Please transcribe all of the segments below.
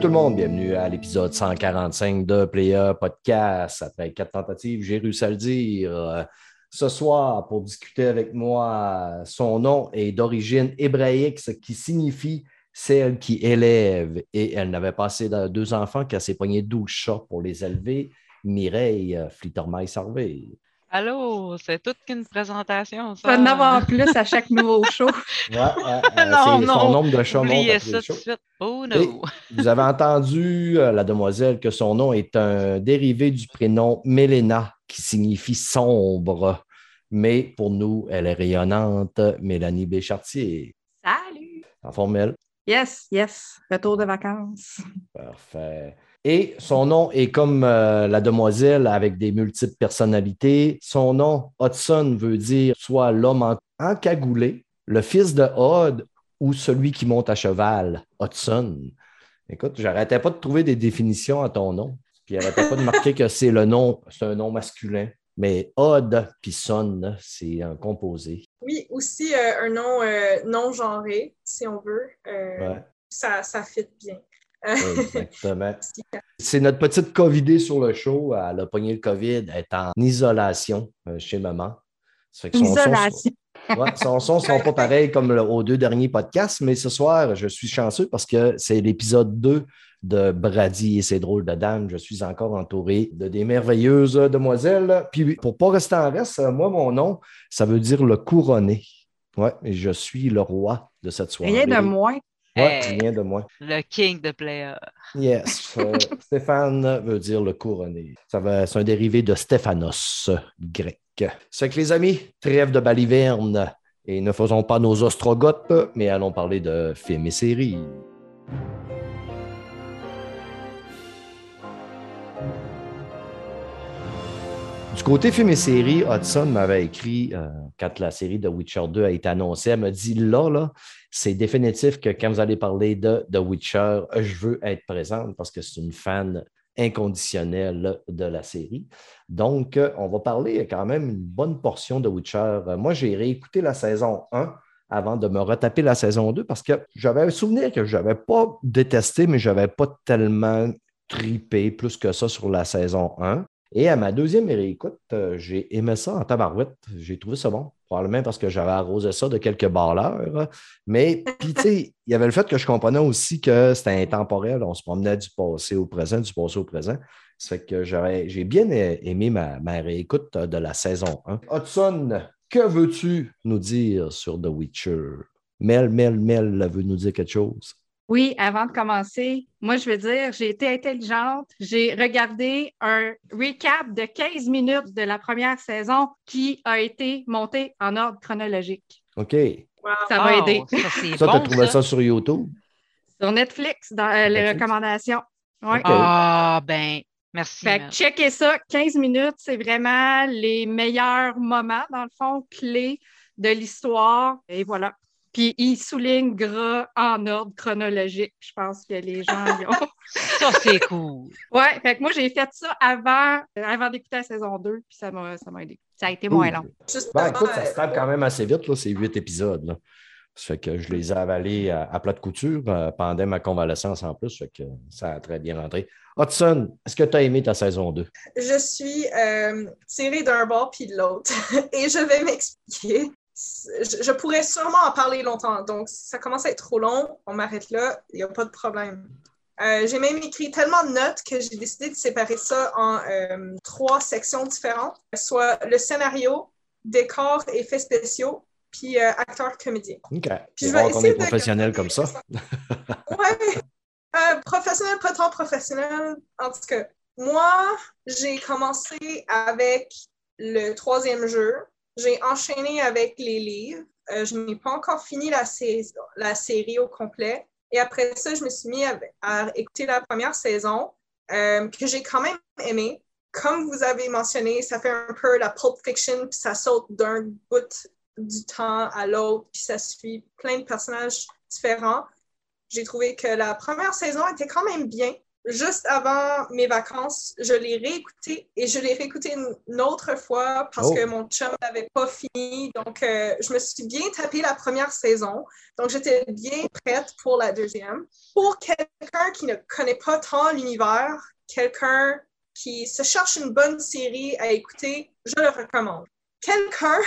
Salut tout le monde, bienvenue à l'épisode 145 de Player Podcast. Après quatre tentatives, j'ai réussi à le dire. Euh, Ce soir, pour discuter avec moi, son nom est d'origine hébraïque, ce qui signifie celle qui élève. Et elle n'avait pas assez de deux enfants s'est poignée 12 chats pour les élever. Mireille Flittermaille-Sarvé. Allô, c'est toute qu'une présentation, ça. Pas en avoir plus à chaque nouveau show. Ouais, euh, euh, Non, c'est non, son nombre de chats monte Oubliez après ça tout de suite. Oh no. vous avez entendu, euh, la demoiselle, que son nom est un dérivé du prénom Mélena, qui signifie sombre. Mais pour nous, elle est rayonnante, Mélanie Béchartier. Salut! En formelle. Yes, yes. Retour de vacances. Parfait. Et son nom est comme euh, la demoiselle avec des multiples personnalités. Son nom, Hudson, veut dire soit l'homme en- encagoulé, le fils de Hod ou celui qui monte à cheval, Hudson. Écoute, j'arrêtais pas de trouver des définitions à ton nom. Puis j'arrêtais pas de marquer que c'est le nom, c'est un nom masculin. Mais Hod puis Son, c'est un composé. Oui, aussi euh, un nom euh, non genré, si on veut. Ouais, ça, ça fit bien. Exactement. C'est notre petite COVIDée sur le show. Elle a pogné le COVID. Elle est en isolation euh, chez maman. Ça fait que son son- Isolation. Ouais, son son ne sont pas pareils comme le- aux deux derniers podcasts, mais ce soir, je suis chanceux parce que c'est l'épisode 2 de Brady et ses drôles de dames. Je suis encore entouré de des merveilleuses demoiselles. Puis pour pas rester en reste, euh, moi, mon nom, ça veut dire le couronné. Et je suis le roi de cette soirée. Rien de moins. Ouais, Hey. rien de moins. Le king de player. Yes. euh, Stéphane veut dire le couronné. Ça va, c'est un dérivé de Stéphanos grec. C'est que les amis, trêve de baliverne. Et ne faisons pas nos ostrogoths, mais allons parler de films et séries. Du côté films et séries, Hudson m'avait écrit, euh, quand la série de Witcher 2 a été annoncée, elle m'a dit là, là, c'est définitif que quand vous allez parler de The Witcher, je veux être présente parce que c'est une fan inconditionnelle de la série. Donc, euh, on va parler quand même une bonne portion de Witcher. Euh, Moi, j'ai réécouté la saison 1 avant de me retaper la saison 2 parce que j'avais un souvenir que je n'avais pas détesté, mais je n'avais pas tellement tripé plus que ça sur la saison 1. Et à ma deuxième réécoute, euh, j'ai aimé ça en tabarouette. J'ai trouvé ça bon. Probablement parce que j'avais arrosé ça de quelques balleurs. Mais, puis, tu sais, il y avait le fait que je comprenais aussi que c'était intemporel. On se promenait du passé au présent, du passé au présent. Ça fait que j'ai bien aimé ma, ma réécoute de la saison 1. Hudson, que veux-tu nous dire sur The Witcher? Mel, Mel, Mel veut nous dire quelque chose? Oui, avant de commencer, moi, je veux dire, j'ai été intelligente. J'ai regardé un recap de 15 minutes de la première saison qui a été monté en ordre chronologique. OK. Wow. Ça m'a Wow, aidé. Ça, tu as trouvé ça. ça sur YouTube? Sur Netflix, dans euh, les Netflix. recommandations. Ah, ben, merci. Fait que checkez ça, 15 minutes, c'est vraiment les meilleurs moments, dans le fond, clés de l'histoire. Et voilà. Puis il souligne gras en ordre chronologique. Je pense que les gens y ont. Ça, c'est cool. Ouais, fait que moi, j'ai fait ça avant, euh, avant d'écouter la saison 2, puis ça m'a ça m'a aidé. Ça a été moins long. Ben, écoute, ça se euh, tape quand même assez vite, là, ces huit épisodes. Là. Ça fait que je les ai avalés à, à plat de couture euh, pendant ma convalescence en plus. Ça fait que ça a très bien rentré. Hudson, est-ce que tu as aimé ta saison 2? je suis euh, tirée d'un bord puis de l'autre. Et je vais m'expliquer. Je, je pourrais sûrement en parler longtemps. Donc, si ça commence à être trop long, on m'arrête là. Il n'y a pas de problème. Euh, j'ai même écrit tellement de notes que j'ai décidé de séparer ça en euh, trois sections différentes, soit le scénario, décor, effets spéciaux, puis euh, acteurs comédiens. OK. Puis je vais rare qu'on est professionnel comme ça. Ouais. Professionnel, pas tant professionnel. En tout cas, moi, j'ai commencé avec le troisième jeu. J'ai enchaîné avec les livres. euh, je n'ai pas encore fini la, série au complet. Et après ça, je me suis mis à, écouter la première saison, euh, que j'ai quand même aimé. Comme vous avez mentionné, ça fait un peu la Pulp Fiction, puis ça saute d'un bout du temps à l'autre, puis ça suit plein de personnages différents. J'ai trouvé que la première saison était quand même bien. Juste avant mes vacances, je l'ai réécouté et je l'ai réécouté une, autre fois parce Oh. que mon chum n'avait pas fini. Donc, euh, je me suis bien tapé la première saison. Donc, j'étais bien prête pour la deuxième. Pour quelqu'un qui ne connaît pas tant l'univers, quelqu'un qui se cherche une bonne série à écouter, je le recommande. Quelqu'un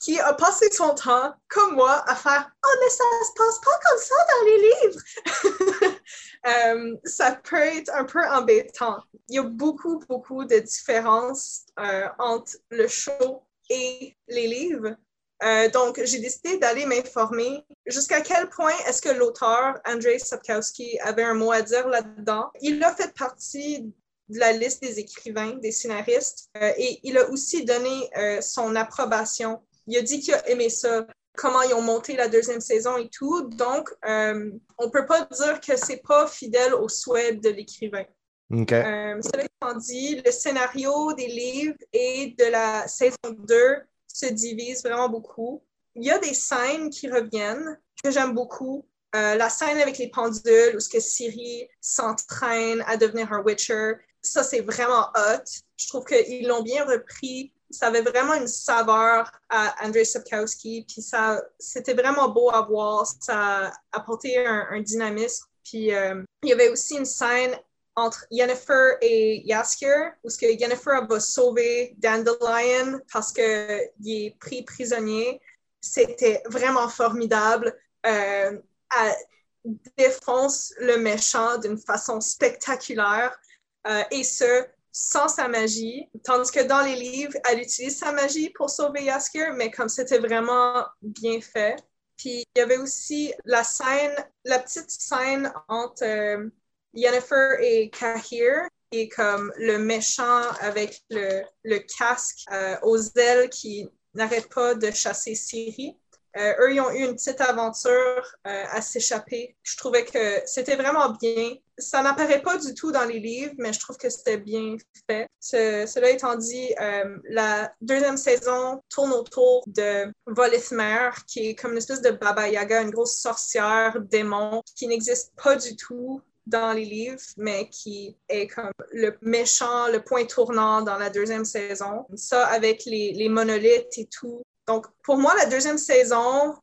qui a passé son temps, comme moi, à faire Oh, mais ça se passe pas comme ça dans les livres. Euh, ça peut être un peu embêtant. Il y a beaucoup, beaucoup de différences euh, entre le show et les livres. Euh, donc, j'ai décidé d'aller m'informer jusqu'à quel point est-ce que l'auteur, Andrzej Sapkowski, avait un mot à dire là-dedans. Il a fait partie de la liste des écrivains, des scénaristes, et il a aussi donné son approbation. Il a dit qu'il a aimé ça, comment ils ont monté la deuxième saison et tout. Donc, euh, on peut pas dire que c'est pas fidèle au souhait de l'écrivain. OK. Euh, cela étant dit, le scénario des livres et de la saison 2 se divise vraiment beaucoup. Il y a des scènes qui reviennent que j'aime beaucoup. Euh, la scène avec les pendules où ce que Siri s'entraîne à devenir un Witcher, ça c'est vraiment hot. Je trouve qu'ils l'ont bien repris. Ça avait vraiment une saveur à Andrzej Sapkowski, puis ça, c'était vraiment beau à voir. Ça apportait un, un dynamisme. Puis euh, il y avait aussi une scène entre Yennefer et Yasker, où ce que Yennefer va sauver Dandelion parce qu'il est pris prisonnier. C'était vraiment formidable. Euh, elle défonce le méchant d'une façon spectaculaire euh, et ce, sans sa magie. Tandis que dans les livres, elle utilise sa magie pour sauver Yasker, mais comme c'était vraiment bien fait. Puis il y avait aussi la scène, la petite scène entre euh, Yennefer et Kahir, qui comme le méchant avec le, le casque euh, aux ailes qui n'arrête pas de chasser Ciri. Euh, eux, ils ont eu une petite aventure euh, à s'échapper. Je trouvais que c'était vraiment bien. Ça n'apparaît pas du tout dans les livres, mais je trouve que c'était bien fait. Ce- cela étant dit, euh, la deuxième saison tourne autour de Volithmer, qui est comme une espèce de Baba Yaga, une grosse sorcière, démon, qui n'existe pas du tout dans les livres, mais qui est comme le méchant, le point tournant dans la deuxième saison. Ça, avec les, les monolithes et tout. Donc, pour moi, la deuxième saison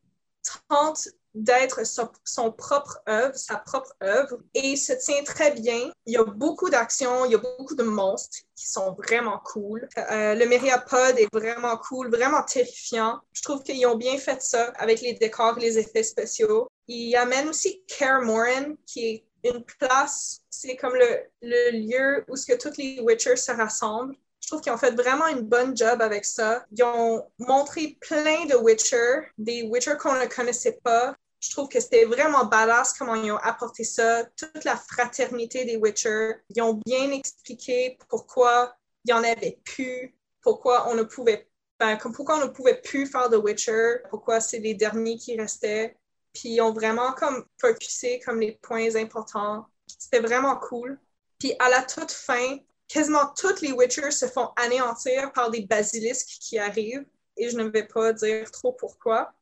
tente d'être son, propre œuvre, sa propre œuvre, et se tient très bien. Il y a beaucoup d'actions, il y a beaucoup de monstres qui sont vraiment cool. Euh, le Myriapod est vraiment cool, vraiment terrifiant. Je trouve qu'ils ont bien fait ça avec les décors, les effets spéciaux. Il amène aussi Kaer Morhen, qui est une place, c'est comme le, le lieu où ce que tous les Witchers se rassemblent. Je trouve qu'ils ont fait vraiment une bonne job avec ça. Ils ont montré plein de Witcher, des Witcher qu'on ne connaissait pas. Je trouve que c'était vraiment badass comment ils ont apporté ça, toute la fraternité des Witcher. Ils ont bien expliqué pourquoi il y en avait plus, pourquoi on ne pouvait ben, pourquoi on ne pouvait plus faire de Witcher, pourquoi c'est les derniers qui restaient. Puis ils ont vraiment comme focusé comme les points importants. C'était vraiment cool. Puis à la toute fin, quasiment tous les Witchers se font anéantir par des basilisques qui arrivent. Et je ne vais pas dire trop pourquoi.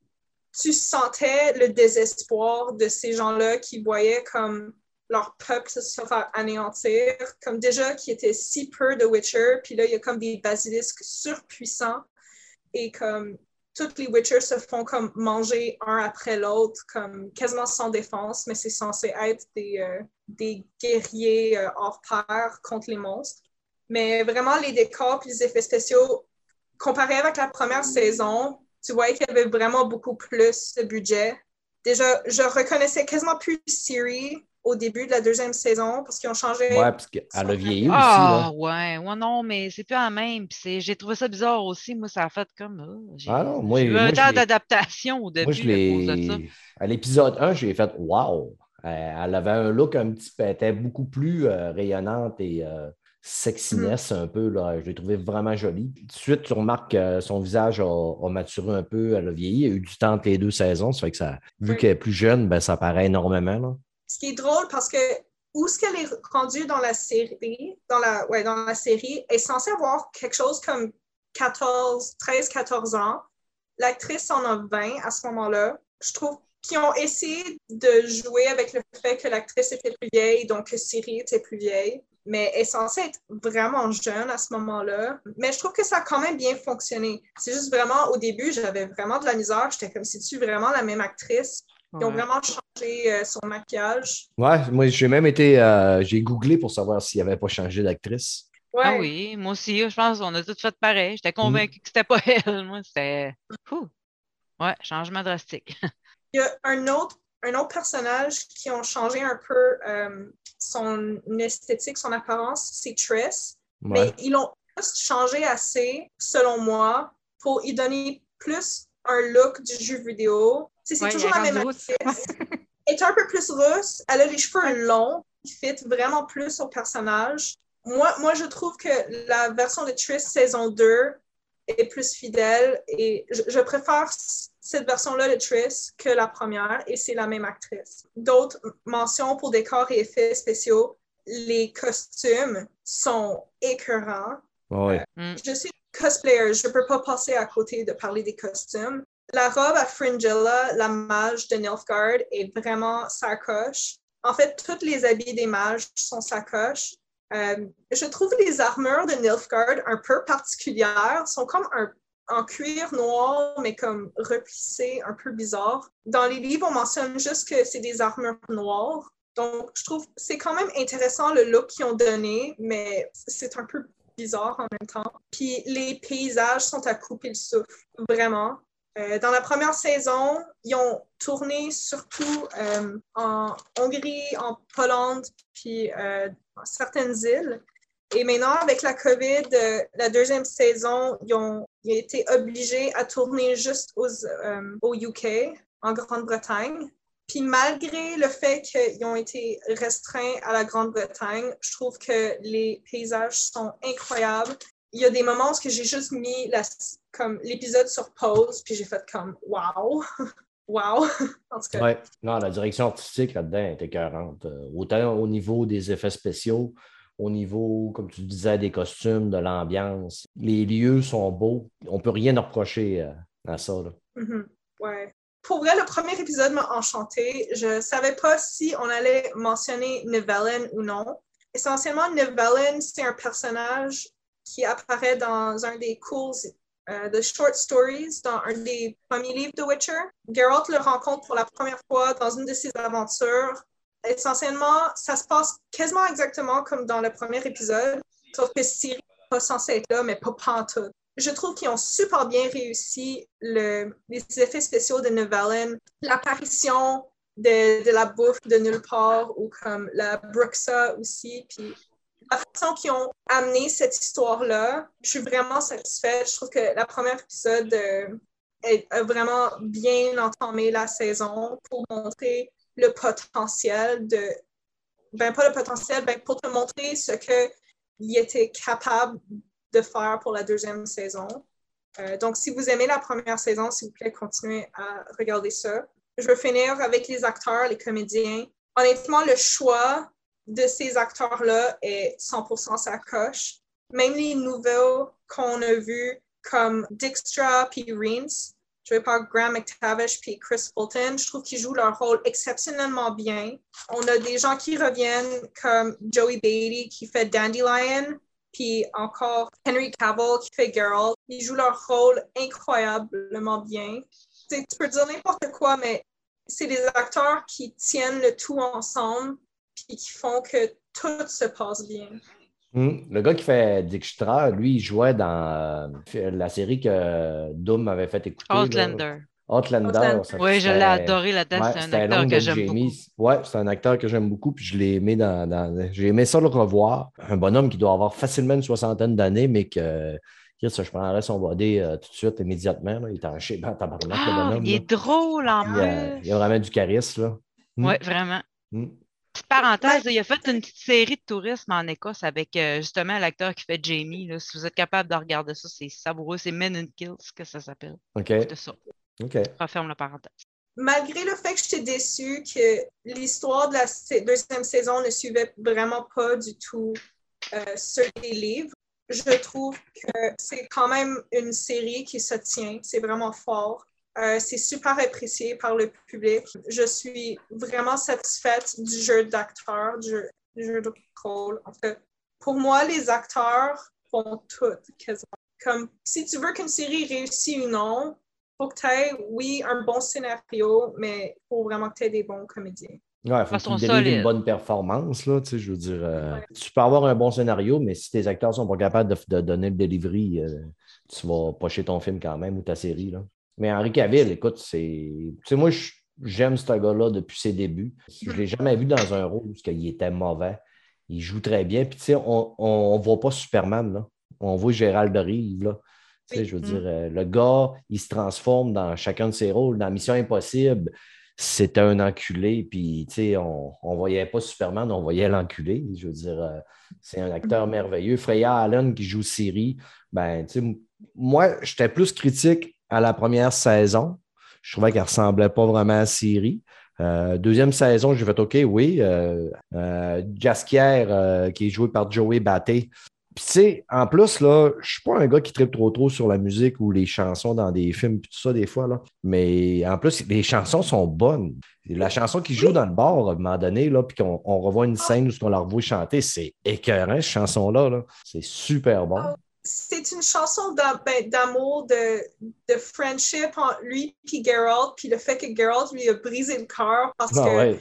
Tu sentais le désespoir de ces gens-là qui voyaient comme leur peuple se faire anéantir, comme déjà qui était si peu de Witcher, puis là, il y a comme des basilisques surpuissants et comme tous les Witchers se font comme manger un après l'autre, comme quasiment sans défense, mais c'est censé être des, euh, guerriers euh, hors pair contre les monstres. Mais vraiment, les décors et les effets spéciaux, comparé avec la première saison, tu voyais qu'il y avait vraiment beaucoup plus de budget. Déjà, je reconnaissais quasiment plus Siri au début de la deuxième saison parce qu'ils ont changé. Ouais, parce qu'elle a vieilli aussi. Ah, là. ouais, ouais, non, mais c'est plus la même. J'ai trouvé ça bizarre aussi. Moi, ça a fait comme. ah, j'ai Ah non, moi, j'ai eu moi, un temps d'adaptation au début Moi, je à cause de ça. l'ai. À l'épisode 1, j'ai fait Wow! Euh, Elle avait un look un petit peu. Elle était beaucoup plus euh, rayonnante et euh, sexiness un peu. Là. Je l'ai trouvé vraiment jolie. Tout de suite, tu remarques que son visage a, a maturé un peu, elle a vieilli. Il y a eu du temps entre les deux saisons. Ça fait que ça, vu Oui. qu'elle est plus jeune, ben, ça paraît énormément. Là. Ce qui est drôle parce que où est-ce qu'elle est rendue dans la série, dans la, ouais, dans la série, est censée avoir quelque chose comme 14, 13, 14 ans. L'actrice en a 20 à ce moment-là. Je trouve qu'ils ont essayé de jouer avec le fait que l'actrice était plus vieille, donc que Siri était plus vieille. Mais elle est censée être vraiment jeune à ce moment-là. Mais je trouve que ça a quand même bien fonctionné. C'est juste vraiment, au début, j'avais vraiment de la misère. J'étais comme, c'est-tu vraiment la même actrice? Ils ont Ouais. vraiment changé euh, son maquillage. Ouais, moi, j'ai même été. euh, j'ai googlé pour savoir s'il n'avait pas changé d'actrice. Ouais. Ah oui, moi aussi, je pense qu'on a tout fait pareil. Mm. J'étais convaincue que c'était pas elle. Moi, c'était. Ouais, changement drastique. Il y a un autre, un autre personnage qui ont changé un peu euh, son esthétique, son apparence, c'est Triss. Ouais. Mais ils l'ont juste changé assez, selon moi, pour y donner plus un look du jeu vidéo. C'est Ouais, toujours la même actrice. Elle est un peu plus rousse. Elle a les cheveux longs qui fit vraiment plus au personnage. Moi, moi, je trouve que la version de Triss saison 2 est plus fidèle et je, je préfère cette version-là de Triss que la première et c'est la même actrice. D'autres mentions pour décors et effets spéciaux. Les costumes sont écœurants. Ouais. Je suis cosplayer, je ne peux pas passer à côté de parler des costumes. La robe à Fringilla, la mage de Nilfgaard, est vraiment sacoche. En fait, tous les habits des mages sont sacoches. Euh, je trouve les armures de Nilfgaard un peu particulières, sont comme en cuir noir, mais comme replissées, un peu bizarre. Dans les livres, on mentionne juste que c'est des armures noires. Donc, je trouve c'est quand même intéressant le look qu'ils ont donné, mais c'est un peu bizarre en même temps. Puis les paysages sont à couper le souffle, vraiment. Euh, dans la première saison, ils ont tourné surtout euh, en Hongrie, en Pologne, puis euh, dans certaines îles. Et maintenant, avec la COVID, euh, la deuxième saison, ils ont, été obligés à tourner juste aux, au UK, en Grande-Bretagne. Puis malgré le fait qu'ils ont été restreints à la Grande-Bretagne, je trouve que les paysages sont incroyables. Il y a des moments où j'ai juste mis la- comme l'épisode sur pause, puis j'ai fait comme wow, wow. en tout cas, Ouais. Non, la direction artistique là-dedans est écœurante. Euh, autant au niveau des effets spéciaux, au niveau, comme tu disais, des costumes, de l'ambiance. Les lieux sont beaux. On ne peut rien reprocher euh, à ça. là. Mhm. Ouais. Pour vrai, le premier épisode m'a enchanté. Je savais pas si on allait mentionner Nivellen ou non. Essentiellement, Nivellen, c'est un personnage qui apparaît dans un des cours euh, de short stories, dans un des premiers livres de Witcher. Geralt le rencontre pour la première fois dans une de ses aventures. Essentiellement, ça se passe quasiment exactement comme dans le premier épisode, sauf que Ciri n'est pas censée être là, mais pas pantoute je trouve qu'ils ont super bien réussi le, les effets spéciaux de Novellen, l'apparition de, la bouffe de nulle part ou comme la Bruxa aussi, la façon qu'ils ont amené cette histoire-là, je suis vraiment satisfaite. Je trouve que la première épisode euh, a vraiment bien entamé la saison pour montrer le potentiel de, ben pas le potentiel, ben pour te montrer ce qu'il était capable de faire pour la deuxième saison. Euh, donc, si vous aimez la première saison, s'il vous plaît, continuez à regarder ça. Je veux finir avec les acteurs, les comédiens. Honnêtement, le choix de ces acteurs-là est 100% sa coche. Même les nouveaux qu'on a vus, comme Dijkstra puis Reens, joués par Graham McTavish puis Chris Fulton, je trouve qu'ils jouent leur rôle exceptionnellement bien. On a des gens qui reviennent comme Joey Beatty qui fait Dandelion, puis encore Henry Cavill qui fait Geralt. Ils jouent leur rôle incroyablement bien. Tu peux dire n'importe quoi, mais c'est des acteurs qui tiennent le tout ensemble puis qui font que tout se passe bien. Hum, Le gars qui fait Dijkstra, lui, il jouait dans euh, la série que Doom avait fait écouter. là. Outlander. Outlander. Outlander. ça- Oui, je l'ai adoré là-dedans. Ouais, c'est un acteur que j'aime beaucoup. Ouais, c'est un acteur que j'aime beaucoup, puis je l'ai aimé dans, dans- J'ai aimé ça le revoir. Un bonhomme qui doit avoir facilement une soixantaine d'années, mais que. Chris, je prendrais son body euh, tout de suite, immédiatement. là. Il est en le Ah, bonhomme. il là. est drôle en Il, a, plus. il a vraiment du charisme. Là. Mm. Oui, vraiment. Mm. Petite parenthèse, il a fait une petite série de tourisme en Écosse avec euh, justement l'acteur qui fait Jamie. Là. Si vous êtes capable de regarder ça, c'est savoureux. C'est Men in Kills que ça s'appelle. OK. C'est ça. OK. Referme la parenthèse. malgré le fait que j'étais déçue que l'histoire de la deuxième saison ne suivait vraiment pas du tout euh, sur les livres, je trouve que c'est quand même une série qui se tient. C'est vraiment fort. Euh, c'est super apprécié par le public. Je suis vraiment satisfaite du jeu d'acteur, du jeu, du jeu de rôle. En fait, pour moi, les acteurs font tout quasiment. Comme si tu veux qu'une série réussisse ou non, faut que tu aies, oui, un bon scénario, mais il faut vraiment que tu aies des bons comédiens. Ouais, faut Façon qu'ils délivrent une bonne performance, là, tu sais, je veux dire. euh, Ouais. Tu peux avoir un bon scénario, mais si tes acteurs sont pas capables de, de donner le delivery, euh, tu vas pocher ton film quand même ou ta série, là. Mais Henri Cavill, écoute, c'est... Tu sais, moi, j'aime ce gars-là depuis ses débuts. Je l'ai jamais vu dans un rôle parce qu'il était mauvais. Il joue très bien. Puis, tu sais, on ne voit pas Superman, là. On voit Gérald de Rive, là. Tu sais, je veux Mm. dire, euh, le gars, il se transforme dans chacun de ses rôles. Dans Mission Impossible, c'était un enculé, puis tu sais, on ne voyait pas Superman, on voyait l'enculé. Je veux dire, euh, c'est un acteur merveilleux. Freya Allen qui joue Siri, ben, tu sais, moi, j'étais plus critique à la première saison. Je trouvais qu'elle ressemblait pas vraiment à Siri. Euh, deuxième saison, j'ai fait OK, oui. Euh, euh, Jaskier, euh, qui est joué par Joey Batté. Puis, tu en plus, là, je suis pas un gars qui tripe trop trop sur la musique ou les chansons dans des films, tout ça, des fois. Mais en plus, les chansons sont bonnes. La chanson qui joue dans le bar, à un moment donné, puis qu'on on revoit une scène où on la revoit chanter, c'est écœurant, cette chanson-là. Là. C'est super bon. C'est une chanson ben, d'amour, de, de friendship entre lui et Geralt, puis le fait que Geralt lui a brisé le cœur parce Ah que ouais.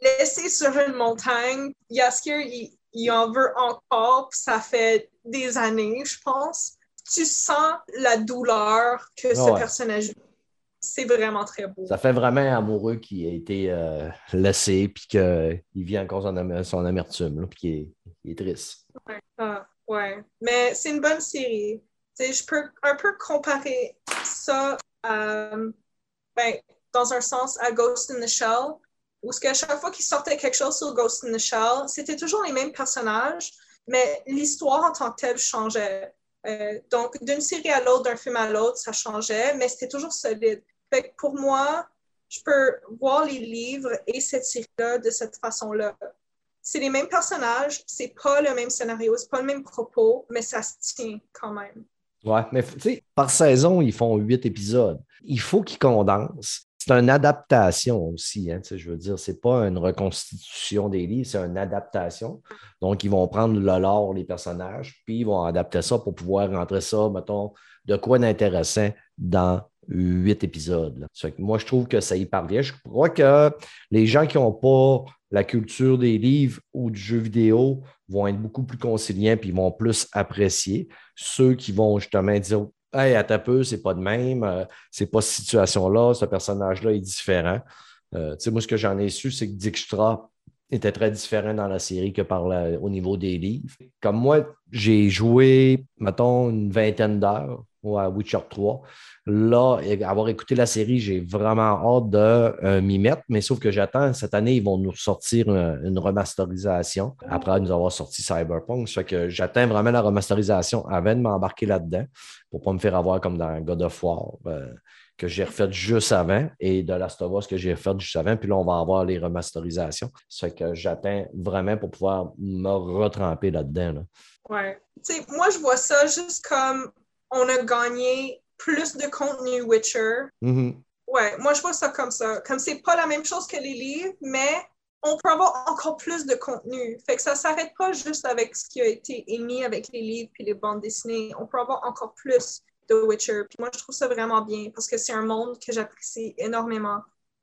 laissé sur une montagne, Yaskier, il, il en veut encore, puis ça fait des années, je pense. Tu sens la douleur que ce Ah ouais. personnage vit. C'est vraiment très beau. Ça fait vraiment un amoureux qui a été euh, laissé, puis qu'il vit encore son, son amertume, puis qu'il est, triste. Ah, ouais. Mais c'est une bonne série. Je peux un peu comparer ça à, ben, dans un sens à Ghost in the Shell, où qu'à chaque fois qu'il sortait quelque chose sur Ghost in the Shell, c'était toujours les mêmes personnages, mais l'histoire en tant que telle changeait. Euh, donc, d'une série à l'autre, d'un film à l'autre, ça changeait, mais c'était toujours solide. Fait pour moi, je peux voir les livres et cette série-là de cette façon-là c'est les mêmes personnages, c'est pas le même scénario, c'est pas le même propos, mais ça se tient quand même. Ouais, mais tu sais, par saison, ils font huit épisodes. Il faut qu'ils condensent. C'est une adaptation aussi, hein, je veux dire, c'est pas une reconstitution des livres, c'est une adaptation. Donc, ils vont prendre le lore, les personnages, puis ils vont adapter ça pour pouvoir rentrer ça, mettons, de quoi d'intéressant dans huit épisodes. moi, je trouve que ça y parvient. Je crois que les gens qui n'ont pas la culture des livres ou du jeu vidéo vont être beaucoup plus conciliants puis ils vont plus apprécier. Ceux qui vont justement dire Hey, à ta peu, c'est pas de même, euh, c'est pas cette situation-là, ce personnage-là est différent. Euh, moi, ce que j'en ai su, c'est que Dijkstra était très différent dans la série que par au niveau des livres. Comme moi, j'ai joué, mettons, une vingtaine d'heures à Witcher 3. Là, avoir écouté la série, j'ai vraiment hâte de euh, m'y mettre, mais sauf que j'attends, cette année, ils vont nous sortir euh, une remasterisation après nous avoir sorti Cyberpunk. Ça fait que j'attends vraiment la remasterisation avant de m'embarquer là-dedans pour ne pas me faire avoir comme dans God of War. euh, que j'ai refait juste avant et de Last of Us que j'ai refait juste avant. Puis là, on va avoir les remasterisations. Ça fait que j'attends vraiment pour pouvoir me retremper là-dedans. là. Ouais. Tu sais, moi, je vois ça juste comme on a gagné plus de contenu Witcher. Mhm. Ouais, moi, je vois ça comme ça. Comme c'est pas la même chose que les livres, mais on peut avoir encore plus de contenu. Fait que ça s'arrête pas juste avec ce qui a été émis avec les livres puis les bandes dessinées. On peut avoir encore plus de Witcher. Puis moi, je trouve ça vraiment bien parce que c'est un monde que j'apprécie énormément.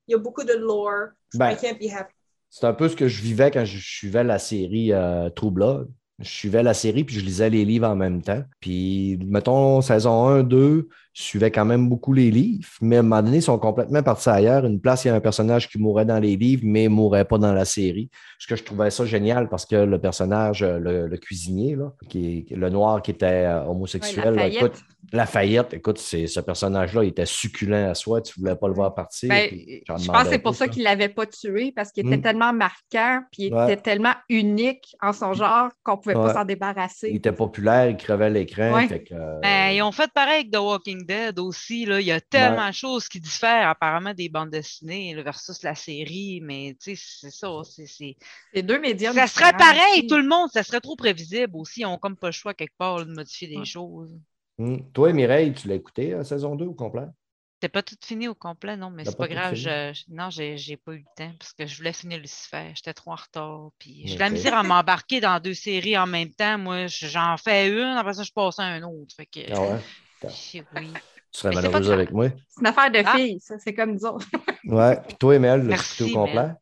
Il y a beaucoup de lore. Ben, I can't be happy. C'est un peu ce que je vivais quand je suivais la série euh, True Blood. Je suivais la série puis je lisais les livres en même temps. Puis, mettons, saison 1, 2, suivais quand même beaucoup les livres, mais à un moment donné, ils sont complètement partis ailleurs. Une place, il y a un personnage qui mourrait dans les livres, mais ne mourrait pas dans la série. Ce que je trouvais ça génial parce que le personnage, euh, le, cuisinier, là, qui est, le noir qui était euh, homosexuel, Ouais, écoute, Lafayette, écoute, c'est, ce personnage-là, il était succulent à soi, tu ne voulais pas le voir partir. Ben, puis je pense que c'est pour ça qu'il ne l'avait pas tué, parce qu'il était Mm. tellement marquant, puis il Ouais. était tellement unique en son genre qu'on ne pouvait Ouais. pas s'en Il débarrasser. était populaire, il crevait l'écran. Ouais. fait que, euh, Ben, ils ont fait pareil avec The Walking Dead aussi. Là. Il y a tellement de choses qui diffèrent apparemment des bandes dessinées là, versus la série, mais tu sais, c'est ça. c'est- deux médias. Ça serait pareil, aussi. tout le monde, ça serait trop prévisible aussi. Ils n'ont comme pas le choix quelque part là, de modifier des Ouais. choses. hum. Toi, Mireille, tu l'as écouté, la saison 2 au complet? C'était pas tout fini au complet, non, mais c'est pas pas grave. je- je- non, j'ai j'ai pas eu le temps parce que je voulais finir Lucifer. J'étais trop en retard. Puis j'ai de la misère à m'embarquer dans deux séries en même temps. Moi, j'en fais une, après ça, je passe à un autre. Fait que, Ah ouais? Tu serais malheureuse avec moi. C'est une affaire de Ah. filles, ça. C'est comme nous autres. Ouais. Puis toi, Emel, l'as-tu Merci, écouté au complet? Mel.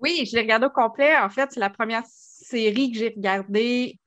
Oui, je l'ai regardé au complet. En fait, c'est la première série que j'ai regardée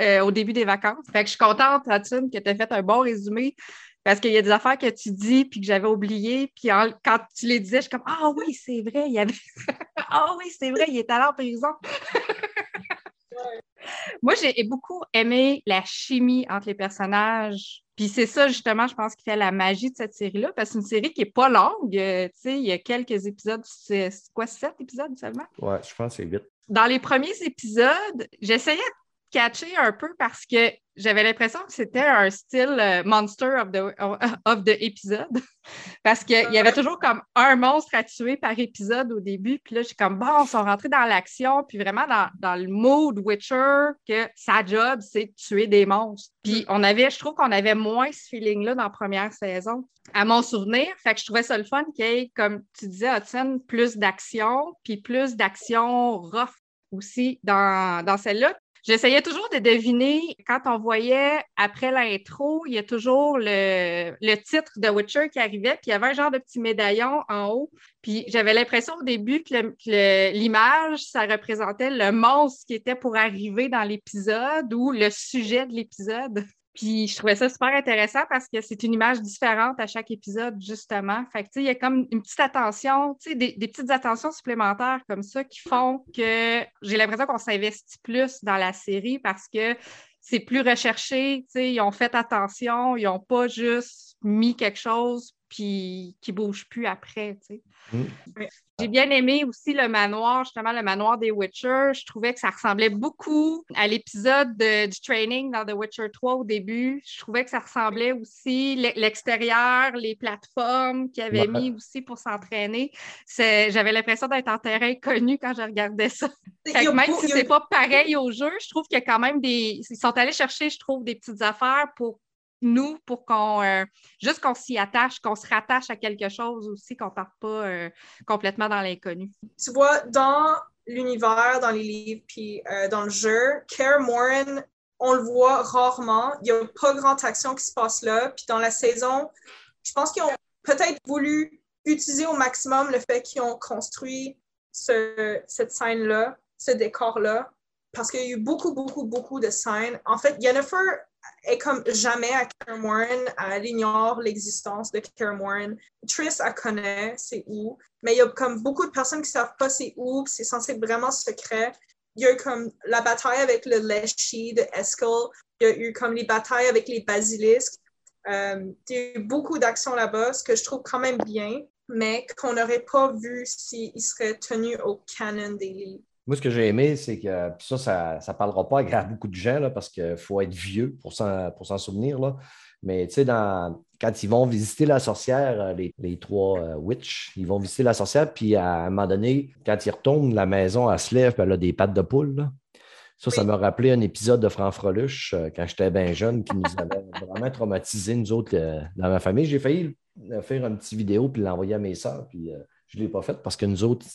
euh, au début des vacances. Fait que je suis contente, Hudson, que tu as fait un bon résumé parce qu'il y a des affaires que tu dis puis que j'avais oubliées. Puis en- quand tu les disais, je suis comme Ah oui, c'est vrai, il y avait. Ah oui, c'est vrai, il est allé en prison. Moi, j'ai beaucoup aimé la chimie entre les personnages. Puis c'est ça, justement, je pense, qui fait la magie de cette série-là, parce que c'est une série qui n'est pas longue. euh, tu sais, il y a quelques épisodes, c'est quoi, sept épisodes seulement? Ouais, je pense que c'est vite. Dans les premiers épisodes, j'essayais de catcher un peu parce que j'avais l'impression que c'était un style euh, Monster of the, of the épisode. Parce qu'il y avait toujours comme un monstre à tuer par épisode au début. Puis là, j'ai comme, bon, ils sont rentrés dans l'action, puis vraiment dans, dans le mood Witcher, que sa job, c'est de tuer des monstres. Puis on avait, je trouve qu'on avait moins ce feeling-là dans la première saison, à mon souvenir. Fait que je trouvais ça le fun qu'il y ait, comme tu disais, Hudson, plus d'action, puis plus d'action rough aussi dans, dans celle-là. J'essayais toujours de deviner, quand on voyait après l'intro, il y a toujours le, le titre de Witcher qui arrivait, puis il y avait un genre de petit médaillon en haut. Puis j'avais l'impression au début que l'image, ça représentait le monstre qui était pour arriver dans l'épisode ou le sujet de l'épisode. Puis je trouvais ça super intéressant parce que c'est une image différente à chaque épisode, justement. Fait que, tu sais, il y a comme une petite attention, tu sais, des, des petites attentions supplémentaires comme ça qui font que j'ai l'impression qu'on s'investit plus dans la série parce que c'est plus recherché, tu sais, ils ont fait attention, ils n'ont pas juste mis quelque chose puis qui bouge plus après, tu sais. Mm. J'ai bien aimé aussi le manoir, justement, le manoir des Witcher. Je trouvais que ça ressemblait beaucoup à l'épisode de- du training dans The Witcher 3 au début. Je trouvais que ça ressemblait aussi l'e- l'extérieur, les plateformes qu'il avait Ouais. mis aussi pour s'entraîner. J'avais l'impression d'être en terrain connu quand je regardais ça. Que même si c'est pas pareil au jeu, je trouve qu'il y a quand même des. Ils sont allés chercher, je trouve, des petites affaires pour nous, pour qu'on euh, juste qu'on s'y attache, qu'on se rattache à quelque chose aussi, qu'on parte pas euh, complètement dans l'inconnu. tu vois, dans l'univers, dans les livres, puis euh, dans le jeu, Kaer Morhen, on le voit rarement. Il n'y a pas grande action qui se passe là. Puis dans la saison, je pense qu'ils ont peut-être voulu utiliser au maximum le fait qu'ils ont construit ce- cette scène-là, ce décor-là, parce qu'il y a eu beaucoup, beaucoup, beaucoup de scènes. En fait, Yennefer est comme jamais à Kaer Morhen, elle ignore l'existence de Kaer Morhen. Triss, elle connaît, c'est où, mais il y a comme beaucoup de personnes qui savent pas c'est où, c'est censé être vraiment secret. Il y a eu comme la bataille avec le Leshy de Eskel, il y a eu comme les batailles avec les basilisques. Euh, il y a eu beaucoup d'actions là-bas, ce que je trouve quand même bien, mais qu'on n'aurait pas vu s'ils seraient tenus au canon des. Moi, ce que j'ai aimé, c'est que puis ça, ça ne parlera pas à beaucoup de gens là, parce qu'il faut être vieux pour s'en pour s'en souvenir. Là. Mais tu sais, quand ils vont visiter la sorcière, euh, les, les trois euh, witches, ils vont visiter la sorcière, puis à un moment donné, quand ils retournent, la maison, elle se lève, puis elle a des pattes de poule. là. Ça, ça m'a rappelé un épisode de Franc Freluche euh, quand j'étais bien jeune qui nous avait vraiment traumatisé, nous autres, euh, dans ma famille. J'ai failli faire une petite vidéo puis l'envoyer à mes soeurs, puis Je ne l'ai pas fait parce que nous autres,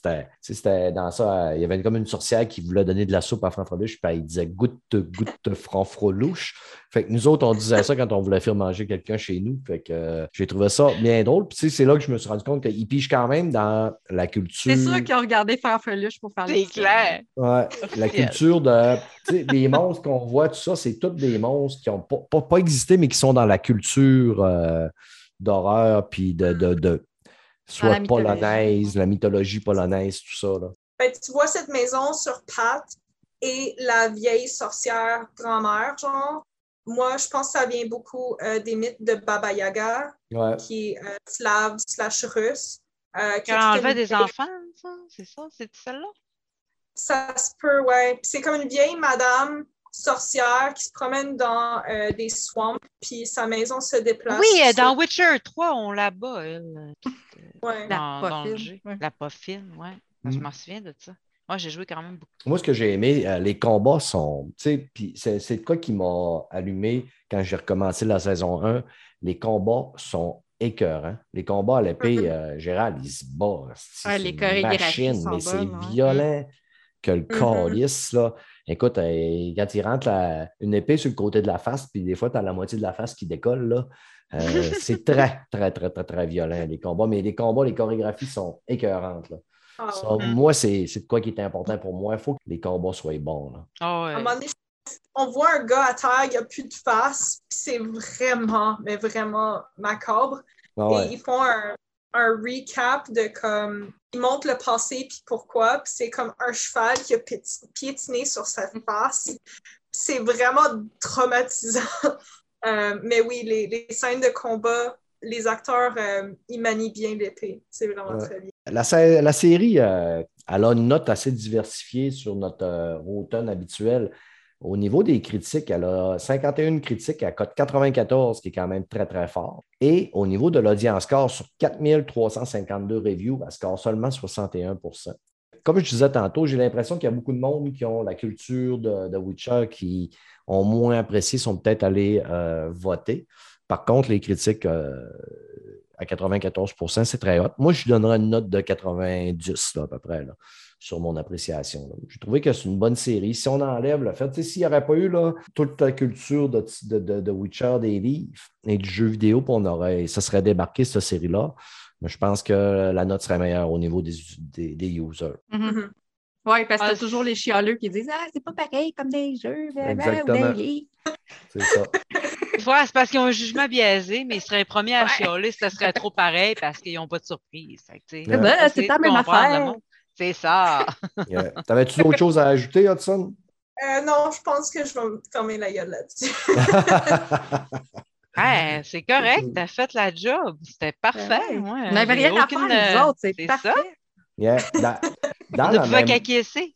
c'était, dans ça. Il y avait comme une sorcière qui voulait donner de la soupe à Franfreluche, puis elle disait goûte, goûte Franfreluche. Fait que nous autres, on disait ça quand on voulait faire manger quelqu'un chez nous. Fait que euh, j'ai trouvé ça bien drôle. Puis c'est là que je me suis rendu compte qu'ils pigent quand même dans la culture. C'est sûr qu'ils ont regardé Farfeluche pour faire C'est clair. Ouais, la culture de. Tu sais, les monstres qu'on voit, tout ça, c'est tous des monstres qui n'ont pas, pas, pas existé, mais qui sont dans la culture euh, d'horreur, puis de, de, de- soit la polonaise, la mythologie polonaise, tout ça. Là. Ben, tu vois cette maison sur pattes et la vieille sorcière grand-mère, genre. Moi, je pense que ça vient beaucoup euh, des mythes de Baba Yaga, Ouais. qui est euh, slave slash russe. euh, qui une des enfants, ça? C'est ça? C'est celle-là? Ça se peut, ouais. Puis c'est comme une vieille madame sorcière qui se promène dans euh, des swamps, puis sa maison se déplace. Oui, euh, sur- dans Witcher 3, on la bat, elle. Ouais. La dans, dans le poffine, jeu. ouais. La poffine, ouais. Je Mm. m'en souviens de ça. Moi, j'ai joué quand même beaucoup. Moi, ce que j'ai aimé, euh, les combats sont. Tu sais, puis c'est de quoi qui m'a allumé quand j'ai recommencé la saison 1. Les combats sont écœurants. Les combats à l'épée, Mhm. euh, Gérald, ils se Ouais, les une chorégraphies machine, sont mais c'est violent que le Mhm. calice, là. Écoute, euh, quand il rentre la- une épée sur le côté de la face, puis des fois, tu as la moitié de la face qui décolle, là. euh, c'est très, très, très, très, très violent, les combats. Mais les combats, les chorégraphies sont écœurantes. Là. Ah, ouais. Mhm. Moi, c'est c'est de quoi qui est important pour moi. Il faut que les combats soient bons. là. Ah À un moment donné, on voit un gars à terre, il n'y a plus de face, puis c'est vraiment, mais vraiment macabre. Ah Et ouais. ils font un, un recap de comme. Ils montrent le passé, puis pourquoi. Puis c'est comme un cheval qui a piéti- piétiné sur sa face. C'est vraiment traumatisant. Euh, mais oui, les, les scènes de combat, les acteurs, euh, ils manient bien l'épée. C'est vraiment Ouais. très bien. La, sé- la série, euh, elle a une note assez diversifiée sur notre euh, automne habituel. Au niveau des critiques, elle a 51 critiques, elle cote 94, qui est quand même très, très fort. Et au niveau de l'audience score, sur 4352 reviews, elle score seulement 61% Comme je disais tantôt, j'ai l'impression qu'il y a beaucoup de monde qui ont la culture de, de Witcher, qui ont moins apprécié, sont peut-être allés euh, voter. Par contre, les critiques euh, à 94% c'est très haut. Moi, je lui donnerais une note de 90 là, à peu près sur mon appréciation. J'ai trouvé que c'est une bonne série. Si on enlève le fait, s'il n'y aurait pas eu toute la culture de, de, de- Witcher, des livres et du jeu vidéo, on aurait, ça serait débarqué cette série-là. Mais je pense que la note serait meilleure au niveau des, des, users. Mhm. Oui, parce que Ah, toujours les chialeux qui disent Ah, c'est pas pareil comme des jeux, blablabla, ou Exactement. des livres. C'est ça. Ouais, c'est parce qu'ils ont un jugement biaisé, mais ils seraient les premiers à chialer si ça serait trop pareil parce qu'ils n'ont pas de surprise. Ouais. Ben, c'est la de même affaire. C'est ça. Yeah. T'avais-tu d'autres choses à ajouter, Hudson? Euh, non, je pense que je vais me fermer la gueule là-dessus. Ouais, c'est correct, t'as fait la job. C'était parfait. Ouais. moi. On n'avait rien à aucune, faire, nous euh, autres, c'est c'est parfait. ça. Yeah. Dans, dans On ne la pouvait même- qu'acquiescer.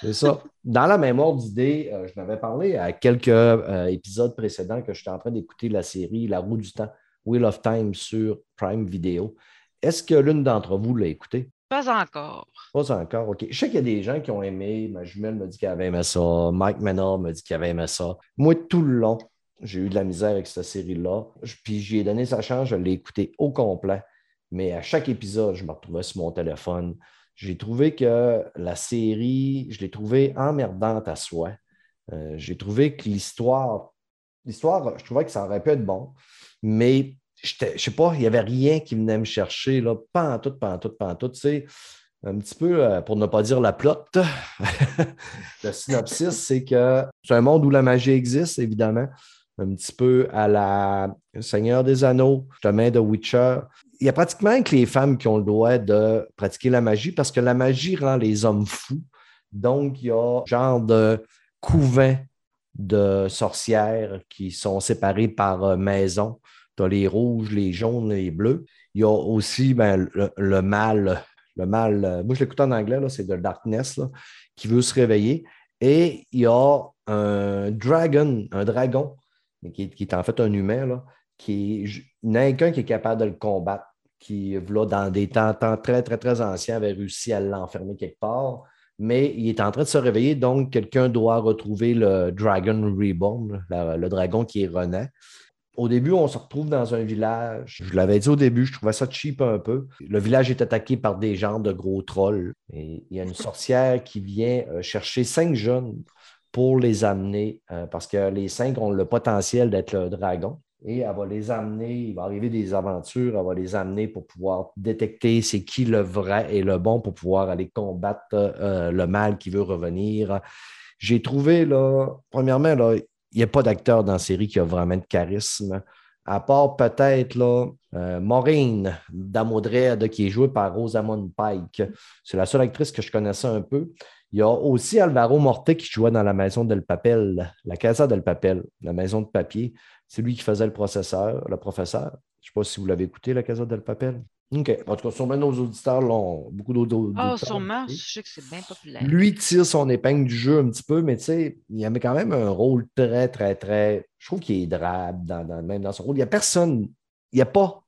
C'est ça. Dans la mémoire d'idée, euh, je n'avais parlé à quelques euh, épisodes précédents que j'étais en train d'écouter la série La roue du temps, Wheel of Time sur Prime Video. Est-ce que l'une d'entre vous l'a écouté? Pas encore. Pas encore, OK. Je sais qu'il y a des gens qui ont aimé. Ma jumelle me dit qu'elle avait aimé ça. Mike Menard me dit qu'il avait aimé ça. Moi, tout le long, j'ai eu de la misère avec cette série-là. Puis j'y ai donné sa chance, je l'ai écouté au complet. Mais à chaque épisode, je me retrouvais sur mon téléphone. J'ai trouvé que la série, je l'ai trouvée emmerdante à soi. Euh, j'ai trouvé que l'histoire, l'histoire, je trouvais que ça aurait pu être bon, mais je sais pas, il n'y avait rien qui venait me chercher, là, pas en tout, pas en tout, pas en tout, sais. Un petit peu, euh, pour ne pas dire la plot, le synopsis, c'est que c'est un monde où la magie existe, évidemment. Un petit peu à la Seigneur des Anneaux, justement de Witcher. Il y a pratiquement que les femmes qui ont le droit de pratiquer la magie parce que la magie rend les hommes fous. Donc, il y a un genre de couvent de sorcières qui sont séparées par euh, maison. Tu as les rouges, les jaunes, les bleus. Il y a aussi ben, le, mal. Le mal, euh, moi je l'écoute en anglais, c'est de Darkness, qui veut se réveiller. Et il y a un dragon, un dragon, mais qui, est- en fait un humain, qui est, qu'un qui est capable de le combattre, qui, dans des temps, très, très, très anciens, avait réussi à l'enfermer quelque part. Mais il est en train de se réveiller, donc quelqu'un doit retrouver le Dragon Reborn, le dragon qui est renaît. Au début, on se retrouve dans un village. Je l'avais dit au début, je trouvais ça cheap un peu. Le village est attaqué par des gens de gros trolls. Et il y a une sorcière qui vient euh, chercher cinq jeunes pour les amener, euh, parce que les cinq ont le potentiel d'être le dragon. Et elle va les amener, il va arriver des aventures, elle va les amener pour pouvoir détecter c'est qui le vrai et le bon pour pouvoir aller combattre euh, le mal qui veut revenir. J'ai trouvé, là, premièrement, là, il n'y a pas d'acteur dans la série qui a vraiment de charisme, à part peut-être euh, Maureen Damodred, qui est jouée par Rosamund Pike. C'est la seule actrice que je connaissais un peu. Il y a aussi Alvaro Morte qui jouait dans la maison del Papel, la Casa del Papel, la maison de papier. C'est lui qui faisait le processeur, le professeur. Je ne sais pas si vous l'avez écouté, la Casa del Papel. OK. En tout cas, sûrement nos auditeurs l'ont. Beaucoup d'autres. Ah, sûrement. Je sais que c'est bien populaire. Lui tire son épingle du jeu un petit peu, mais tu sais, il avait quand même un rôle très, très, très. Je trouve qu'il est drabe, dans, même dans son rôle. Il n'y a personne. Il n'y a pas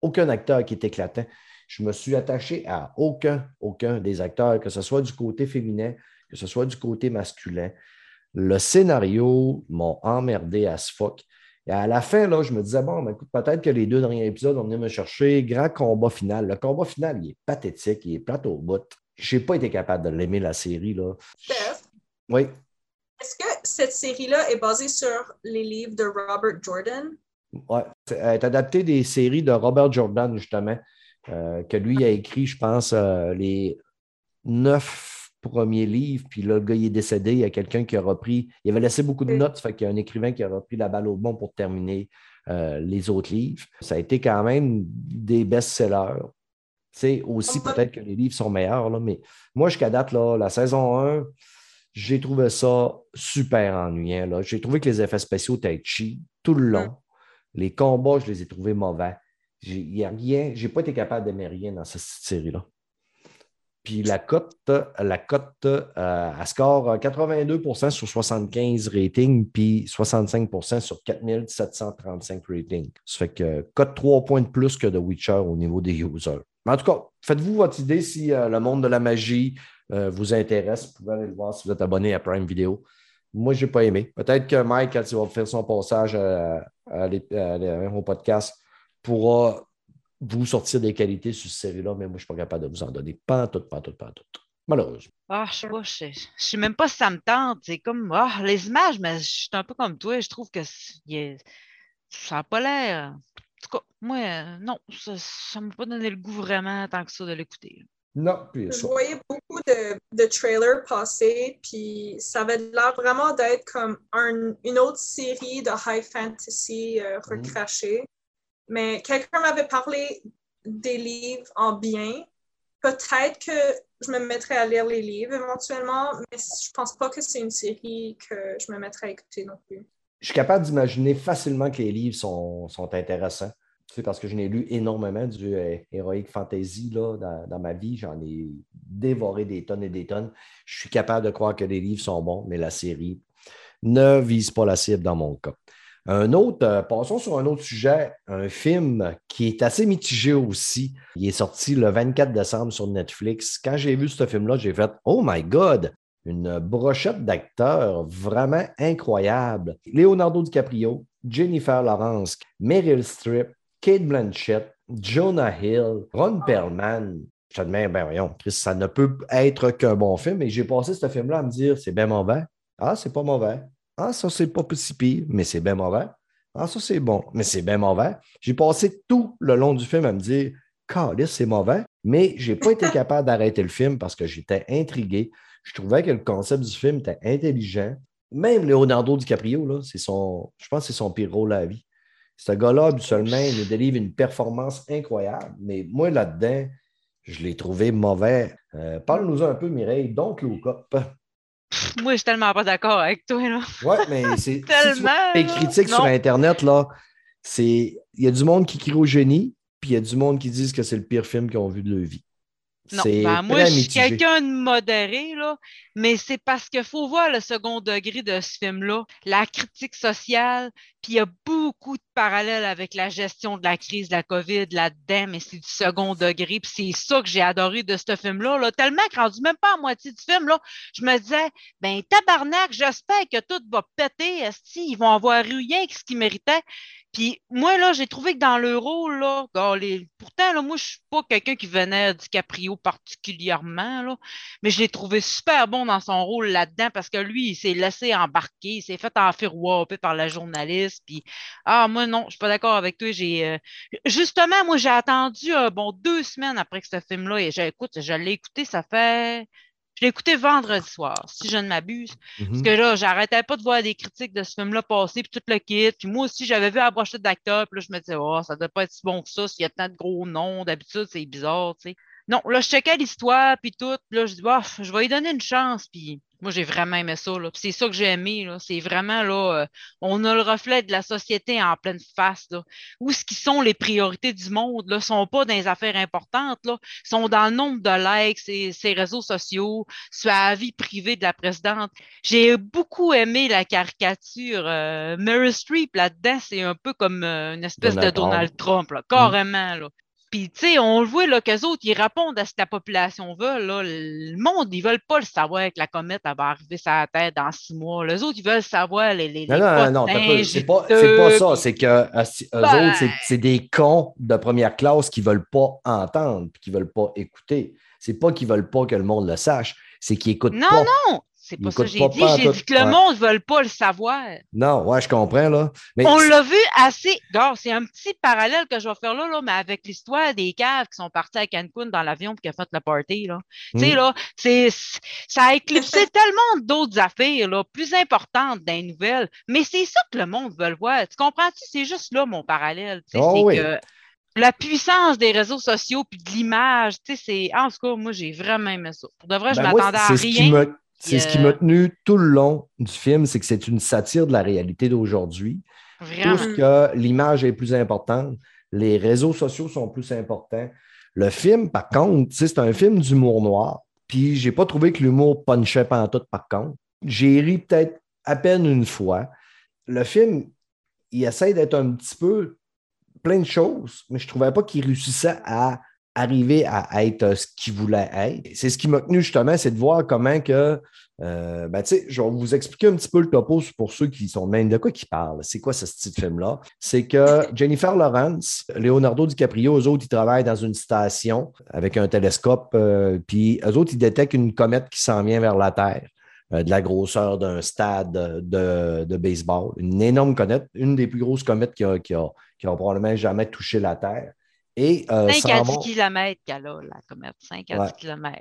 aucun acteur qui est éclatant. Je me suis attaché à aucun, aucun des acteurs, que ce soit du côté féminin, que ce soit du côté masculin. Le scénario m'a emmerdé à ce fuck. Et à la fin, là, je me disais, bon, ben, écoute, peut-être que les deux derniers épisodes vont venir me chercher. Grand combat final. Le combat final, il est pathétique, il est plate au bout. Je n'ai pas été capable de l'aimer, la série. Là. Steph, Oui. est-ce que cette série-là est basée sur les livres de Robert Jordan? Ouais. Elle est adaptée des séries de Robert Jordan, justement, euh, que lui a écrit, je pense, euh, les neuf premiers livres. Puis là, le gars, il est décédé. Il y a quelqu'un qui a repris. Il avait laissé beaucoup de notes, fait qu'il y a un écrivain qui a repris la balle au bon pour terminer euh, les autres livres. Ça a été quand même des best-sellers. Tu sais, aussi, peut-être que les livres sont meilleurs, là, mais moi, jusqu'à date, là, la saison 1, j'ai trouvé ça super ennuyant. J'ai trouvé que les effets spéciaux étaient cheap tout le long. Mm. Les combats, je les ai trouvés mauvais. Il a rien, j'ai pas été capable d'aimer rien dans cette série-là. Puis la cote, la cote, euh, score 82% sur 75 ratings, puis 65% sur 4735 ratings. Ça fait que cote 3 points de plus que The Witcher au niveau des users. Mais en tout cas, faites-vous votre idée si euh, le monde de la magie euh, vous intéresse. Vous pouvez aller le voir si vous êtes abonné à Prime Video. Moi, je n'ai pas aimé. Peut-être que Mike, quand il va faire son passage au podcast, pourra vous sortir des qualités sur cette série-là, mais moi, je ne suis pas capable de vous en donner. Pas en tout, pas en tout, pas en tout. Malheureusement. Ah, je sais pas, je sais, je sais même pas si ça me tente. C'est comme, ah, les images, mais je suis un peu comme toi. Je trouve que est- ça n'a pas l'air. En tout cas, moi, euh, non, ça ne m'a pas donné le goût vraiment tant que ça de l'écouter. Non, puis Je voyais beaucoup de, de trailers passer, puis ça avait l'air vraiment d'être comme un- une autre série de high fantasy euh, recrachée. Mais quelqu'un m'avait parlé des livres en bien. Peut-être que je me mettrais à lire les livres éventuellement, mais je pense pas que c'est une série que je me mettrais à écouter non plus. Je suis capable d'imaginer facilement que les livres sont, sont intéressants. Tu sais, parce que je n'ai lu énormément du euh, Heroic Fantasy là, dans, dans ma vie. J'en ai dévoré des tonnes et des tonnes. Je suis capable de croire que les livres sont bons, mais la série ne vise pas la cible dans mon cas. Un autre, euh, passons sur un autre sujet, un film qui est assez mitigé aussi. Il est sorti le 24 décembre sur Netflix. Quand j'ai vu ce film-là, j'ai fait Oh my God! Une brochette d'acteurs vraiment incroyable. Leonardo DiCaprio, Jennifer Lawrence, Meryl Streep, Kate Blanchett, Jonah Hill, Ron Perlman. Je te demande, ben voyons, Chris, ça ne peut être qu'un bon film. Et j'ai passé ce film-là à me dire, c'est bien mauvais. Ah, c'est pas mauvais. Ah, ça, c'est pas si pire, mais c'est bien mauvais. Ah, ça, c'est bon, mais c'est bien mauvais. J'ai passé tout le long du film à me dire, Calice, c'est mauvais, mais je n'ai pas été capable d'arrêter le film parce que j'étais intrigué. Je trouvais que le concept du film était intelligent. Même Leonardo DiCaprio, là, c'est son, je pense que c'est son pire rôle à la vie. Ce gars-là, habituellement, il nous délivre une performance incroyable, mais moi, là-dedans, je l'ai trouvé mauvais. Euh, Parle-nous un peu, Mireille, donc Look Up. Moi, je suis tellement pas d'accord avec toi, là. Ouais, mais c'est. si Tellement, les critiques sur. Internet, là, c'est. Il y a du monde qui crie au génie, puis il y a du monde qui disent que c'est le pire film qu'ils ont vu de leur vie. Non, ben, moi, je suis quelqu'un de modéré, là, mais c'est parce qu'il faut voir le second degré de ce film-là, la critique sociale, Puis il y a beaucoup de parallèles avec la gestion de la crise de la COVID là-dedans, mais c'est du second degré. Puis c'est ça que j'ai adoré de ce film-là. Là. Tellement que rendu même pas à moitié du film, là, je me disais, ben tabarnak, j'espère que tout va péter. Si ils vont avoir rien que ce qu'ils méritaient. Puis moi, là, j'ai trouvé que dans le rôle, là, pourtant, là, moi, je suis pas quelqu'un qui venait du Caprio particulièrement, là, mais je l'ai trouvé super bon dans son rôle là-dedans parce que lui, il s'est laissé embarquer, il s'est fait enfirouaper par la journaliste. Puis, ah, moi, non, je suis pas d'accord avec toi. J'ai euh, Justement, moi, j'ai attendu, euh, bon, deux semaines après que ce film-là, et j'écoute, je l'ai écouté, ça fait je l'ai écouté vendredi soir, si je ne m'abuse. Parce Mhm. que là, j'arrêtais pas de voir des critiques de ce film-là passer, puis tout le kit. Puis moi aussi, j'avais vu la brochette d'acteurs, puis là, je me disais, oh, ça doit pas être si bon que ça, s'il y a tant de gros noms. D'habitude, c'est bizarre, tu sais. Non, là, je checkais l'histoire, puis tout. Là, je dis, bah, je vais lui donner une chance. Puis moi, j'ai vraiment aimé ça, là. Puis c'est ça que j'ai aimé, là. C'est vraiment, là, euh, on a le reflet de la société en pleine face, là. Où ce qui sont les priorités du monde, là, sont pas dans les affaires importantes, là. Sont dans le nombre de likes, ces, ces réseaux sociaux, sur la vie privée de la présidente. J'ai beaucoup aimé la caricature. Euh, Meryl Streep, là-dedans, c'est un peu comme euh, une espèce Donald de. Donald Trump, là, carrément, là. Puis, tu sais, on le voit, là, qu'eux autres, ils répondent à ce que la population veut, là. Le monde, ils veulent pas le savoir que la comète, elle va arriver sur la Terre dans six mois. Les autres, ils veulent savoir les, les, Non, les non, non, non, c'est pas, pas ça. C'est que euh, eux Ben. autres, c'est- des cons de première classe qui veulent pas entendre qui veulent pas écouter. C'est pas qu'ils veulent pas que le monde le sache, c'est qu'ils écoutent Non, pas. non, c'est pas ça que j'ai dit. J'ai dit que le Ouais. monde ne veut pas le savoir. Non, ouais, je comprends, là. Mais On l'a vu assez. C'est un petit parallèle que je vais faire là, là mais avec l'histoire des caves qui sont partis à Cancun dans l'avion et qui ont fait le party. Là. Tu sais, Hmm. là, c'est, ça a éclipsé tellement d'autres affaires là, plus importantes dans les nouvelles. Mais c'est ça que le monde veut le voir. Tu comprends-tu? C'est juste là mon parallèle. tu sais, Oh c'est oui. que la puissance des réseaux sociaux puis de l'image, tu sais, c'est. En tout cas, moi, j'ai vraiment aimé ça. Pour de vrai, je Ben, m'attendais à rien. C'est ce qui euh, m'a tenu tout le long du film, c'est que c'est une satire de la réalité d'aujourd'hui. Tout que l'image est plus importante, les réseaux sociaux sont plus importants. Le film, par contre, c'est un film d'humour noir. Puis j'ai pas trouvé que l'humour punchait pantoute, par contre. J'ai ri peut-être à peine une fois. Le film, il essaie d'être un petit peu plein de choses, mais je trouvais pas qu'il réussissait à arriver à être ce qu'il voulait être. C'est ce qui m'a tenu justement, c'est de voir comment que euh, ben, tu sais, je vais vous expliquer un petit peu le topo pour ceux qui sont même de quoi qui parlent. C'est quoi ce style de film-là? C'est que Jennifer Lawrence, Leonardo DiCaprio, eux autres, ils travaillent dans une station avec un télescope, euh, puis eux autres, ils détectent une comète qui s'en vient vers la Terre, euh, de la grosseur d'un stade de, de baseball. Une énorme comète, une des plus grosses comètes qui a, qui a probablement jamais touché la Terre. Et, euh, 5 à s'en 10 vont- km qu'elle a, la comète. 5 à Ouais. 10 km.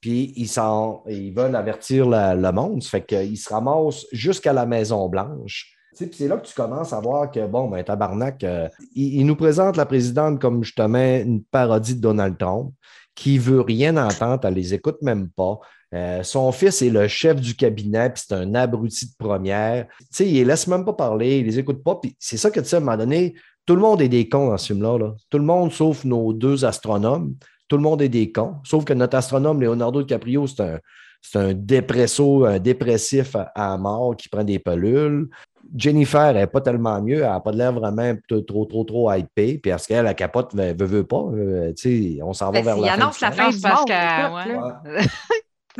puis ils, veulent avertir la- le monde. Ça fait qu'ils se ramassent jusqu'à la Maison-Blanche. Puis c'est là que tu commences à voir que, bon, ben, tabarnak, euh, il, il nous présente la présidente comme justement une parodie de Donald Trump qui veut rien entendre, elle les écoute même pas. Euh, son fils est le chef du cabinet, puis c'est un abruti de première. Tu sais, il les laisse même pas parler, il les écoute pas. Puis c'est ça que tu sais, à un moment donné, tout le monde est des cons dans ce film-là. là. Tout le monde, sauf nos deux astronomes. Tout le monde est des cons. Sauf que notre astronome, Leonardo DiCaprio, c'est un, c'est un dépresso, un dépressif à, à mort qui prend des pelules. Jennifer, n'est pas tellement mieux. Elle n'a pas de l'air vraiment trop, trop, trop, trop hypée. Puis parce qu'elle, la capote, veut, veut, veut pas. Euh, tu sais, on s'en va Ben, vers la fin. annonce du la film. fin parce que- écoute, ouais.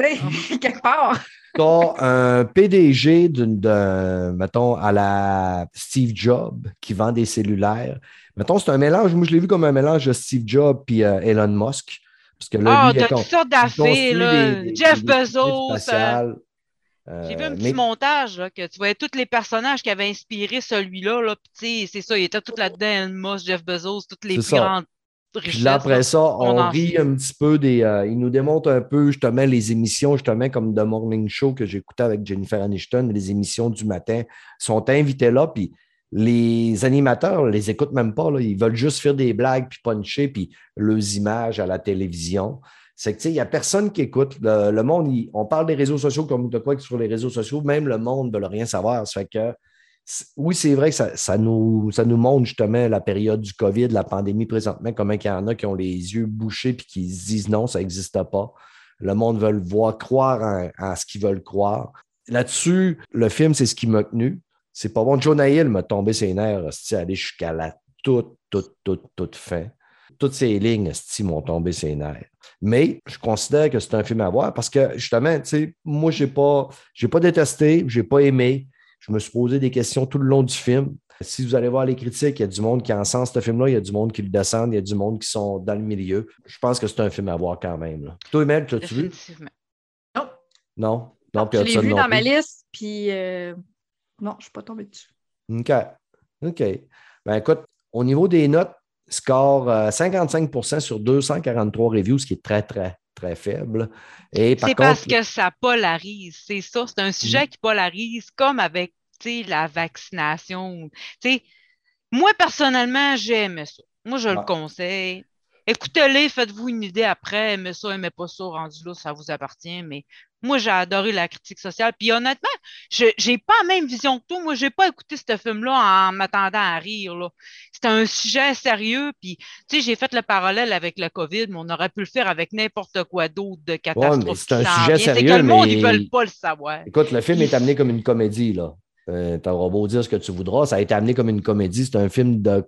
Sais, quelque part. T'as un PDG d'une, d'un, mettons, à la Steve Jobs qui vend des cellulaires. Mettons, c'est un mélange. Moi, je l'ai vu comme un mélange de Steve Jobs puis euh, Elon Musk. Parce que là, Ah, lui, il de toutes sortes d'affaires, Jeff des- Bezos. euh. J'ai vu Euh, un petit mais- montage, là, que tu voyais tous les personnages qui avaient inspiré celui-là, là. C'est ça, il était tout là-dedans, Elon Musk, Jeff Bezos, toutes les plus ça. Grandes Puis après ça, on rit un petit peu des. euh, il nous démontre un peu justement les émissions, justement comme The Morning Show que j'écoutais avec Jennifer Aniston, les émissions du matin sont invités là, puis les animateurs les écoutent même pas. Là, ils veulent juste faire des blagues, puis puncher, puis leurs images à la télévision. C'est que, tu sais, il n'y a personne qui écoute. Le, le monde, il- on parle des réseaux sociaux comme de quoi que sur les réseaux sociaux, même le monde ne veut rien savoir. Ça fait que, oui, c'est vrai que ça, nous, montre justement la période du COVID, la pandémie présentement, comment il y en a qui ont les yeux bouchés puis qui se disent non, ça n'existe pas. Le monde veut le voir, croire en, ce qu'ils veulent croire. Là-dessus, le film, c'est ce qui m'a tenu. C'est pas bon. Jonah Hill m'a tombé ses nerfs, aller jusqu'à la toute, toute, toute, toute fin. Toutes ces lignes, m'ont tombé ses nerfs. Mais je considère que c'est un film à voir parce que justement, moi, je n'ai pas, j'ai pas détesté, je n'ai pas aimé. Je me suis posé des questions tout le long du film. Si vous allez voir les critiques, il y a du monde qui sens ce film-là, il y a du monde qui le descend, il y a du monde qui sont dans le milieu. Je pense que c'est un film à voir quand même. Là. Toi, Emel, l'as-tu vu? Non. Non? Donc, je l'ai vu dans ma liste, puis euh, non, je ne suis pas tombé dessus. OK. OK. Ben écoute, au niveau des notes, score 55% euh, sur 243 reviews, ce qui est très, très, très faible. C'est parce que ça polarise, c'est ça. C'est un sujet mm. qui polarise, comme avec la vaccination. moi, personnellement, j'aime ça. Moi, je le conseille. Écoutez-les, faites-vous une idée après. Aimez ça, aimez pas ça, rendu là, ça vous appartient. Mais moi, j'ai adoré la critique sociale. Puis honnêtement, je n'ai pas la même vision que toi. Moi, je n'ai pas écouté ce film-là en m'attendant à rire. C'était un sujet sérieux. Puis, tu sais, j'ai fait le parallèle avec la COVID, mais on aurait pu le faire avec n'importe quoi d'autre de catastrophe. c'est un sujet sérieux. C'est que le monde, ils ne veulent pas le savoir. Écoute, le film est amené comme une comédie, là. Euh, tu auras beau dire ce que tu voudras, ça a été amené comme une comédie. C'est un film de,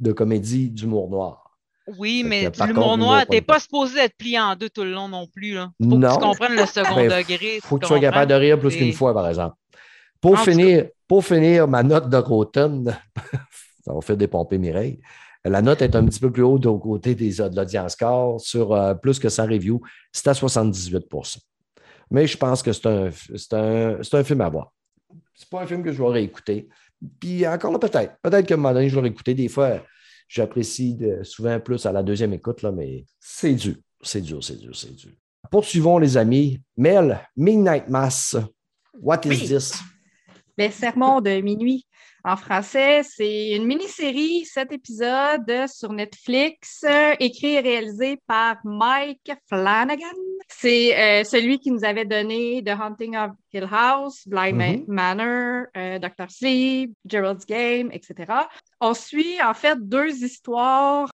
de comédie d'humour noir. Oui, mais l'humour noir, t'es pas supposé être plié en deux tout le long non plus. Là. Faut que tu comprennes le second ben, degré. Faut que tu sois capable de rire plus qu'une fois, par exemple. Pour finir, pour finir, ma note de Rotten, ça va faire dépomper Mireille. La note est un petit peu plus haute au côté des, de l'audience score sur euh, plus que 100 reviews. C'est à 78% Mais je pense que c'est un, un, un film à voir. C'est pas un film que je vais réécouter. Puis encore là, peut-être. Peut-être qu'à un moment donné, je vais réécouter. Des fois, J'apprécie souvent plus à la deuxième écoute, là, mais c'est dur. C'est dur, c'est dur, c'est dur. Poursuivons, les amis. Mel, Midnight Mass. What is this? Le sermon de minuit. En français, c'est une mini-série, sept épisodes sur Netflix, écrit et réalisé par Mike Flanagan. C'est euh, celui qui nous avait donné The Haunting of Hill House, Blind mm-hmm. Manor, euh, Dr. Sleep, Gerald's Game, etc. On suit en fait deux histoires.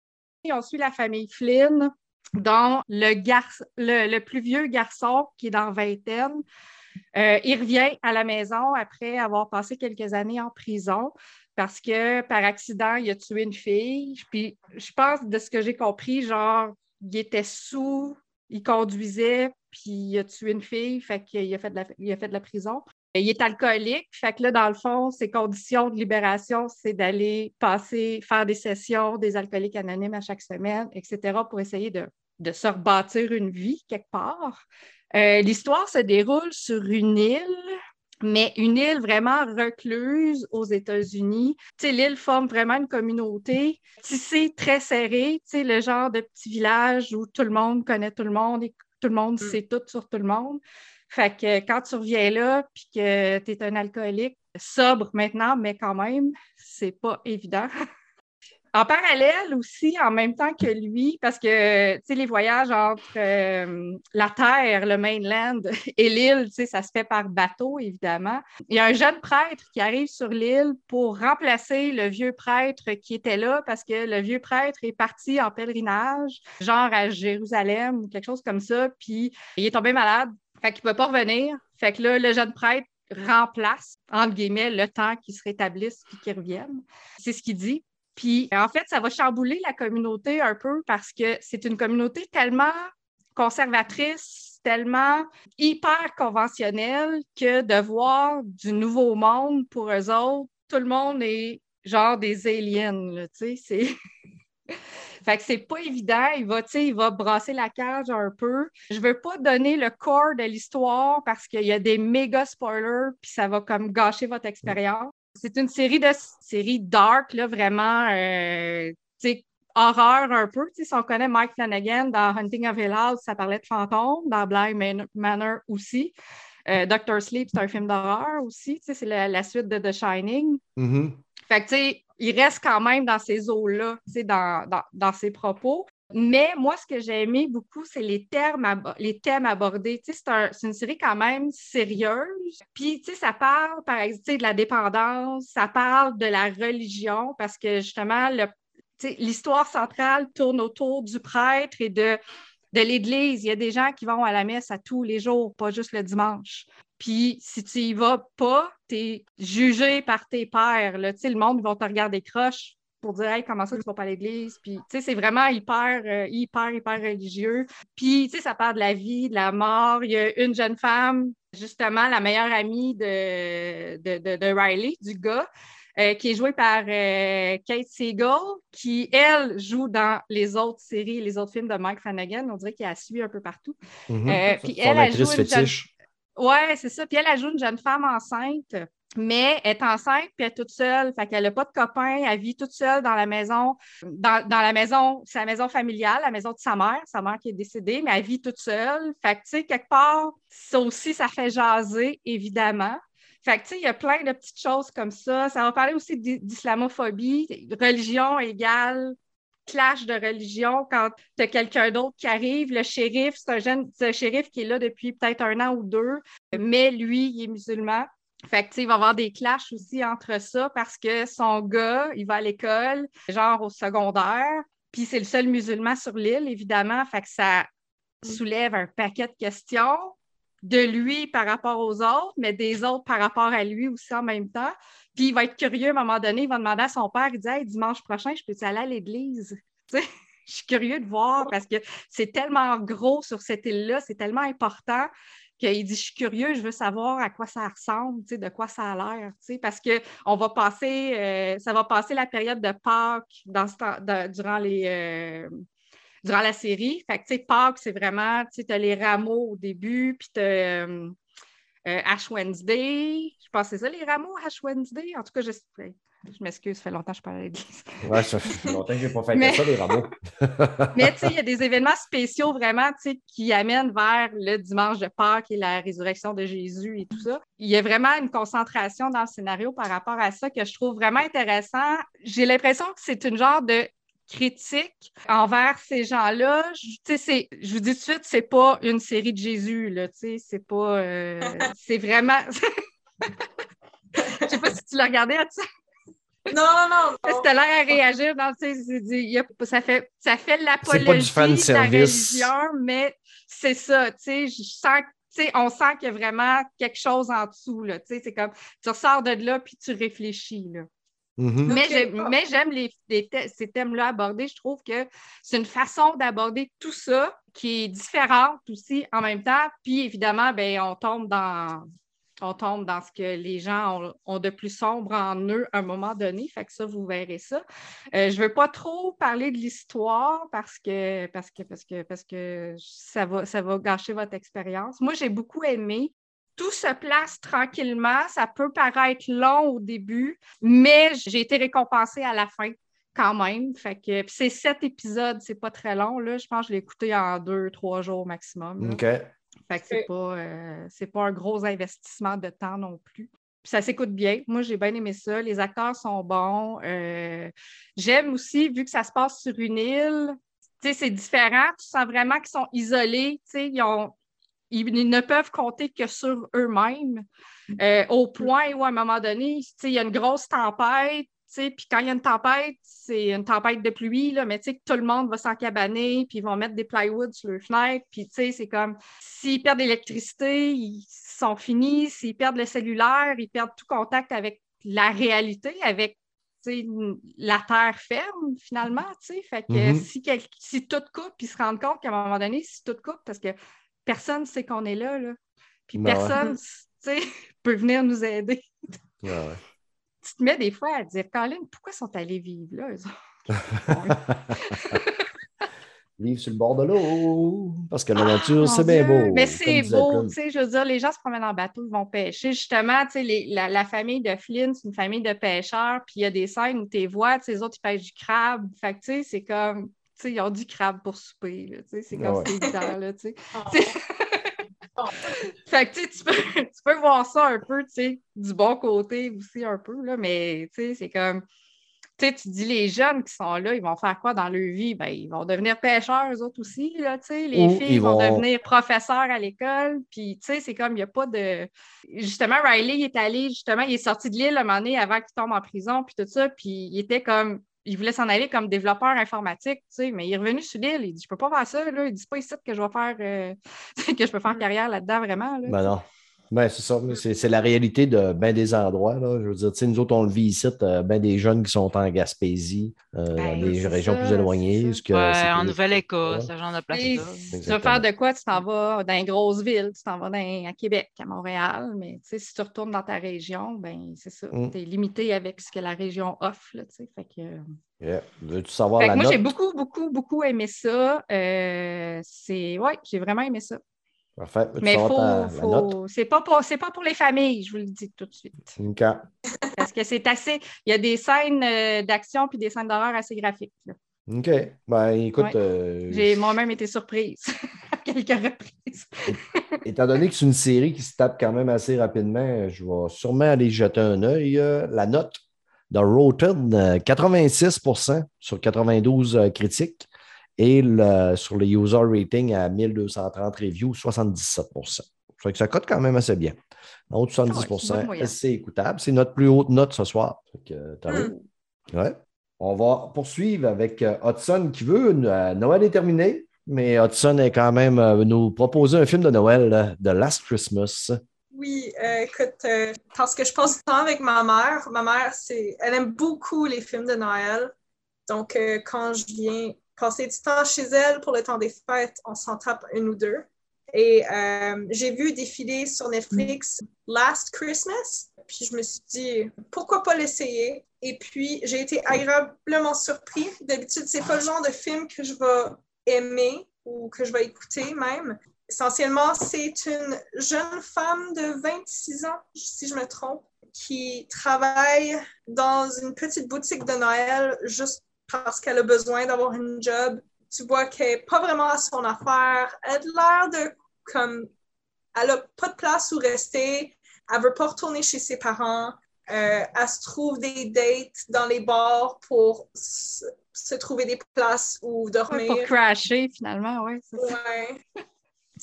On suit la famille Flynn, dont le, le plus vieux garçon qui est dans vingtaine euh, il revient à la maison après avoir passé quelques années en prison parce que par accident, il a tué une fille. Puis je pense, de ce que j'ai compris, genre, il était sous, il conduisait, puis il a tué une fille, fait qu'il a fait de la, il a fait de la prison. Il est alcoolique, fait que là, dans le fond, ses conditions de libération, c'est d'aller passer, faire des sessions des alcooliques anonymes à chaque semaine, etc., pour essayer de, de se rebâtir une vie quelque part. Euh, l'histoire se déroule sur une île, mais une île vraiment recluse aux États-Unis. L'île forme vraiment une communauté tissée très serrée, le genre de petit village où tout le monde connaît tout le monde et tout le monde mm. sait tout sur tout le monde. Fait que quand tu reviens là, puis que tu es un alcoolique, sobre maintenant, mais quand même, c'est pas évident. En parallèle aussi, en même temps que lui, parce que les voyages entre euh, la Terre, le mainland et l'île, ça se fait par bateau, évidemment. Il y a un jeune prêtre qui arrive sur l'île pour remplacer le vieux prêtre qui était là parce que le vieux prêtre est parti en pèlerinage, genre à Jérusalem ou quelque chose comme ça, puis il est tombé malade, fait qu'il ne peut pas revenir. Fait que là, le jeune prêtre remplace, entre guillemets, le temps qu'il se rétablisse puis qu'il revienne. C'est ce qu'il dit. Puis en fait, ça va chambouler la communauté un peu parce que c'est une communauté tellement conservatrice, tellement hyper conventionnelle que de voir du nouveau monde pour eux autres, tout le monde est genre des aliens, tu sais, c'est... Fait que c'est pas évident. Il va, il va brasser la cage un peu. Je veux pas donner le corps de l'histoire parce qu'il y a des méga spoilers, puis ça va comme gâcher votre expérience. C'est une série de série dark, là, vraiment, euh, horreur un peu. Si on connaît Mike Flanagan dans Hunting of Hill House, ça parlait de fantômes, dans Blind Manor aussi. Euh, Doctor Sleep, c'est un film d'horreur aussi. C'est la, suite de The Shining. Mm-hmm. Fait que, tu sais, il reste quand même dans ces eaux-là, dans, dans, dans, ses propos. Mais moi, ce que j'ai aimé beaucoup, c'est les, thèmes abordés. c'est une série quand même sérieuse. Puis, ça parle, par exemple, de la dépendance, ça parle de la religion, parce que justement, l'histoire centrale tourne autour du prêtre et de, l'Église. Il y a des gens qui vont à la messe à tous les jours, pas juste le dimanche. Puis si tu y vas pas, tu es jugé par tes pères. Là. Le monde va te regarder croche pour dire hey, comment ça tu vas pas à l'église? Puis tu sais, c'est vraiment hyper, euh, hyper, hyper religieux. Puis tu sais, ça parle de la vie, de la mort. Il y a une jeune femme, justement, la meilleure amie de, de, de, de Riley, du gars. euh, qui est jouée par euh, Kate Siegel, qui, elle, joue dans les autres séries, les autres films de Mike Flanagan. On dirait qu'elle a suivi un peu partout. Euh, puis elle, joue une jeune-. Ouais, c'est ça. Puis elle, elle joue une jeune femme enceinte, mais elle est enceinte puis elle est toute seule. Fait qu'elle n'a pas de copain. Elle vit toute seule dans la maison. Dans, dans la maison, c'est maison familiale, la maison de sa mère, sa mère qui est décédée, mais elle vit toute seule. Fait tu sais, quelque part, ça aussi, ça fait jaser, évidemment. Fait tu sais, il y a plein de petites choses comme ça. Ça va parler aussi d'i- d'islamophobie, religion égale clash de religion quand tu as quelqu'un d'autre qui arrive. Le shérif, c'est un jeune un shérif qui est là depuis peut-être un an ou deux, mais lui, il est musulman. Fait que, tu il va y avoir des clashs aussi entre ça parce que son gars, il va à l'école, genre au secondaire, puis c'est le seul musulman sur l'île, évidemment. Fait que ça soulève un paquet de questions de lui par rapport aux autres, mais des autres par rapport à lui aussi en même temps. Puis il va être curieux à un moment donné, il va demander à son père, il dit Hey, dimanche prochain, je peux-tu aller à l'église? Je suis curieux de voir parce que c'est tellement gros sur cette île-là, c'est tellement important qu'il dit Je suis curieux, je veux savoir à quoi ça ressemble, sais, de quoi ça a l'air. sais, Parce qu'on va passer, euh, ça va passer la période de Pâques dans durant les. euh, durant la série. Fait que, tu sais, Pâques, c'est vraiment, tu sais, as les rameaux au début, puis tu as Ash Wednesday. Je pense que c'est ça, les rameaux, Ash Wednesday? En tout cas, je, je m'excuse, ça fait longtemps que je parle à l'église. Ouais, ça fait longtemps que j'ai pas fait Mais- ça, les rameaux. Mais tu sais, il y a des événements spéciaux vraiment tu sais, qui amènent vers le dimanche de Pâques et la résurrection de Jésus et tout ça. Il y a vraiment une concentration dans le scénario par rapport à ça que je trouve vraiment intéressant. J'ai l'impression que c'est une genre de critique envers ces gens-là. Je, tu sais, c'est- je vous dis tout de suite, c'est pas une série de Jésus, là, tu sais, c'est pas... euh, c'est vraiment... Je sais pas si tu l'as regardé, as-tu Non, non, non. parce non. que t'as l'air à réagir? Dans tu sais, c'est dit, a- ça fait ça fait l'apologie pas du de la religion, mais c'est ça, je sens on sent qu'il y a vraiment quelque chose en dessous, là, tu sais, c'est comme, tu ressors de là, puis tu réfléchis, là. Mhm. Mais j'aime, mais j'aime les, les thè- ces thèmes-là abordés. Je trouve que c'est une façon d'aborder tout ça qui est différente aussi en même temps. Puis évidemment, ben, on tombe dans on tombe dans ce que les gens ont, de plus sombre en eux à un moment donné. Fait que ça, vous verrez ça. Euh, je ne veux pas trop parler de l'histoire parce que, parce que, parce que, parce que ça va, ça va gâcher votre expérience. Moi, j'ai beaucoup aimé tout se place tranquillement. Ça peut paraître long au début, mais j'ai été récompensée à la fin quand même. Fait que c'est sept épisodes, c'est pas très long. Là. Je pense que je l'ai écouté en deux, trois jours maximum. OK. Fait que c'est pas, euh, pas un gros investissement de temps non plus. Puis ça s'écoute bien. Moi, j'ai bien aimé ça. Les acteurs sont bons. Euh, J'aime aussi, vu que ça se passe sur une île, tu sais, c'est différent. Tu sens vraiment qu'ils sont isolés. Tu sais, ils, ont- ils- ils ne peuvent compter que sur eux-mêmes. Euh, au point où, à un moment donné, tu sais, il y a une grosse tempête. Puis quand il y a une tempête, c'est une tempête de pluie, là, mais tu sais que tout le monde va s'encabaner, puis ils vont mettre des plywood sur leurs fenêtres. Puis tu sais, c'est comme s'ils perdent l'électricité, ils sont finis. S'ils perdent le cellulaire, ils perdent tout contact avec la réalité, avec la terre ferme, finalement. tu sais. Fait que Mhm. si, quel- si tout coupe, ils se rendent compte qu'à un moment donné, si tout coupe, parce que personne ne sait qu'on est là, là. Puis Ben ouais. personne tu sais, peut venir nous aider. Ouais, ouais. Tu te mets des fois à dire, Colin, pourquoi sont allés vivre là? eux autres? Vivre sur le bord de l'eau. Parce que la Ah, nature, mon c'est bien beau. Mais c'est beau, tu sais, je veux dire, les gens se promènent en bateau, ils vont pêcher. Justement, tu sais, la, la famille de Flynn, c'est une famille de pêcheurs, puis il y a des scènes où tu les vois, tu sais, les autres, ils pêchent du crabe. Fait que, tu sais, c'est comme, tu sais, ils ont du crabe pour souper, tu sais, c'est comme, Ah ouais. c'est évident, là, tu sais. Fait que, tu peux, tu peux voir ça un peu, tu sais, du bon côté aussi un peu, là, mais, tu sais, c'est comme... Tu sais, tu dis les jeunes qui sont là, ils vont faire quoi dans leur vie? Ben, ils vont devenir pêcheurs, eux autres aussi, là, tu sais. Les Ou filles ils vont... vont- devenir professeurs à l'école. Puis, tu sais, c'est comme, il n'y a pas de... Justement, Riley, il est allé, justement, il est sorti de l'île un moment donné avant qu'il tombe en prison, puis tout ça. Puis, il était comme... Il voulait s'en aller comme développeur informatique, tu sais, mais il est revenu sur l'île. Il dit, je peux pas faire ça, là. Il dit, pas ici que je vais faire... euh, que je peux faire carrière là-dedans, vraiment, là. Ben non. Ben, c'est ça. C'est c'est la réalité de bien des endroits. Là. Je veux dire, nous autres, on le vit ici, bien des jeunes qui sont en Gaspésie, euh, dans Ben, des c'est régions ça, plus éloignées. que Ouais, en Nouvelle-Écosse, ce genre de Et place-là. Tu veux faire de quoi? Tu t'en vas dans une grosse ville, tu t'en vas dans- à Québec, à Montréal, mais si tu retournes dans ta région, ben c'est ça. Mm. Tu es limité avec ce que la région offre. Là, fait que, Yeah. Veux-tu savoir fait la moi, note? j'ai beaucoup, beaucoup, beaucoup aimé ça. Euh, c'est ouais, j'ai vraiment aimé ça. Parfait. Mais faut, faut- c'est pas pour pas pour les familles, je vous le dis tout de suite. Parce que c'est assez. Il y a des scènes euh, d'action puis des scènes d'horreur assez graphiques. là. OK. Ben, écoute, Ouais. euh, J'ai moi-même été surprise à quelques reprises. étant donné que c'est une série qui se tape quand même assez rapidement, je vais sûrement aller jeter un œil. Euh, La note de Rotten, euh, 86% sur 92 euh, critiques et le- sur le user rating à 1230 reviews, 77 Ça fait que ça cote quand même assez bien. En haut de 70 Ah ouais, c'est écoutable. C'est notre plus haute note ce soir. Euh, t'as Mm. Ouais. On va poursuivre avec euh, Hudson qui veut. euh, Noël est terminé, mais Hudson est quand même euh, nous proposer un film de Noël, The Last Christmas. Oui, euh, écoute, euh, parce que je passe du temps avec ma mère. Ma mère, c'est, elle aime beaucoup les films de Noël. Donc, euh, quand je viens passer du temps chez elle pour le temps des fêtes, on s'en tape une ou deux. Et euh, j'ai vu défiler sur Netflix Last Christmas. Puis je me suis dit, pourquoi pas l'essayer? Et puis, j'ai été agréablement surpris. D'habitude, c'est pas le genre de film que je vais aimer ou que je vais écouter même. Essentiellement, c'est une jeune femme de 26 ans, si je me trompe, qui travaille dans une petite boutique de Noël juste parce qu'elle a besoin d'avoir une job. Tu vois qu'elle n'est pas vraiment à son affaire. Elle a l'air de comme. Elle n'a pas de place où rester. Elle veut pas retourner chez ses parents. Euh, elle se trouve des dates dans les bars pour se, se trouver des places où Ouais, dormir. pour crasher, finalement, oui. Ouais.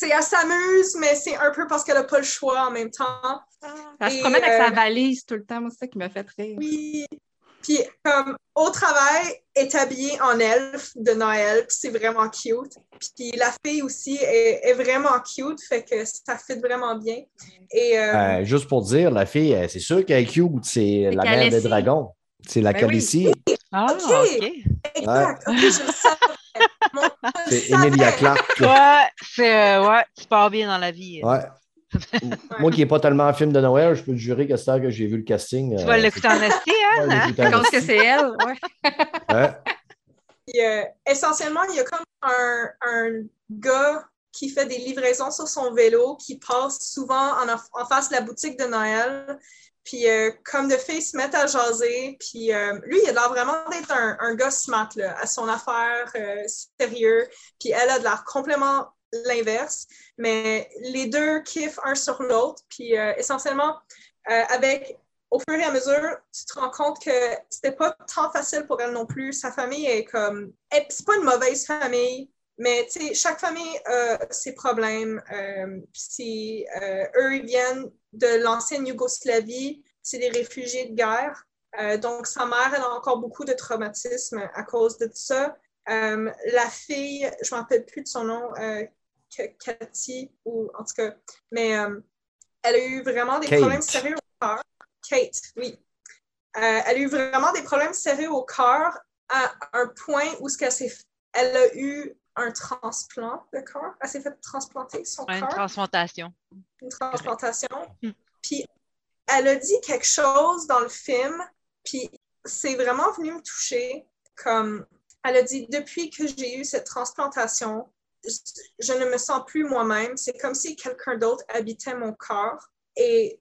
Elle s'amuse, mais c'est un peu parce qu'elle n'a pas le choix en même temps. Elle se promène avec sa euh, valise tout le temps, moi, c'est ça qui m'a fait rire. Oui. Puis, comme au travail, est habillée en elfe de Noël, puis c'est vraiment cute. Puis la fille aussi est, est vraiment cute, fait que ça fit vraiment bien. Et euh, Euh, juste pour dire, la fille, euh, c'est sûr qu'elle est cute, c'est la mère des dragons. C'est la Ben oui. Ah, Ok. Exact, ok, je le savais. Mon- je le C'est Emilia. Clarke. Ouais, c'est. euh, ouais, tu pars bien dans la vie. Ouais. Moi qui n'ai pas tellement un film de Noël, je peux te jurer que c'est que j'ai vu le casting. Tu euh, vas l'écouter en esti, hein? hein? Je pense que c'est elle, ouais. Ouais. Euh, essentiellement, il y a comme un, un gars qui fait des livraisons sur son vélo, qui passe souvent en, en face de la boutique de Noël. Puis, euh, comme de filles se mettent à jaser, puis euh, lui, il a l'air vraiment d'être un, un gars smart, là, à son affaire, euh, sérieux. Puis, elle a de l'air complètement l'inverse. Mais les deux kiffent un sur l'autre. Puis, euh, essentiellement, euh, avec au fur et à mesure, tu te rends compte que c'était pas tant facile pour elle non plus. Sa famille est comme. elle- C'est pas une mauvaise famille, mais tu sais, chaque famille a ses problèmes. Euh, si eux, ils viennent de l'ancienne Yougoslavie, c'est des réfugiés de guerre. Donc, sa mère, elle a encore beaucoup de traumatisme à cause de ça. La fille, je ne me rappelle plus de son nom, K- Cathy, ou en tout cas, mais euh, elle a eu vraiment des Kate. problèmes sérieux au cœur. Kate, oui. Euh, elle a eu vraiment des problèmes sérieux au cœur à un point où ce qu'elle s'est, elle a eu un transplant de cœur. Elle s'est fait transplanter son Ouais, une cœur transplantation. une transplantation. Mm. Puis elle a dit quelque chose dans le film, puis c'est vraiment venu me toucher. Comme elle a dit, depuis que j'ai eu cette transplantation, je, ne me sens plus moi-même. C'est comme si quelqu'un d'autre habitait mon corps. Et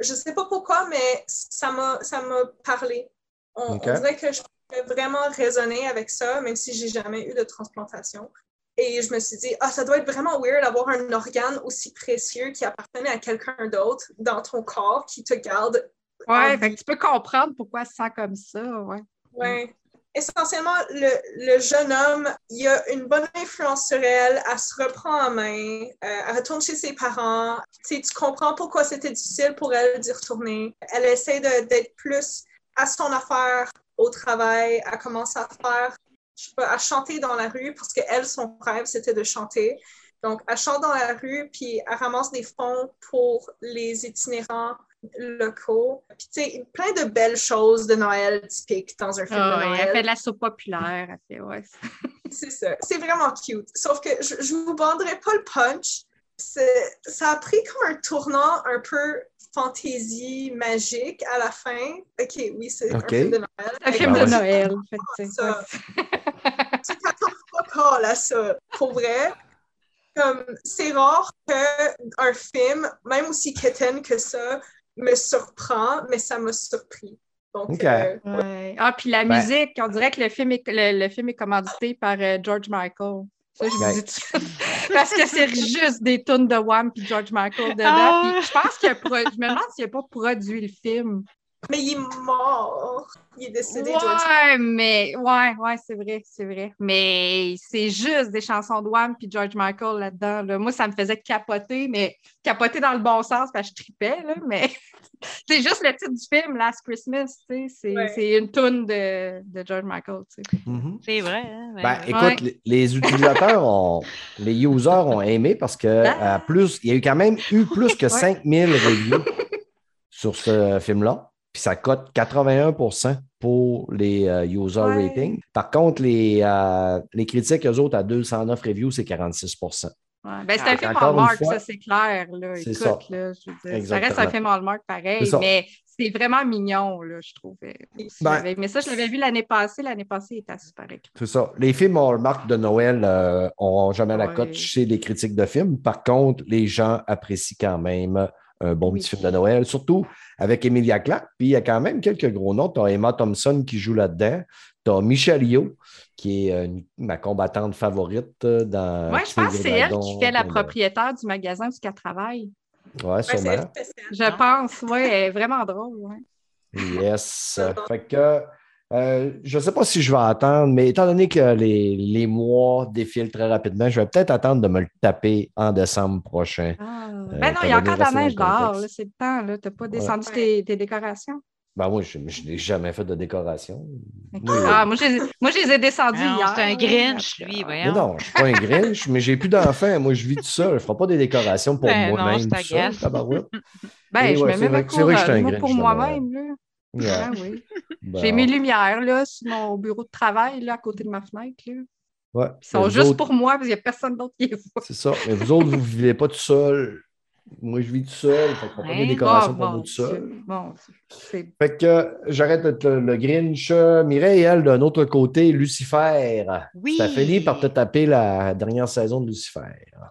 je ne sais pas pourquoi, mais ça m'a ça m'a parlé. On, dirait que je peux vraiment raisonner avec ça, même si j'ai jamais eu de transplantation. Et je me suis dit, ah, ça doit être vraiment weird d'avoir un organe aussi précieux qui appartenait à quelqu'un d'autre dans ton corps qui te garde. Ouais, vie. fait que tu peux comprendre pourquoi sent comme ça, ouais. Ouais. Essentiellement, le, jeune homme, il a une bonne influence sur elle, elle se reprend en main, euh, elle retourne chez ses parents. Tu comprends pourquoi c'était difficile pour elle d'y retourner. Elle essaie d'être plus à son affaire au travail, elle commence à faire, je sais pas, à chanter dans la rue parce que elle, son rêve, c'était de chanter. Donc, elle chante dans la rue, puis elle ramasse des fonds pour les itinérants locaux. Puis, tu sais, plein de belles choses de Noël typiques dans un film Ah de ouais, Noël. elle fait de la soupe populaire. Elle fait, ouais. C'est ça. C'est vraiment cute. Sauf que je, je vous banderai pas le punch. C'est- Ça a pris comme un tournant un peu fantaisie, magique à la fin. OK, oui, c'est OK. un film de Noël. Un film Ah de ouais. Noël. Fait, que, tu Ça. t'attends pas à ça. Pour vrai, comme c'est rare qu'un film, même aussi quétaine que ça, me surprend, mais ça m'a surpris. Donc, euh, Ouais. Ah, puis la Ben- musique, on dirait que le film est, le, le film est commandité par euh, George Michael. Ça, je Ben- vous dis tout de suite. Parce que c'est juste des tunes de Wham puis George Michael dedans. Ah. Puis je pense qu'il a pro- je me demande s'il n'a pas produit le film. Mais il est mort. Il est décédé, George. Ouais, mais ouais, ouais, c'est vrai, c'est vrai. Mais c'est juste des chansons de Wham puis George Michael là-dedans. là. Moi, ça me faisait capoter, mais capoter dans le bon sens parce que je tripais, là, mais c'est juste le titre du film, Last Christmas, tu sais, c'est Ouais. c'est une tune de, de George Michael, tu sais. Mhm. C'est vrai. hein, Ben, ben, écoute, Ouais. les, les utilisateurs ont, les users ont aimé parce que Ah. euh, plus, il y a eu quand même eu plus que Ouais. 5000 reviews sur ce film-là. Puis ça cote 81% pour les euh, user Ouais. ratings. Par contre, les, euh, les critiques, eux autres, à 209 reviews, c'est 46 Ouais. Ben, c'est un film Hallmark, fois, ça, c'est clair. Là. c'est Écoute, ça. là, je veux dire, ça reste un film Hallmark pareil, mais c'est vraiment mignon, là, je trouvais. aussi. Ben- mais ça, je l'avais vu l'année passée. L'année passée, il était super écrit. C'est ça. Les films Hallmark de Noël n'ont jamais la cote chez les critiques de films. Par contre, les gens apprécient quand même un bon Oui. petit film de Noël, surtout avec Emilia Clarke. Puis il y a quand même quelques gros noms. Tu as Emma Thompson qui joue là-dedans. Tu as Michelle Yeoh, qui est euh, une- ma combattante favorite euh, dans. Oui, je pense que c'est elle qui fait la propriétaire du magasin où elle travaille. Ouais, Ouais, c'est sûrement. spécial. Je pense, oui, elle est vraiment drôle. ouais. Yes. fait que euh, je ne sais pas si je vais attendre, mais étant donné que les, les mois défilent très rapidement, je vais peut-être attendre de me le taper en décembre prochain. Ah. Euh, ben non, il y a encore de la neige dehors, c'est le temps. Tu n'as pas descendu Ouais. tes, tes décorations? Ben moi, je, je n'ai jamais fait de décoration. Oui. Ah, moi, je les ai- moi, je les ai descendus non, hier. c'est un Grinch, lui, ah. Mais non, je ne suis pas un Grinch, mais j'ai plus d'enfants. Moi, je vis tout seul. Je ne ferai pas des décorations pour Ben moi-même. Ben, Et je ouais, me mets vrai vrai que je suis un couronne, moi, Grinch pour moi-même. Ah oui. Bon. J'ai mes lumières là, sur mon bureau de travail là, à côté de ma fenêtre. Là. Ouais. Ils sont juste autres, pour moi parce qu'il n'y a personne d'autre qui les voit. C'est ça. Mais vous autres, vous ne vivez pas tout seul. Moi, je vis tout seul. Fait qu'on fait pas des décorations pour bon, moi tout seul. Bon, c'est Fait que j'arrête le, le Grinch. Euh, Mireille, elle, d'un autre côté, Lucifer. Oui. Ça fini par te taper la dernière saison de Lucifer.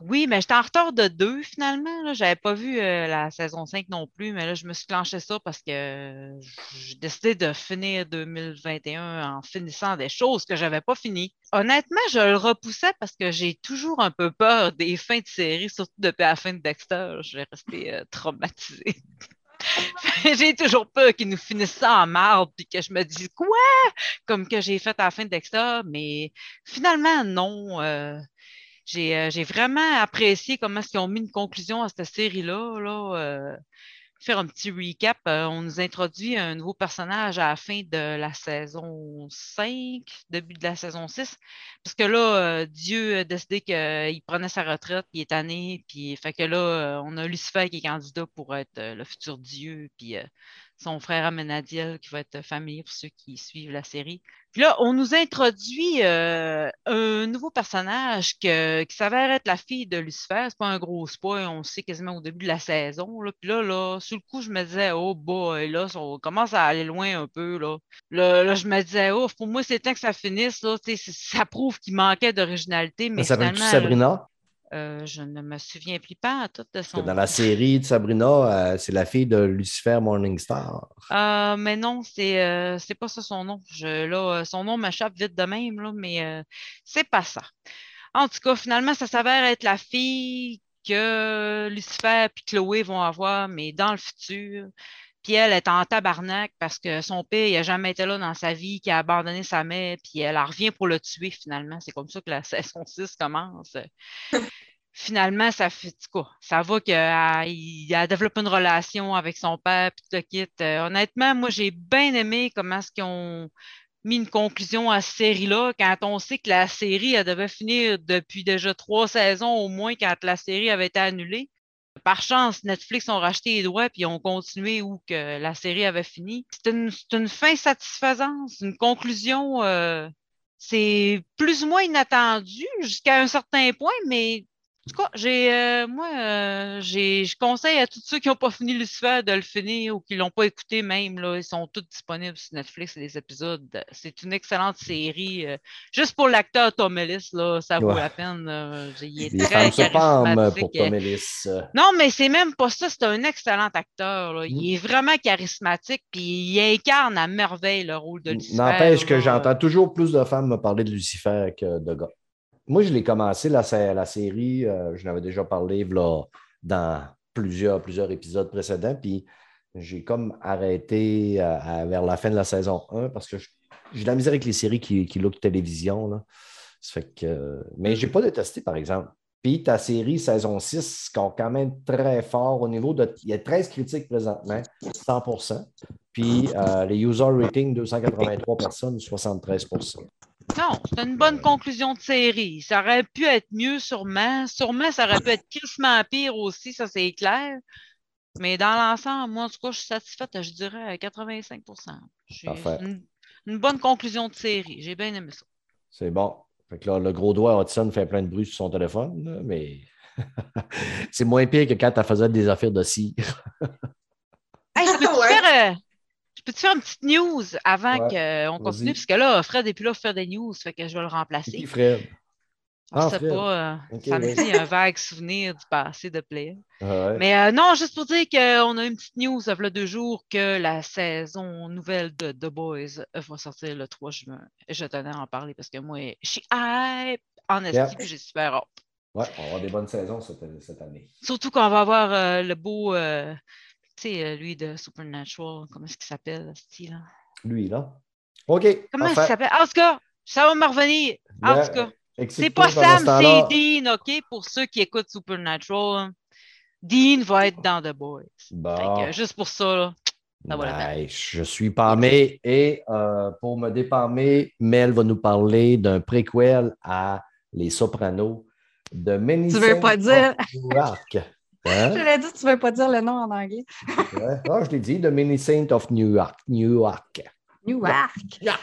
Oui, mais j'étais en retard de deux finalement. Je n'avais pas vu euh, la saison 5 non plus, mais là, je me suis clenché ça parce que euh, j'ai décidé de finir 2021 en finissant des choses que je n'avais pas finies. Honnêtement, je le repoussais parce que j'ai toujours un peu peur des fins de série, surtout depuis la fin de Dexter. Je vais rester euh, traumatisée. j'ai toujours peur qu'ils nous finissent ça en marbre puis que je me dise quoi? Comme que j'ai fait à la fin de Dexter, mais finalement non. euh, j'ai euh, j'ai vraiment apprécié comment ils ont mis une conclusion à cette série-là. Là, faire un petit recap. euh, on nous introduit un nouveau personnage à la fin de la saison 5, début de la saison 6. Parce que là, euh, Dieu a décidé qu'il prenait sa retraite, il est tanné, puis fait que là, euh, on a Lucifer qui est candidat pour être le futur Dieu, puis son frère Amenadiel qui va être familier pour ceux qui suivent la série. Puis là, on nous introduit euh, un nouveau personnage que- qui s'avère être la fille de Lucifer. C'est pas un gros spoil, on le sait quasiment au début de la saison. Là. Puis là, là, sur le coup, je me disais, oh boy, là, on commence à aller loin un peu. Là, là, là, je me disais, oh, pour moi, c'est temps que ça finisse. Là. Ça prouve qu'il manquait d'originalité, mais ça s'appelle finalement, Sabrina. Euh, je ne me souviens plus pas à tout de son dans la série de Sabrina, euh, c'est la fille de Lucifer Morningstar. Euh, mais non, c'est euh, c'est pas ça son nom. Je, là, son nom m'échappe vite de même, là, mais c'est pas ça. En tout cas, finalement, ça s'avère être la fille que Lucifer et Chloé vont avoir, mais dans le futur. Puis elle est en tabarnak parce que son père, il n'a jamais été là dans sa vie, qui a abandonné sa mère, puis elle en revient pour le tuer finalement. C'est comme ça que la saison 6 commence. finalement, ça fait quoi? Ça va qu'il a développé une relation avec son père, puis tout kit. Euh, honnêtement, moi, j'ai bien aimé comment est-ce qu'ils ont mis une conclusion à cette série-là quand on sait que la série elle devait finir depuis déjà trois saisons au moins quand la série avait été annulée. Par chance, Netflix ont racheté les droits puis ont continué où que la série avait fini. C'est une, fin satisfaisante, une conclusion. euh, c'est plus ou moins inattendu jusqu'à un certain point, mais en tout cas, j'ai, euh, moi, euh, j'ai, je conseille à tous ceux qui n'ont pas fini Lucifer de le finir ou qui l'ont pas écouté même. Là, ils sont tous disponibles sur Netflix, les épisodes. C'est une excellente série. euh, juste pour l'acteur Tom Ellis, là, ça vaut Ouais. la peine. Il est Les très charismatique. pour Tom Ellis. Non, mais c'est même pas ça. C'est un excellent acteur. là. Mm. Il est vraiment charismatique, puis il incarne à merveille le rôle de Lucifer. N'empêche que j'entends toujours plus de femmes me parler de Lucifer que de gars. Moi, je l'ai commencé, la, sé- la série, euh, je n'avais déjà parlé là, dans plusieurs, épisodes précédents, puis j'ai comme arrêté euh, vers la fin de la saison 1 parce que j'ai de la misère avec les séries qui, qui look télévision. Là. Mais je n'ai pas détesté, par exemple. Puis ta série saison 6 score quand même très fort au niveau de. Il y a 13 critiques présentement, 100% Puis euh, les user ratings, 283 personnes, 73 Non, c'est une bonne conclusion de série. Ça aurait pu être mieux, sûrement. Sûrement, ça aurait pu être crissement pire aussi, ça c'est clair. Mais dans l'ensemble, moi, en tout cas, je suis satisfaite, je dirais, à 85 Je suis- Parfait. c'est une, une bonne conclusion de série. J'ai bien aimé ça. C'est bon. Fait que là, le gros doigt Hudson fait plein de bruit sur son téléphone, là, mais c'est moins pire que quand tu faisais des affaires de cire. Hey, Ouais. faire, euh, peux te faire une petite news avant Ouais, qu'on continue? Parce que là, Fred n'est plus là pour faire des news, fait que je vais le remplacer. qui, Fred? Ah, sait Fred. pas. euh, ça me dit un vague souvenir du passé de Play. Ouais. Mais euh, non, juste pour dire qu'on a une petite news il y a deux jours que la saison nouvelle de The Boys euh, va sortir le 3 juin. Je tenais à en parler parce que moi, je suis hype en esti, Yeah. j'ai super hâte. Ouais, on va avoir des bonnes saisons cette, cette année. Surtout qu'on va avoir euh, le beau, sais, euh, lui de Supernatural, comment est-ce qu'il s'appelle, ce là? Lui, là. OK. Comment il parfait. s'appelle? En tout cas, ça va me revenir. En Yeah, tout cas, c'est pas Sam, c'est Dean, OK, pour ceux qui écoutent Supernatural. Dean va être dans The Boys. Fait Bon. que, juste pour ça, là, la. Je suis pâmé et euh, pour me dépâmer, Mel va nous parler d'un préquel à Les Sopranos de Many Tu veux pas dire- l'ai dit, tu ne veux pas dire le nom en anglais. Ouais. Ah, je l'ai dit, The Many Saints of Newark. Newark. Newark. Yeah.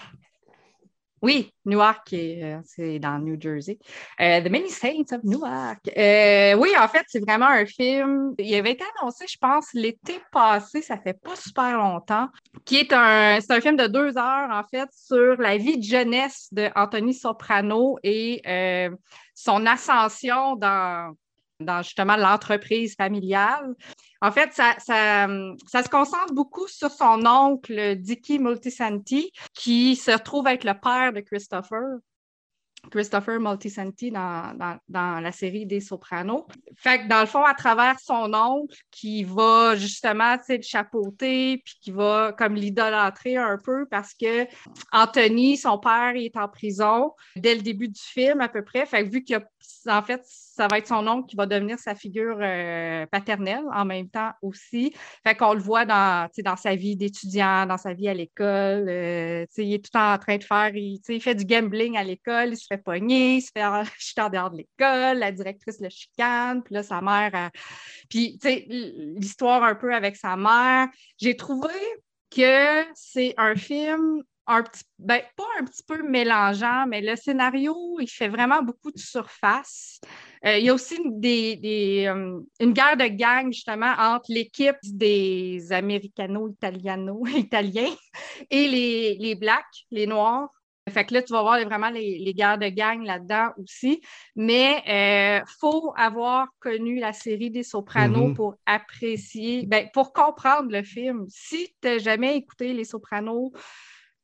Oui, Newark, euh, c'est dans le New Jersey. Euh, The Many Saints of Newark. Euh, oui, en fait, c'est vraiment un film. Il avait été annoncé, je pense, l'été passé, ça fait pas super longtemps, qui est un, c'est un film de deux heures, en fait, sur la vie de jeunesse de Anthony Soprano et euh, son ascension dans, dans justement l'entreprise familiale. En fait, ça, se concentre beaucoup sur son oncle, Dicky Multisanti, qui se retrouve être le père de Christopher. Christopher Multisanti dans, la série des Sopranos. Fait que dans le fond, à travers son oncle, qui va justement tu le chapeauter, puis qui va comme l'idolâtrer un peu parce que Anthony, son père, il est en prison dès le début du film à peu près. Fait que vu qu'il y a en fait, ça va être son oncle qui va devenir sa figure euh, paternelle en même temps aussi. Fait qu'on le voit dans, dans sa vie d'étudiant, dans sa vie à l'école. euh, il est tout en train de faire, il, il fait du gambling à l'école, il se fait pogner, il se fait jeter en dehors de l'école, la directrice le chicane, puis là, sa mère. Puis, tu sais, l'histoire un peu avec sa mère. J'ai trouvé que c'est un film un petit, ben, pas un petit peu mélangeant, mais le scénario, il fait vraiment beaucoup de surface. Euh, il y a aussi une, des, des, euh, une guerre de gang, justement, entre l'équipe des Americano-Italiano, italiens et les, les Blacks, les Noirs. Fait que là, tu vas voir vraiment les, les guerres de gang là-dedans aussi. Mais il faut avoir connu la série des Sopranos Mhm. pour apprécier, ben, pour comprendre le film. Si tu n'as jamais écouté les Sopranos,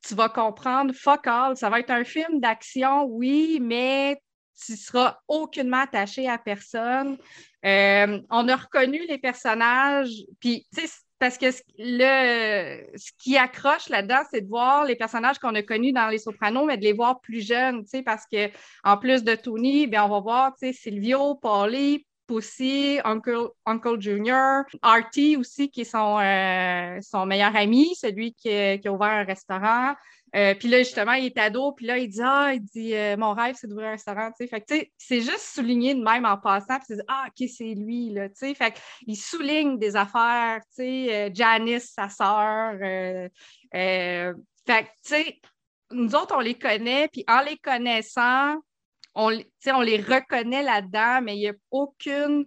tu vas comprendre fuck all. Ça va être un film d'action, oui, mais tu ne seras aucunement attaché à personne. Euh, on a reconnu les personnages, puis tu sais, parce que ce- le, ce qui accroche là-dedans, c'est de voir les personnages qu'on a connus dans Les Sopranos, mais de les voir plus jeunes, tu sais, parce que en plus de Tony, bien, on va voir, tu sais, Silvio, Paulie, Pussy, Uncle, Uncle Junior, Artie aussi, qui est son, euh, son meilleur ami, celui qui, qui a ouvert un restaurant. Euh, puis là, justement, il est ado, puis là, il dit Ah, il dit euh, Mon rêve, c'est d'ouvrir un restaurant. tu sais. Fait que, c'est juste souligné de même en passant, puis c'est Ah, ok, c'est lui, là. tu sais. Fait qu'il souligne des affaires, tu sais, euh, Janice, sa sœur. fait que, tu sais, nous autres, on les connaît, puis en les connaissant, on, les- reconnaît là-dedans, mais il n'y a aucune.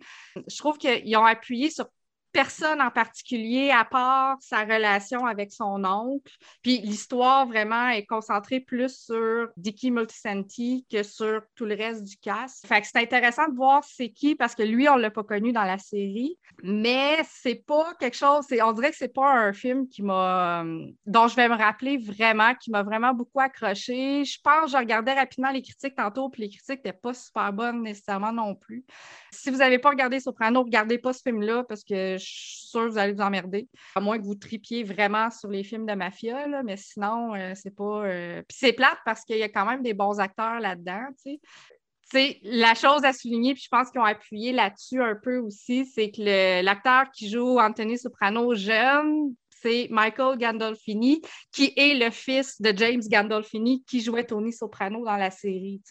Je trouve qu'ils ont appuyé sur personne en particulier à part sa relation avec son oncle. Puis l'histoire vraiment est concentrée plus sur Dicky Multisanti que sur tout le reste du cast. Fait que c'est intéressant de voir c'est qui parce que lui, on l'a pas connu dans la série. Mais c'est pas quelque chose, on dirait que c'est pas un film qui m'a euh, dont je vais me rappeler vraiment, qui m'a vraiment beaucoup accroché. Je pense que je regardais rapidement les critiques tantôt, puis les critiques n'étaient pas super bonnes nécessairement non plus. Si vous n'avez pas regardé Soprano, regardez pas ce film-là parce que je suis sûre que vous allez vous emmerder. À moins que vous tripiez vraiment sur les films de mafia, là, mais sinon, euh, c'est pas. euh, Puis c'est plate parce qu'il y a quand même des bons acteurs là-dedans, tu sais. La chose à souligner, puis je pense qu'ils ont appuyé là-dessus un peu aussi, c'est que l'acteur qui joue Anthony Soprano jeune, c'est Michael Gandolfini, qui est le fils de James Gandolfini, qui jouait Tony Soprano dans la série.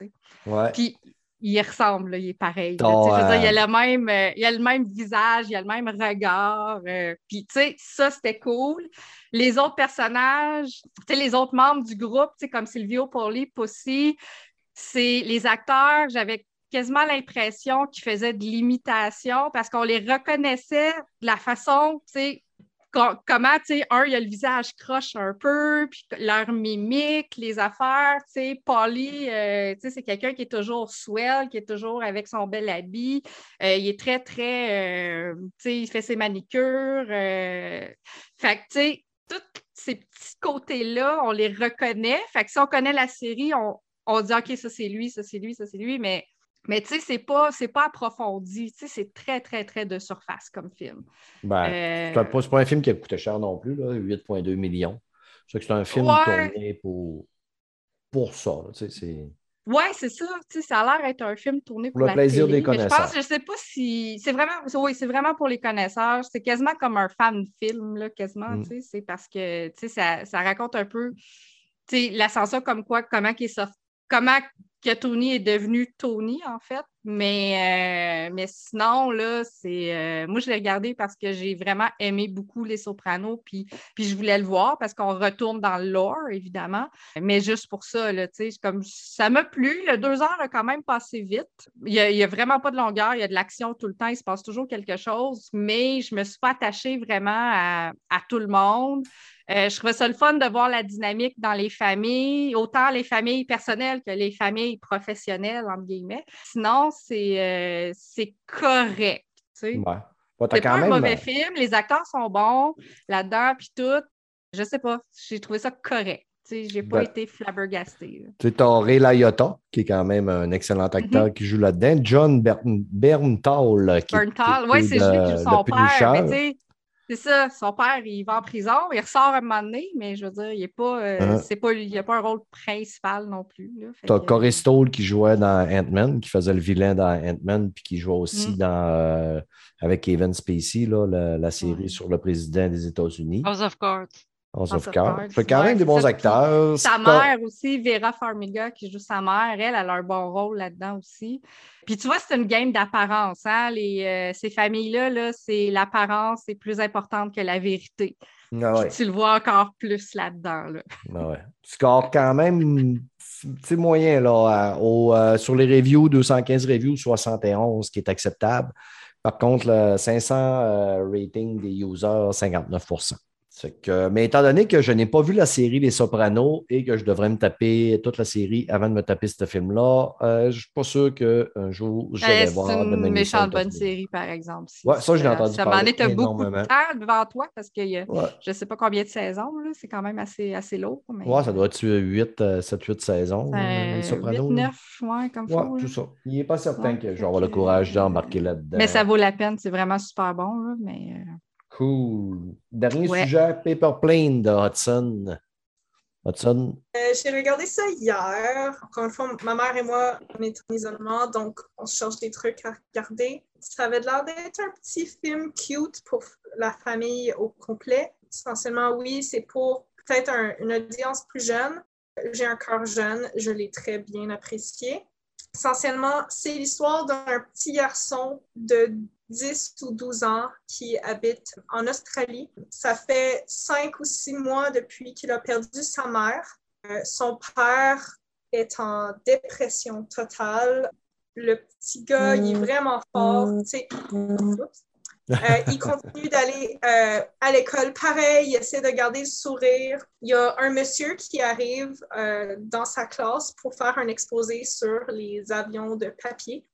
Puis il ressemble, là, il est pareil. là. Oh, je veux dire, il, a le même, euh, il a le même visage, il a le même regard. euh, puis, tu sais, ça, c'était cool. Les autres personnages, tu sais, les autres membres du groupe, tu sais, comme Silvio Poli, Pussy, c'est les acteurs, j'avais quasiment l'impression qu'ils faisaient de l'imitation parce qu'on les reconnaissait de la façon, tu sais, comment, tu sais, un, il a le visage croche un peu, puis leur mimique, les affaires, tu sais, Polly, euh, tu sais, c'est quelqu'un qui est toujours swell, qui est toujours avec son bel habit, Euh, il est très, très, euh, tu sais, il fait ses manicures, fait que, tu sais, tous ces petits côtés-là, on les reconnaît, fait que si on connaît la série, on, on dit, OK, ça c'est lui, ça c'est lui, ça c'est lui, mais mais tu sais, c'est pas, c'est pas approfondi. Tu sais, c'est très, très, très de surface comme film. Ben, Euh, c'est pas, un film qui a coûté cher non plus, là, 8,2 millions. C'est que c'est un film Ouais. tourné pour, pour ça. là, tu sais, c'est- Ouais, c'est ça. Tu sais, ça a l'air d'être un film tourné pour, le la plaisir télé, des mais Je connaisseurs. pense, je sais pas si. C'est vraiment. Oui, c'est vraiment pour les connaisseurs. C'est quasiment comme un fan film, là, quasiment. Mm. tu sais. C'est parce que tu sais, ça, ça raconte un peu tu sais, l'ascension comme quoi, comment qu'il est sorti. Comment que Tony est devenu Tony, en fait. Mais, euh, mais sinon, là, c'est. euh, moi, je l'ai regardé parce que j'ai vraiment aimé beaucoup Les Sopranos, puis, puis je voulais le voir parce qu'on retourne dans le lore, évidemment. Mais juste pour ça, là, tu sais, comme ça m'a plu. Le deux heures a quand même passé vite. Il n'y a, vraiment pas de longueur, il y a de l'action tout le temps, il se passe toujours quelque chose, mais je me suis pas attachée vraiment à, à tout le monde. Euh, je trouvais ça le fun de voir la dynamique dans les familles, autant les familles personnelles que les familles professionnelles, entre guillemets. Sinon, c'est euh, c'est correct. tu sais. Ouais. C'est pas un mauvais euh, film, les acteurs sont bons là-dedans, puis tout. Je sais pas, j'ai trouvé ça correct. Sais, J'ai pas Ben- été flabbergastée. Tu t'as Ray Liotta, qui est quand même un excellent acteur Mhm. qui joue là-dedans. John Bern- Bernthal, qui, Bernthal, qui oui, est c'est celui qui joue son père. Mais Punisher. tu sais, c'est ça, son père, il va en prison, il ressort un moment donné, mais je veux dire, il n'est pas, euh, Hein? c'est pas, il n'a pas un rôle principal non plus. T'as que- Corey Stoll qui jouait dans Ant-Man, qui faisait le vilain dans Ant-Man, puis qui jouait aussi Mm. dans, euh, avec Kevin Spacey, là, la, la série Ouais. sur le président des États-Unis, House of Cards. House of Cards. Fait quand même des bons acteurs. Sa mère aussi, Vera Farmiga, qui joue sa mère, elle, elle a un bon rôle là-dedans aussi. Puis tu vois, c'est une game d'apparence. Hein? Les, euh, ces familles-là, là, c'est l'apparence est plus importante que la vérité. Ah ouais. Tu le vois encore plus là-dedans. Là. Ah ouais. Score quand même c'est moyen là, au, euh, sur les reviews, 215 reviews, 71, qui est acceptable. Par contre, le 500 euh, rating des users, 59 Fait que, mais étant donné que je n'ai pas vu la série Les Sopranos et que je devrais me taper toute la série avant de me taper ce film-là, euh, je ne suis pas sûr qu'un jour je Euh, vais c'est voir de une méchante bonne série, par exemple. si Ouais, ça, je l'ai entendu Ça m'en est beaucoup de temps devant toi parce y a Ouais. je ne sais pas combien de saisons. C'est quand même assez, assez lourd. Mais... Ouais, ça doit être 8, 7-8 saisons, euh, Les Sopranos. 8, là. 9, ouais, comme ça. c'est ça. Il n'est pas certain que je vais avoir le que- courage d'embarquer là-dedans. Mais ça vaut la peine, c'est vraiment super bon. Là, mais, euh, Cool. Dernier Ouais. sujet, Paper Plane de Hudson. Hudson? Euh, J'ai regardé ça hier. Encore une fois, ma mère et moi, on est en isolement, donc on se cherche des trucs à regarder. Ça avait l'air d'être un petit film cute pour la famille au complet. Essentiellement, oui, c'est pour peut-être un- une audience plus jeune. J'ai un cœur jeune, je l'ai très bien apprécié. Essentiellement, c'est l'histoire d'un petit garçon de 10 ou 12 ans qui habite en Australie. Ça fait cinq ou six mois depuis qu'il a perdu sa mère. Euh, son père est en dépression totale. Le petit gars, il est vraiment fort. Oups. Euh, il continue d'aller euh, à l'école pareil, il essaie de garder le sourire. Il y a un monsieur qui arrive euh, dans sa classe pour faire un exposé sur les avions de papier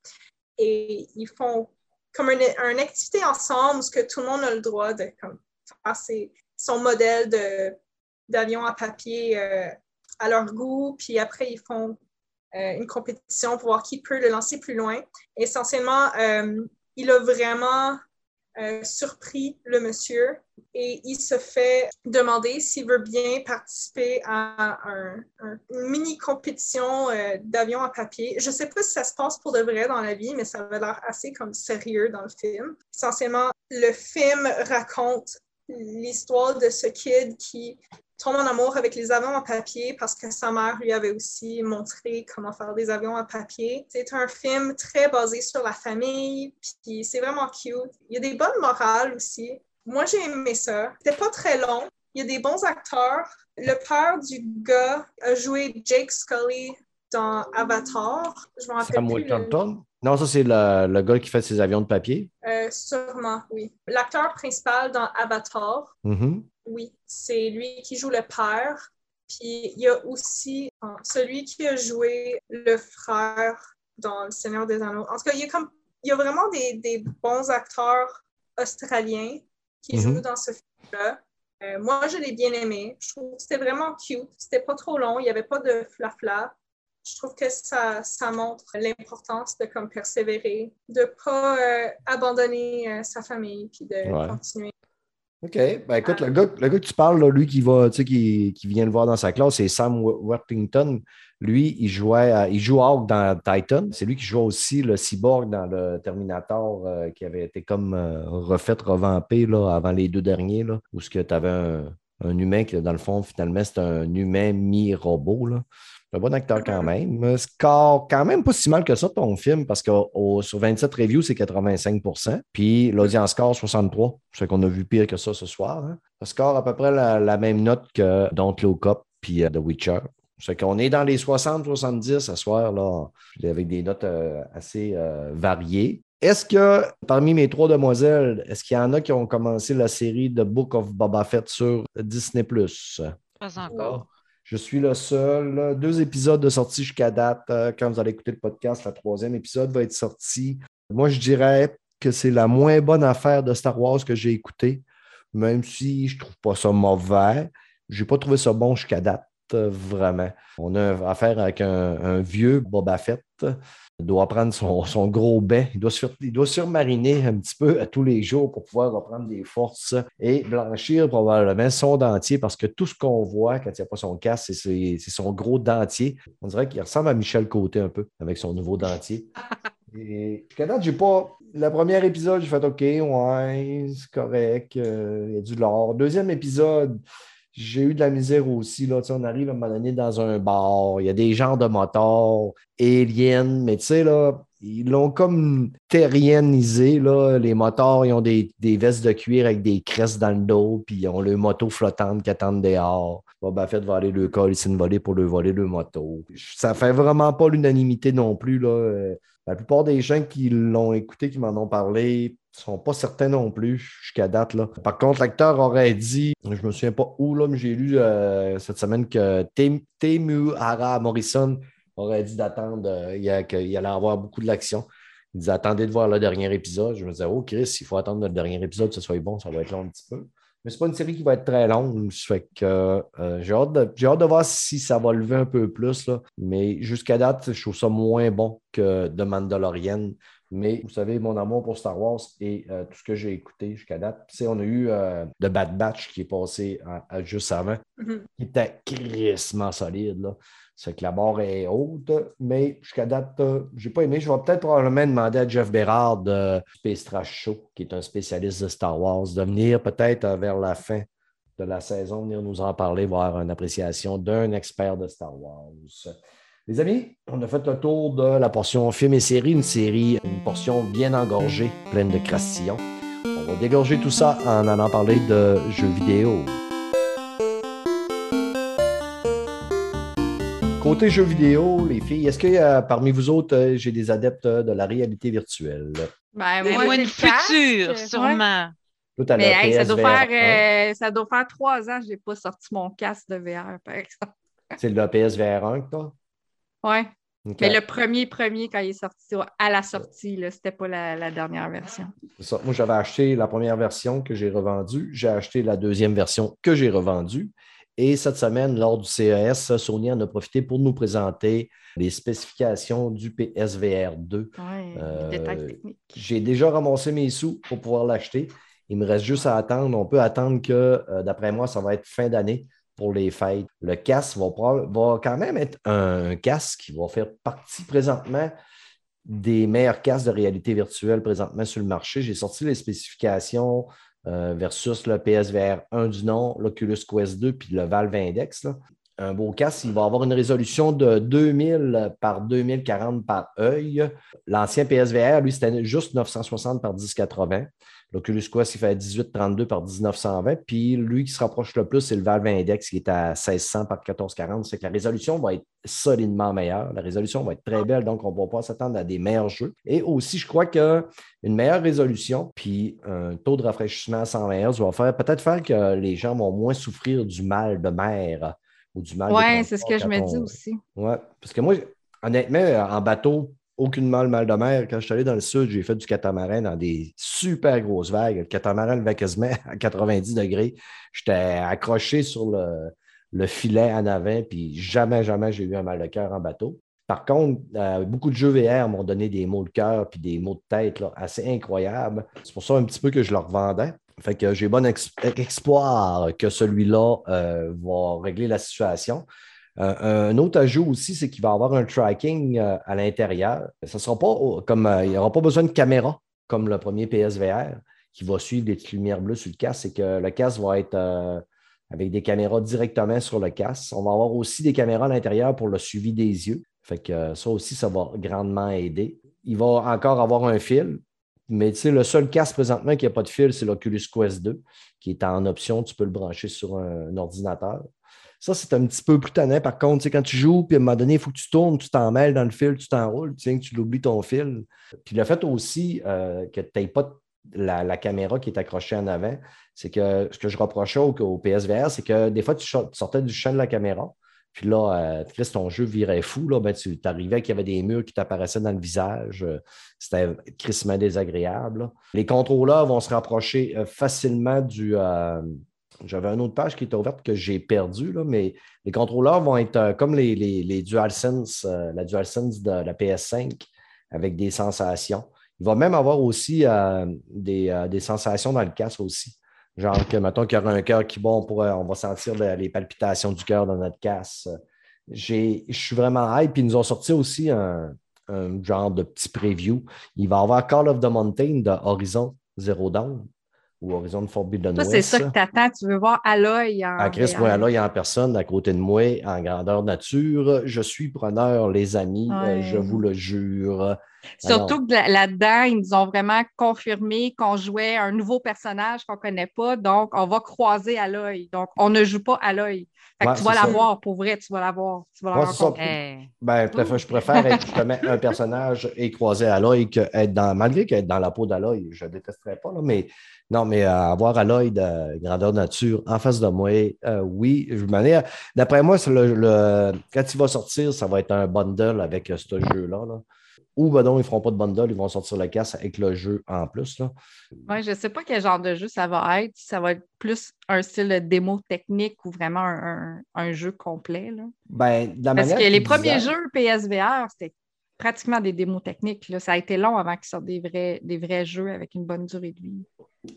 et ils font comme une, activité ensemble où que tout le monde a le droit de faire son modèle de- d'avion à papier euh, à leur goût, puis après ils font euh, une compétition pour voir qui peut le lancer plus loin. Essentiellement, euh, il a vraiment euh, surpris le monsieur et il se fait demander s'il veut bien participer à un- un- une mini compétition euh, d'avion à papier. Je sais pas si ça se passe pour de vrai dans la vie, mais ça avait l'air assez comme sérieux dans le film. Essentiellement, le film raconte l'histoire de ce kid qui tombe en amour avec les avions à papier parce que sa mère lui avait aussi montré comment faire des avions à papier. C'est un film très basé sur la famille, puis c'est vraiment cute. Il y a des bonnes morales aussi. Moi, j'ai aimé ça. C'était pas très long. Il y a des bons acteurs. Le père du gars a joué Jake Scully dans Avatar. Je me rappelle Sam plus le-? Non, ça, c'est le, le gars qui fait ses avions de papier. Euh, sûrement, oui. L'acteur principal dans Avatar, Mhm. Oui, c'est lui qui joue le père. Puis il y a aussi celui qui a joué le frère dans Le Seigneur des Anneaux. En tout cas, il y a, comme, il y a vraiment des, des bons acteurs australiens qui Mhm. jouent dans ce film-là. Euh, moi, je l'ai bien aimé. Je trouve que c'était vraiment cute. C'était pas trop long. Il n'y avait pas de flafla. Je trouve que ça, ça montre l'importance de comme persévérer, de ne pas euh, abandonner euh, sa famille, puis de Ouais. continuer. OK. Ben écoute, le, gars, le gars que tu parles, là, lui qui va, qui, qui vient le voir dans sa classe, c'est Sam Wo- Worthington. Lui, il jouait il joue Hawk dans Titan. C'est lui qui jouait aussi le cyborg dans le Terminator euh, qui avait été comme euh, refait, revampé là, avant les deux derniers, là, où tu avais un, un humain qui, dans le fond, finalement, c'est un humain mi-robot. Un bon acteur quand même. Score quand même pas si mal que ça, ton film, parce que au- sur 27 reviews, c'est 85% Puis l'audience score, 63 C'est qu'on a vu pire que ça ce soir. hein. Score à peu près la, la même note que Don't Look Up puis euh, The Witcher. C'est qu'on est dans les 60-70 ce soir, là, avec des notes euh, assez euh, variées. Est-ce que parmi mes trois demoiselles, est-ce qu'il y en a qui ont commencé la série The Book of Boba Fett sur Disney? Pas encore. Je suis le seul. Deux épisodes de sortie jusqu'à date. Euh, Quand vous allez écouter le podcast, le troisième épisode va être sorti. Moi, je dirais que c'est la moins bonne affaire de Star Wars que j'ai écoutée, même si je ne trouve pas ça mauvais. Je n'ai pas trouvé ça bon jusqu'à date, euh, vraiment. On a affaire avec un vieux Boba Fett. Il doit prendre son, son gros bain. Il doit, il doit surmariner un petit peu à tous les jours pour pouvoir reprendre des forces et blanchir probablement son dentier parce que tout ce qu'on voit quand il n'y a pas son casque, c'est- son gros dentier. On dirait qu'il ressemble à Michel Côté un peu avec son nouveau dentier. Et jusqu'à date, j'ai pas. Le premier épisode, j'ai fait OK, ouais, c'est correct, euh, il y a du lore. Deuxième épisode, j'ai eu de la misère aussi. Là, on arrive à un moment donné dans un bar, il y a des genres de motards, aliens, mais tu sais, là, ils l'ont comme terrienisé. Là. Les motards, ils ont des, des vestes de cuir avec des cresses dans le dos, puis ils ont le moto flottante qui attendent dehors. Boba Fett va aller le coller, c'est une volée pour le voler le moto. Ça fait vraiment pas l'unanimité non plus. Là. Euh, La plupart des gens qui l'ont écouté, qui m'en ont parlé, sont pas certains non plus jusqu'à date. Par contre, l'acteur aurait dit, je me souviens pas où, là, mais j'ai lu euh, cette semaine que Tem- Temuhara Morrison aurait dit d'attendre, euh, qu'il allait avoir beaucoup de l'action. Il disait attendez de voir le dernier épisode. Je me disais, oh Chris, il faut attendre le dernier épisode, que ce soit bon, ça va être long un petit peu. Mais c'est pas une série qui va être très longue. Fait que euh, j'ai hâte, de- j'ai hâte de voir si ça va lever un peu plus. Là. Mais jusqu'à date, je trouve ça moins bon que The Mandalorian, Mais vous savez, mon amour pour Star Wars et euh, tout ce que j'ai écouté jusqu'à date. Tu sais, on a eu euh, The Bad Batch qui est passé à, à juste avant, Mhm. qui était crissement solide. Là. C'est que la barre est haute, mais jusqu'à date, euh, j'ai pas aimé. Je vais peut-être probablement demander à Jeff Bérard de Space Trash Show, qui est un spécialiste de Star Wars, de venir peut-être euh, vers la fin de la saison, venir nous en parler, voir une appréciation d'un expert de Star Wars. Les amis, on a fait le tour de la portion film et série, une série, une portion bien engorgée, pleine de crastillons. On va dégorger tout ça en allant parler de jeux vidéo. Côté jeux vidéo, les filles, est-ce que euh, parmi vous autres, euh, j'ai des adeptes euh, de la réalité virtuelle? Ben, Mais moi, moi, j'ai le le casque, futur, ouais. sûrement. Toi, t'as Mais la hey, ça, doit faire, euh, ça doit faire trois ans que je n'ai pas sorti mon casque de VR, par exemple. 1. C'est le PSVR 1 que t'as? Ok. Mais le premier, premier, quand il est sorti, à la sortie, là, c'était pas la, la dernière version. Ça. Moi, j'avais acheté la première version que j'ai revendue. J'ai acheté la deuxième version que j'ai revendue. Et cette semaine, lors du CES, Sony en a profité pour nous présenter les spécifications du PSVR 2. Ouais, Euh, les détails techniques. J'ai déjà ramassé mes sous pour pouvoir l'acheter. Il me reste juste à attendre. On peut attendre que, euh, d'après moi, ça va être fin d'année pour les fêtes. Le casque va, quand même être un casque qui va faire partie présentement des meilleurs casques de réalité virtuelle présentement sur le marché. J'ai sorti les spécifications euh, versus le PSVR 1 du nom, l'Oculus Quest 2 puis le Valve Index. Un beau casque, il va avoir une résolution de 2000 par 2040 par œil. L'ancien PSVR, lui, c'était juste 960 par 1080. L'Oculus Quest, il fait 1832 par 1920. Puis lui qui se rapproche le plus, c'est le Valve Index qui est à 1600 par 1440. C'est que la résolution va être solidement meilleure. La résolution va être très belle, donc on va pas s'attendre à des meilleurs jeux. Et aussi, je crois qu'une meilleure résolution, puis un taux de rafraîchissement à 120 Hz va faire peut-être faire que les gens vont moins souffrir du mal de mer ou du mal de Ouais, c'est ce que je me dis aussi. Ouais, parce que moi, honnêtement, en bateau, aucunement le mal de mer. Quand je suis allé dans le sud, j'ai fait du catamaran dans des super grosses vagues. Le catamaran levait quasiment à 90 degrés. J'étais accroché sur le, le filet en avant, puis jamais, jamais j'ai eu un mal de cœur en bateau. Par contre, euh, beaucoup de jeux VR m'ont donné des maux de cœur puis des maux de tête là, assez incroyables. C'est pour ça un petit peu que je leur vendais. Fait que j'ai bon espoir que celui-là euh, va régler la situation. Euh, un autre ajout aussi, c'est qu'il va avoir un tracking euh, à l'intérieur. Ce sera pas au- comme euh, il n'y aura pas besoin de caméra comme le premier PSVR qui va suivre des petites lumières bleues sur le casque. C'est que le casque va être avec des caméras directement sur le casque. On va avoir aussi des caméras à l'intérieur pour le suivi des yeux. Fait que ça aussi, ça va grandement aider. Il va encore avoir un fil, mais tu sais, le seul casque présentement qui n'a pas de fil, c'est l'Oculus Quest 2, qui est en option. Tu peux le brancher sur un, ordinateur. Ça, c'est un petit peu plus tannant. Par contre, quand tu joues, puis à un moment donné, il faut que tu tournes, tu t'en mêles dans le fil, tu t'enroules, tu sais, que tu l'oublies ton fil. Puis le fait aussi euh, que tu n'aies pas la, caméra qui est accrochée en avant, c'est que ce que je reprochais au, au PSVR, c'est que des fois, tu sortais du champ de la caméra, puis là, euh, Chris, ton jeu virait fou. Là, ben, tu arrivais qu'il y avait des murs qui t'apparaissaient dans le visage. euh, C'était crissement désagréable. Les contrôleurs vont se rapprocher euh, facilement du. euh, J'avais une autre page qui était ouverte que j'ai perdue, mais les contrôleurs vont être euh, comme les, les, les DualSense, euh, la DualSense de la PS5 avec des sensations. Il va même avoir aussi euh, des, euh, des sensations dans le casque aussi. Genre que, mettons qu'il y aura un cœur qui bat, on, pourrait- on va sentir le- les palpitations du cœur dans notre. J'ai- Je suis vraiment hype. Puis ils nous ont sorti aussi un, un genre de petit preview. Il va y avoir Call of the Mountain de Horizon Zero Dawn ou Horizon Forbidden Ça, West. c'est ça que tu attends. Tu veux voir à l'œil. en Ah, Chris, moi, là, il y a en personne à côté de moi, en grandeur nature. Je suis preneur, les amis, Ouais. euh, je vous le jure. Surtout que là- là-dedans, ils nous ont vraiment confirmé qu'on jouait un nouveau personnage qu'on ne connaît pas. Donc, on va croiser à l'œil. Donc, on ne joue pas à l'œil. Fait que Ouais, tu vas c'est la ça. voir, pour vrai, tu vas la voir. Tu vas Ouais, rencontrer. Ben, préfère- je préfère être justement un personnage et croiser à l'œil qu'être dans, malgré qu'être dans la peau de l'œil, je ne détesterais pas, là, mais non, mais euh, avoir à l'œil de grandeur nature en face de moi, euh, oui, je m'en ai- D'après moi, c'est le, le- quand il va sortir, ça va être un bundle avec euh, ce jeu-là. là. Ou ben non, ils ne feront pas de bundle, ils vont sortir le casque avec le jeu en plus. Là. Ouais, je ne sais pas quel genre de jeu ça va être. Si Ça va être plus un style de démo technique ou vraiment un, un- un jeu complet. là. Ben, de la Parce manière que les premiers jeux PSVR, c'était pratiquement des démos techniques. là. Ça a été long avant qu'ils sortent des vrais, des vrais jeux avec une bonne durée de vie.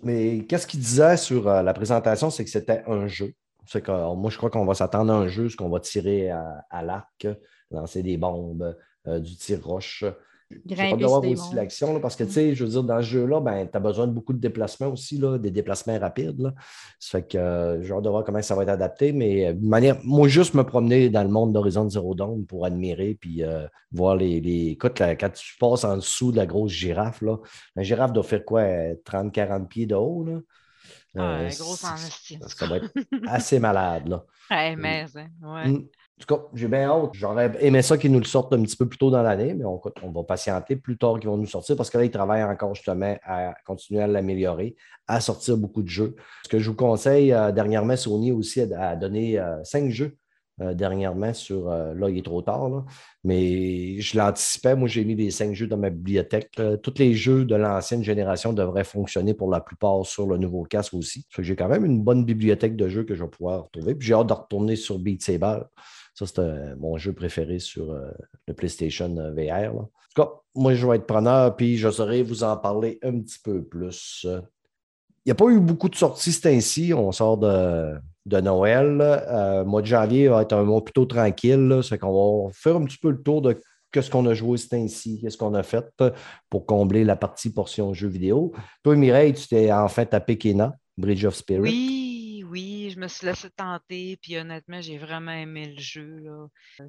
Mais qu'est-ce qu'il disait sur euh, la présentation, c'est que c'était un jeu. C'est que, euh, moi, je crois qu'on va s'attendre à un jeu, ce qu'on va tirer à, à l'arc, lancer des bombes, euh, du tir roche. J'ai hâte de voir aussi l'action, parce que, tu sais, je veux dire, dans ce jeu-là, ben, tu as besoin de beaucoup de déplacements aussi, là, des déplacements rapides. Là. Ça fait que euh, j'ai hâte de voir comment ça va être adapté, mais euh, de manière, moi, juste me promener dans le monde d'Horizon Zero Dawn pour admirer, puis euh, voir les, les. Écoute, là, quand tu passes en dessous de la grosse girafe, là, la girafe doit faire quoi, 30-40 pieds de haut, là? Ah, Euh, ça va être assez malade, là. Ouais, mais, hein, ouais. En tout cas, j'ai bien hâte. J'aurais aimé ça qu'ils nous le sortent un petit peu plus tôt dans l'année, mais on, va patienter plus tard qu'ils vont nous sortir parce que là, ils travaillent encore justement à continuer à l'améliorer, à sortir beaucoup de jeux. Ce que je vous conseille, euh, dernièrement, Sony aussi a, donné euh, cinq jeux euh, dernièrement sur. là, il est trop tard, là, mais je l'anticipais. Moi, j'ai mis les cinq jeux dans ma bibliothèque. Tous les jeux de l'ancienne génération devraient fonctionner pour la plupart sur le nouveau casque aussi. J'ai quand même une bonne bibliothèque de jeux que je vais pouvoir retrouver. Puis j'ai hâte de retourner sur Beat Saber. Ça, c'est euh, mon jeu préféré sur euh, le PlayStation euh, VR. En tout cas, moi, je vais être preneur, puis je saurai vous en parler un petit peu plus. Il n'y a pas eu beaucoup de sorties c'est ainsi. On sort de, de Noël. Euh, mois de janvier va être un mois plutôt tranquille. C'est qu'on va faire un petit peu le tour de qu'est-ce qu'on a joué c'est ainsi, qu'est-ce qu'on a fait pour combler la partie portion jeux vidéo. Toi, Mireille, tu t'es enfin tapé Kena, Bridge of Spirit. Oui, oui, je me suis laissé tenter, puis honnêtement, j'ai vraiment aimé le jeu.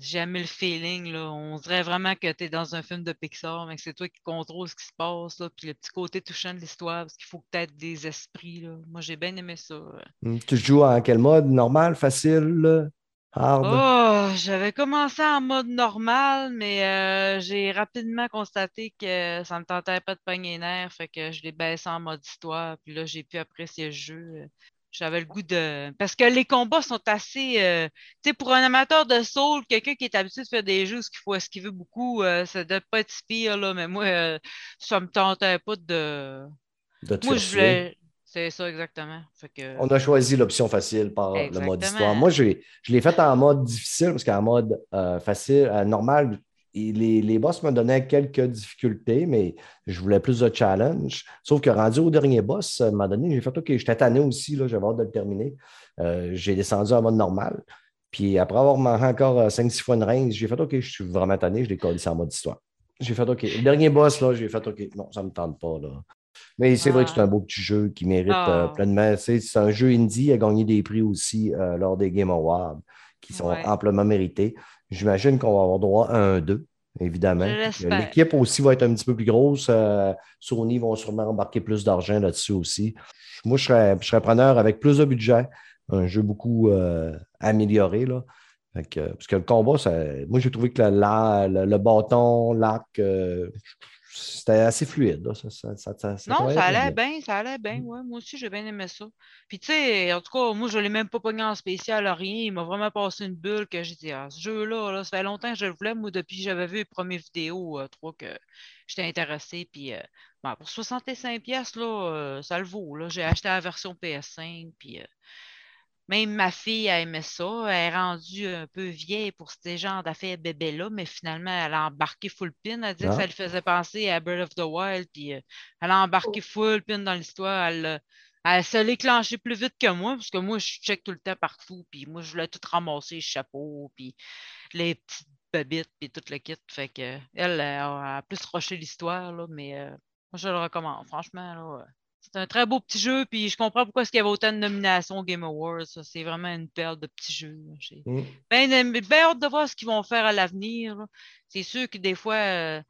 J'ai aimé le feeling. Là. On dirait vraiment que tu es dans un film de Pixar, mais que c'est toi qui contrôles ce qui se passe, là, puis le petit côté touchant de l'histoire, parce qu'il faut que tu aies des esprits. Là. Moi, j'ai bien aimé ça. Hmm, Tu joues en quel mode? Normal, facile, hard? Oh, j'avais commencé en mode normal, mais euh, j'ai rapidement constaté que ça me tentait pas de pogner les nerfs, fait que je l'ai baissé en mode histoire, puis là, j'ai pu apprécier le jeu. J'avais le goût de... Parce que les combats sont assez... euh, Tu sais, pour un amateur de Soul, quelqu'un qui est habitué de faire des jeux, ce qu'il faut esquiver beaucoup, euh, ça doit pas être pire, là, mais moi, euh, ça me tentait pas de... de te Moi, je voulais... C'est ça, exactement. Fait que... On a choisi l'option facile par le mode histoire. Moi, je l'ai fait en mode difficile parce qu'en mode euh, facile, euh, normal, les, les boss me donnaient quelques difficultés, mais je voulais plus de challenge. Sauf que rendu au dernier boss, à un moment donné, j'ai fait OK, j'étais tanné aussi, j'avais hâte de le terminer. Euh, j'ai descendu en mode normal. Puis après avoir mangé encore 5-6 fois une range, j'ai fait OK, je suis vraiment tanné, je l'ai collé en mode histoire. J'ai fait OK. Le dernier boss, là, j'ai fait OK, non, ça ne me tente pas. Là. Mais c'est vrai que c'est un beau petit jeu qui mérite euh, Ah. pleinement. C'est un jeu indie, a gagné des prix aussi euh, lors des Game Awards qui sont Ouais. amplement mérités. J'imagine qu'on va avoir droit à un 2, évidemment. L'espère. L'équipe aussi va être un petit peu plus grosse. Euh, Sony vont sûrement embarquer plus d'argent là-dessus aussi. Moi, je serais, je serais preneur avec plus de budget, un jeu beaucoup euh, amélioré. Là. Que, parce que le combat, ça- moi, j'ai trouvé que le, la- le- le bâton, l'arc, euh, c'était assez fluide. là. Ça, ça- ça- ça- ça Non, ça allait bien. bien, ça allait Mm. bien, ouais. Moi aussi, j'ai bien aimé ça. Puis, tu sais, en tout cas, moi, je l'ai même pas pogné en spécial, rien. Il m'a vraiment passé une bulle que j'ai dit, ah, ce jeu-là, là, ça fait longtemps que je le voulais. Moi, depuis que j'avais vu les premières vidéos, euh, trois, que j'étais intéressé. Puis, euh, bon, pour 65$, pièces là, euh, ça le vaut. J'ai acheté la version PS5. Puis, euh, même ma fille a aimé ça. Elle est rendue un peu vieille pour ce genre d'affaires bébé-là, mais finalement, elle a embarqué full pin. Elle dit que Ah. ça lui faisait penser à Breath of the Wild, puis euh, elle a embarqué full pin dans l'histoire. Elle, elle se clenché plus vite que moi, parce que moi, je check tout le temps partout, puis moi, je voulais tout ramasser, le chapeau, puis les petites babites, puis tout le kit. Fait que elle, elle a, plus rushé l'histoire, là, mais euh, moi, je le recommande. Franchement, là, euh, c'est un très beau petit jeu, puis je comprends pourquoi il y avait autant de nominations au Game Awards. C'est vraiment une perle de petits jeux. J'ai Mm. bien hâte de voir ce qu'ils vont faire à l'avenir. C'est sûr que des fois, euh,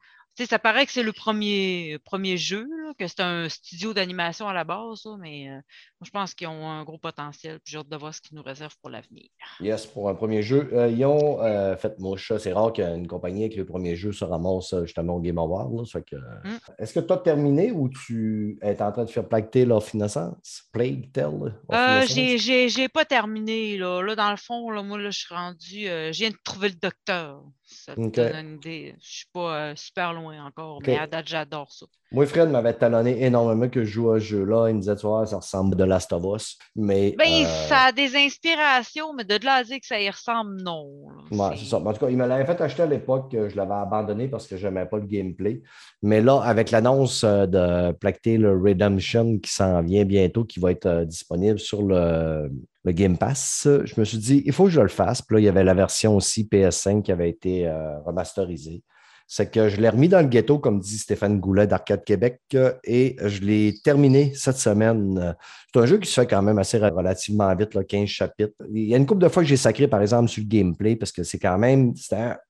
ça paraît que c'est le premier, premier jeu, là, que c'est un studio d'animation à la base, là, mais euh, je pense qu'ils ont un gros potentiel, puis j'ai hâte de voir ce qu'ils nous réservent pour l'avenir. Yes, pour un premier jeu. Euh, ils ont euh, fait mouche. C'est rare qu'une compagnie avec le premier jeu se ramasse euh, justement au Game Award. Mm. Est-ce que tu as terminé ou tu es en train de faire Plague Tale of Innocence? Plague of Euh, j'ai, j'ai, j'ai pas terminé, là. Là, dans le fond, là, moi, là, je suis rendu. euh, je viens de trouver le docteur. Ça te donne une idée. Je suis pas super loin encore, mais à date, j'adore ça. Moi, Fred m'avait talonné énormément que je joue à ce jeu-là. Il me disait, tu vois, ça ressemble de Last of Us. Mais, Ben, euh, ça a des inspirations, mais de là à dire que ça y ressemble, non. Ouais, c'est ça. En tout cas, il me l'avait fait acheter à l'époque, euh, je l'avais abandonné parce que je n'aimais pas le gameplay. Mais là, avec l'annonce euh, de Plague Tale Redemption qui s'en vient bientôt, qui va être disponible sur le, le Game Pass, je me suis dit, il faut que je le fasse. Puis là, il y avait la version aussi PS5 qui avait été euh, remasterisée. C'est que je l'ai remis dans le ghetto, comme dit Stéphane Goulet d'Arcade Québec, euh, et je l'ai terminé cette semaine. C'est un jeu qui se fait quand même assez relativement vite, là, 15 chapitres. Il y a une couple de fois que j'ai sacré, par exemple, sur le gameplay, parce que c'est quand même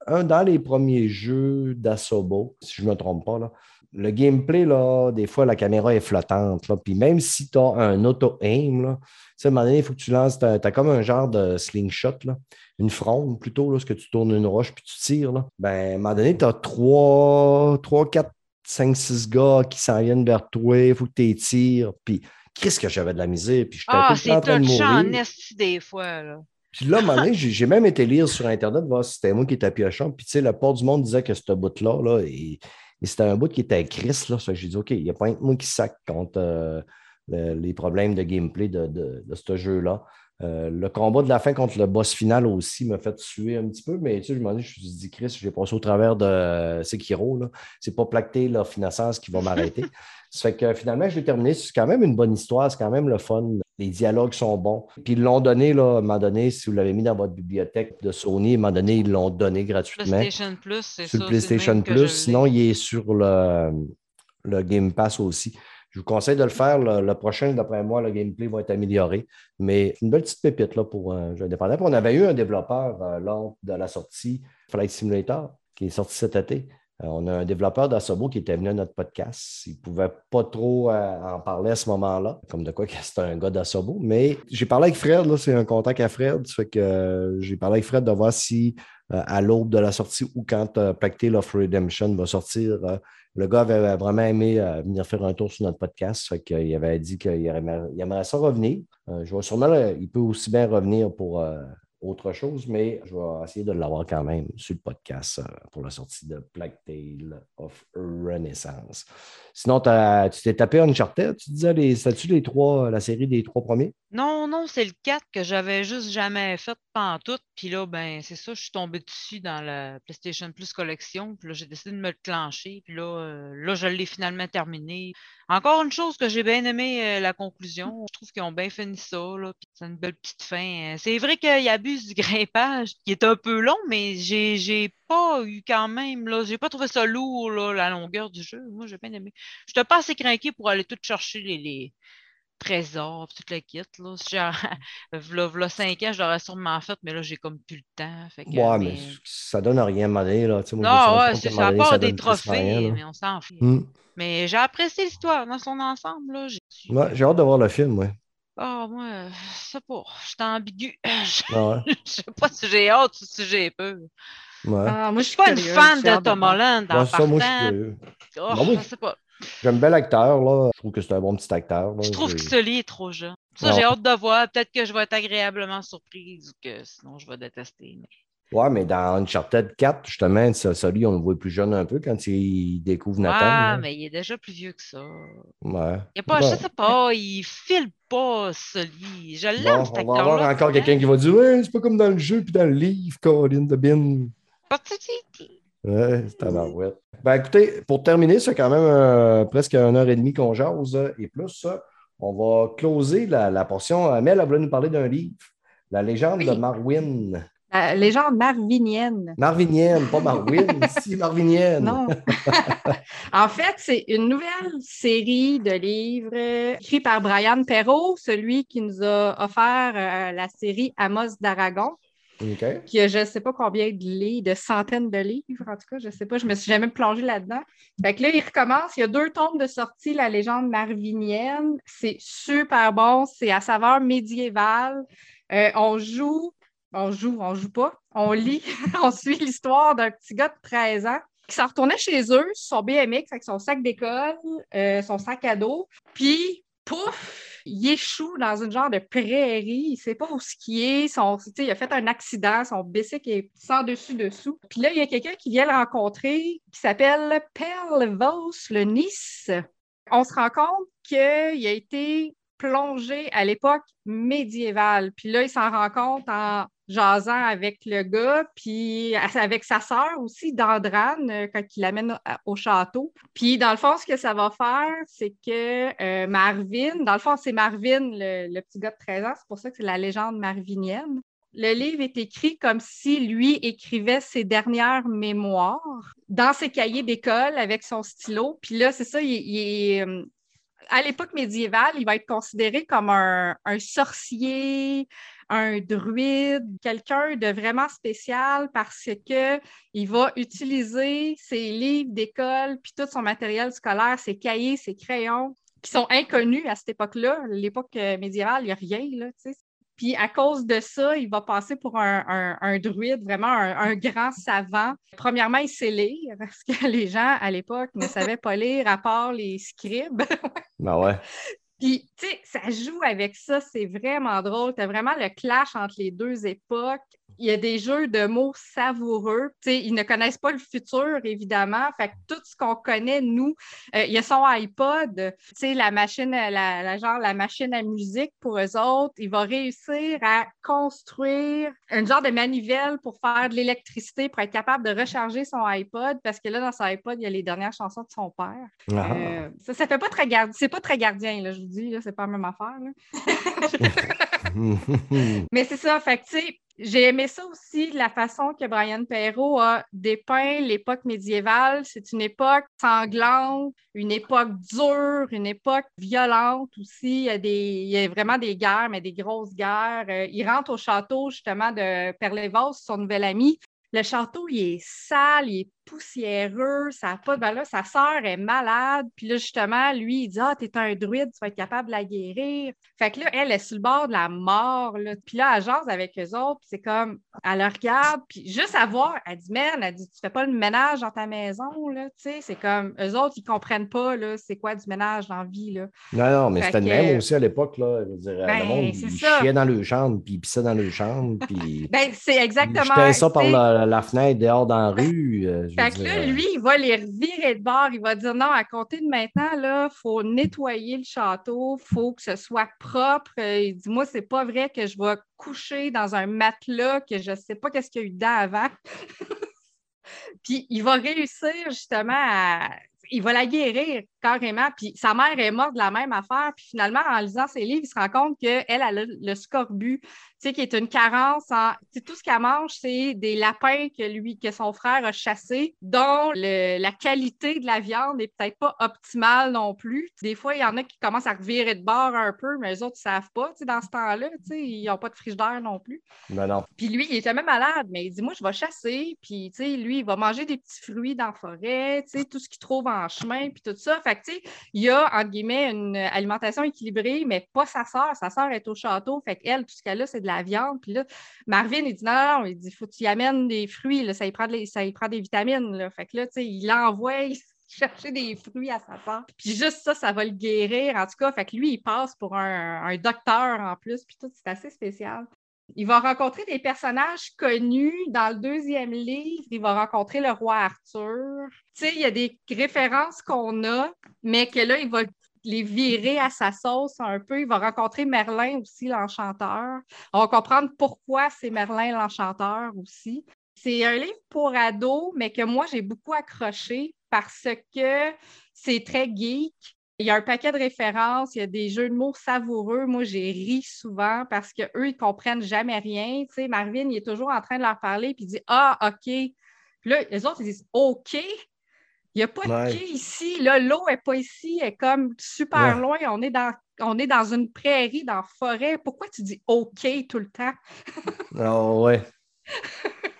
un, dans les premiers jeux d'Asobo, si je ne me trompe pas. Là. Le gameplay, là, des fois, la caméra est flottante. Puis même si tu as un auto-aim, à un moment donné, il faut que tu lances, tu as, comme un genre de slingshot, là, une fronde plutôt, là, ce que tu tournes une roche puis tu tires. Là. Ben, à un moment donné, tu as 3, 3, 4, 5, 6 gars qui s'en viennent vers toi, il faut que tu les tires. Puis, qu'est-ce que j'avais de la misère? Puis, j'étais Ah, c'est train de touchant en esti des fois. Là. Puis là, à un moment donné, j'ai même été lire sur Internet, voir si c'était moi qui étais piochant. Puis, tu sais, la part du monde disait que ce bout-là, là, et, et c'était un bout qui était Chris, là. J'ai dit, OK, il n'y a pas un moi qui sac contre euh, le- les problèmes de gameplay de, de- de ce jeu-là. Euh, le combat de la fin contre le boss final aussi m'a fait suer un petit peu, mais tu sais, je m'en dis, je me suis dit, Chris, j'ai passé au travers de euh, Sekiro, là. C'est pas Placté, la Finessence qui va m'arrêter. Ça fait que finalement, je l'ai terminé. C'est quand même une bonne histoire, c'est quand même le fun. Les dialogues sont bons. Puis ils l'ont donné, là, à un moment donné, si vous l'avez mis dans votre bibliothèque de Sony, à un moment donné, ils l'ont donné gratuitement PlayStation Plus, c'est ça. sur le PlayStation Plus. Sinon, il est sur le, le Game Pass aussi. Je vous conseille de le faire. Le, prochain, d'après moi, le gameplay va être amélioré. Mais une belle petite pépite là, pour un jeu indépendant. On avait eu un développeur euh, lors de la sortie Flight Simulator qui est sorti cet été. Euh, on a un développeur d'Asobo qui était venu à notre podcast. Il ne pouvait pas trop euh, en parler à ce moment-là, comme de quoi c'était un gars d'Asobo. Mais j'ai parlé avec Fred, c'est un contact à Fred. Fait que euh, j'ai parlé avec Fred de voir si à l'aube de la sortie ou quand Tale of Redemption va sortir, le gars avait vraiment aimé venir faire un tour sur notre podcast. Fait avait dit qu'il aimerait, aimerait ça revenir. Je vais sûrement, il peut aussi bien revenir pour autre chose, mais je vais essayer de l'avoir quand même sur le podcast euh, pour la sortie de Plague Tale of Renaissance. Sinon, tu t'es tapé Uncharted, tu disais, les, c'était-tu les trois, la série des trois premiers? Non, non, c'est le 4 que j'avais juste jamais fait pantoute. Puis là, ben, c'est ça, je suis tombée dessus dans la PlayStation Plus collection. Puis là, j'ai décidé de me le clencher. Puis là, euh, là, je l'ai finalement terminé. Encore une chose que j'ai bien aimé, euh, la conclusion. Je trouve qu'ils ont bien fini ça. Là, puis c'est une belle petite fin. Euh, C'est vrai qu'il abuse du grimpage, qui est un peu long, mais j'ai, eu quand même, là, j'ai pas trouvé ça lourd, là, la longueur du jeu. Moi, j'ai bien aimé. Je n'étais pas assez craqué pour aller tout chercher les, les trésors, toute la kit. Là. Si v'là, v'là cinq ans, je l'aurais sûrement fait, mais là, j'ai comme plus le temps. Fait que, Ouais, mais- mais ça donne rien à moment donné, là. Moi, je suis Non, ouais, c'est ça. À part des rien, trophées, mais on s'en fout. Hmm. Mais j'ai apprécié l'histoire dans son ensemble. Là. J'ai, Ouais, j'ai hâte de voir le film, ouais. Ah, moi, je sais pas. J'étais ambigu. je Ah ouais. sais pas si j'ai hâte ou si j'ai peur. Ouais. Ah, moi, je suis pas une fan de Tom. Holland en Ouais, ça, moi, je suis curieux. Oh, Bah je sais pas. J'aime bien l'acteur, là. Je trouve que c'est un bon petit acteur. là. Je trouve que Sully est trop jeune. Ça, j'ai hâte de voir. Peut-être que je vais être agréablement surprise ou que sinon je vais détester. mais- Ouais, mais dans Uncharted 4, justement, ça- celui, on le voit plus jeune un peu quand il découvre Nathan. Ah, là. mais il est déjà plus vieux que ça. Ouais. Il a pas, Bon. je sais pas, il file pas, Sully. Je l'aime, Bon, cet on va avoir encore quelqu'un qui va dire Ouais, c'est pas comme dans le jeu puis dans le livre, Colin de Bin. Ouais, c'est tabarouette. Ben écoutez, pour terminer, c'est quand même euh, presque une heure et demie qu'on jase euh, et plus. euh, On va closer la, la portion. Amel, elle voulait nous parler d'un livre, La légende de. Marwin. La légende marvinienne. Marvinienne, pas Marwin, si Marvinienne. Non. en fait, c'est une nouvelle série de livres euh, écrits par Brian Perrault, celui qui nous a offert euh, la série Amos d'Aragon, OK. qui a je ne sais pas combien de livres, de centaines de livres, en tout cas, je ne sais pas, je me suis jamais plongée là-dedans. Fait que là, il recommence, il y a deux tomes de sortie, La légende marvinienne. C'est super bon, c'est à saveur médiévale. Euh, on joue, on joue, on joue pas, on lit, on suit l'histoire d'un petit gars de 13 ans qui s'en retournait chez eux, son BMX avec son sac d'école, euh, son sac à dos, puis pouf, il échoue dans une genre de prairie, il sait pas où est, son, il a fait un accident, son bicycle est sans dessus-dessous. Puis là, il y a quelqu'un qui vient le rencontrer qui s'appelle Pell Vos le Nice. On se rend compte qu'il a été plongé à l'époque médiévale. Puis là, il s'en rend compte en jasant avec le gars, puis avec sa sœur aussi, Dandrane, euh, quand il l'amène au château. Puis dans le fond, ce que ça va faire, c'est que euh, Marvin, dans le fond, c'est Marvin, le, petit gars de 13 ans, c'est pour ça que c'est la légende marvinienne. Le livre est écrit comme si lui écrivait ses dernières mémoires dans ses cahiers d'école avec son stylo. Puis là, c'est ça, il, est, euh, à l'époque médiévale, il va être considéré comme un, sorcier, un druide, quelqu'un de vraiment spécial parce qu'il va utiliser ses livres d'école, puis tout son matériel scolaire, ses cahiers, ses crayons, qui sont inconnus à cette époque-là. L'époque médiévale, il n'y a rien. Là, puis à cause de ça, il va passer pour un, druide, vraiment un, grand savant. Premièrement, il sait lire, parce que les gens à l'époque ne savaient pas lire à part les scribes. ben ouais. Puis, tu sais, ça joue avec ça, c'est vraiment drôle. Tu vraiment le clash entre les deux époques il y a des jeux de mots savoureux. ils ne connaissent pas le futur, évidemment. Fait que tout ce qu'on connaît, nous, euh, il y a son iPod, la machine, la, genre la machine à musique pour eux autres. Il va réussir à construire un genre de manivelle pour faire de l'électricité, pour être capable de recharger son iPod, parce que là, dans son iPod, il y a les dernières chansons de son père. Ah. Euh, ça, ça fait pas très gardien. C'est pas très gardien, là, je vous dis, c'est pas la même affaire. Mais c'est ça, fait tu sais, j'ai aimé ça aussi, la façon que Brian Perrault a dépeint l'époque médiévale. C'est une époque sanglante, une époque dure, une époque violente aussi. Il y a, vraiment des guerres, mais des grosses guerres. Euh, il rentre au château justement de Perlévos, son nouvel ami. Le château, il est sale, il est poussiéreux, ça n'a pas de valeur. Sa sœur est malade. Puis là, justement, lui, il dit Ah, t'es un druide, tu vas être capable de la guérir. Fait que là, elle est sur le bord de la mort. Là. Puis là, elle jase avec eux autres. c'est comme, elle le regarde. Puis juste à voir, elle dit Man, elle dit Tu fais pas le ménage dans ta maison. Là. Tu sais, c'est comme, eux autres, ils comprennent pas là, c'est quoi du ménage dans la vie. Là. Non, non, mais c'était le même aussi à l'époque. Là. Je veux dire, ben, le monde, il chiait dans le chambre, puis il pissait dans le chambre. Puis. ben, c'est exactement. Il ça par la, fenêtre dehors dans la rue. Euh, fait que là, lui, il va les revirer de bord. Il va dire non, à compter de maintenant, il faut nettoyer le château, il faut que ce soit propre. Il dit Moi, c'est pas vrai que je vais coucher dans un matelas que je ne sais pas qu'est-ce qu'il y a eu dedans avant. Puis il va réussir justement à. Il va la guérir carrément. Puis sa mère est morte de la même affaire. Puis finalement, en lisant ses livres, il se rend compte qu'elle a le, scorbut, tu sais, qui est une carence en. tout ce qu'elle mange, c'est des lapins que lui, que son frère a chassés, dont la qualité de la viande n'est peut-être pas optimale non plus. Des fois, il y en a qui commencent à revirer de bord un peu, mais les autres ne savent pas, tu sais, dans ce temps-là, tu sais, ils n'ont pas de frigidaire non plus. Non, non. Puis lui, il est jamais malade, mais il dit Moi, je vais chasser, puis tu sais, lui, il va manger des petits fruits dans la forêt, tu sais, tout ce qu'il trouve en chemin, puis tout ça il y a, entre guillemets, une alimentation équilibrée, mais pas sa sœur. Sa sœur est au château, fait qu'elle, tout ce qu'elle a, c'est de la viande. Puis là, Marvin, il dit non, non, il dit, faut que tu y amènes des fruits, ça, y prend ça prend des vitamines. Là. Fait que là, tu sais, il l'envoie chercher des fruits à sa sœur. Puis juste ça, ça va le guérir. En tout cas, fait que lui, il passe pour un, un docteur en plus, puis tout, c'est assez spécial. Il va rencontrer des personnages connus. Dans le deuxième livre, il va rencontrer le roi Arthur. Tu sais, il y a des références qu'on a, mais que là, il va les virer à sa sauce un peu. Il va rencontrer Merlin aussi, l'enchanteur. On va comprendre pourquoi c'est Merlin l'enchanteur aussi. C'est un livre pour ados, mais que moi, j'ai beaucoup accroché parce que c'est très geek. Il y a un paquet de références, il y a des jeux de mots savoureux. Moi, j'ai ri souvent parce qu'eux, ils ne comprennent jamais rien. Tu sais, Marvin, il est toujours en train de leur parler, puis il dit Ah, OK. Là, les autres, ils disent OK. Il n'y a pas de quai ici. Là, l'eau n'est pas ici. Elle est comme super loin. On est, dans, on est dans une prairie, dans la forêt. Pourquoi tu dis OK tout le temps? oh, ouais.